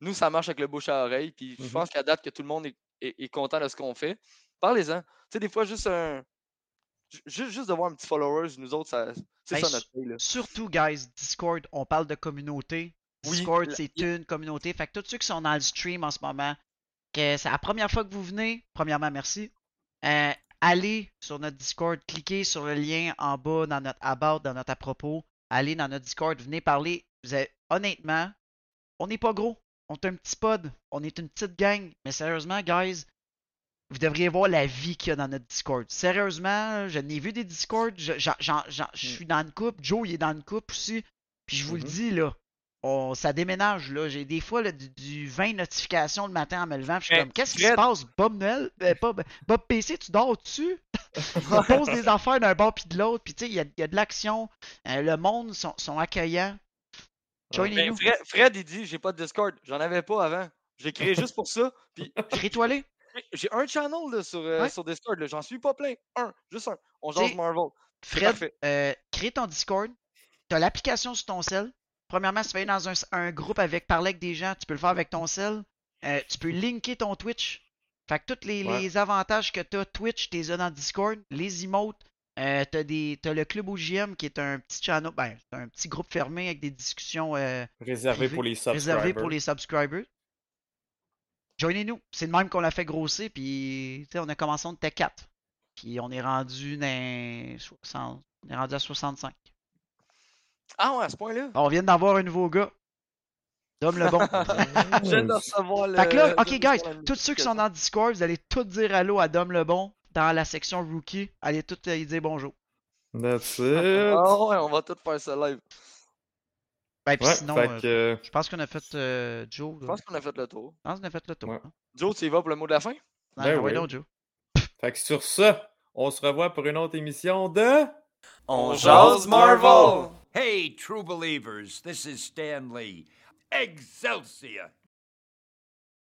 Nous, ça marche avec le bouche à oreille. Puis je Mhm. pense qu'à date que tout le monde est, est- est content de ce qu'on fait. Parlez-en. Tu sais, des fois, juste un. ju- Juste, juste de voir un petit followers, nous autres, ça- c'est Hey, ça notre paye, là. Surtout, guys, Discord, on parle de communauté. Discord, c'est une communauté. Fait que tous ceux qui sont dans le stream en ce moment, que c'est la première fois que vous venez, premièrement, merci. Euh, allez sur notre Discord, cliquez sur le lien en bas dans notre about, dans notre à propos. Allez dans notre Discord, venez parler. Vous avez- honnêtement, on n'est pas gros. On est un petit pod. On est une petite gang. Mais sérieusement, guys, vous devriez voir la vie qu'il y a dans notre Discord. Sérieusement, je n'ai vu des Discords. Je, je suis dans une coupe. Joe, il est dans une coupe aussi. Puis je vous le Mhm. dis, là, on, ça déménage. là. J'ai des fois là, du, du 20 notifications le matin en me levant. Je suis comme, qu'est-ce qui se passe? Bob Noël? Euh, pas- Bob PC, tu dors dessus? on pose des affaires d'un bord puis de l'autre. Puis tu sais, il y y a de l'action. Euh, le monde sont, sont accueillants. Ben, Joignez-nous. Fred, Fred, il dit j'ai pas de Discord. J'en avais pas avant. Je l'ai créé juste pour ça. Puis Crée-toi-les. j'ai un channel là, sur, euh, Ouais. sur Discord. J'en suis pas plein. Un, juste un. On jase Marvel. Fred, euh, crée ton Discord. Tu as l'application sur ton cell. Premièrement, si tu vas aller dans un, un groupe avec parler avec des gens, tu peux le faire avec ton cell. Euh, tu peux linker ton Twitch. Fait que tous les, Ouais. les avantages que tu as Twitch, tu les as dans Discord. Les emotes, euh, tu as, le club OGM qui est un petit channel, ben, un petit groupe fermé avec des discussions euh, Réservé privé, pour les subscribers. réservées pour les subscribers. Joignez-nous. C'est de même qu'on l'a fait grossir. Puis, on a commencé, on était 4. Puis, on est rendu dans 60. On est rendu à 65. Ah ouais, à ce point-là. On vient d'avoir un nouveau gars. Dom le bon. Je viens de recevoir le. fait que là, ok, guys, tous ceux qui sont dans Discord, vous allez tous dire allô à Dom le bon dans la section rookie. Allez tous euh, y dire bonjour. That's it. Ah ouais, on va tout faire ça live. Ben, puis Ouais, sinon, euh, que, je pense qu'on a fait euh, Joe. Je pense qu'on a fait le tour. Je pense qu'on a fait le tour. Ouais. hein. Joe, tu y vas pour le mot de la fin? Ah, Ben ouais, oui. donc, Joe. fait que sur ça, on se revoit pour une autre émission de. On jase Marvel! Hey, true believers, this is Stan Lee. Excelsior!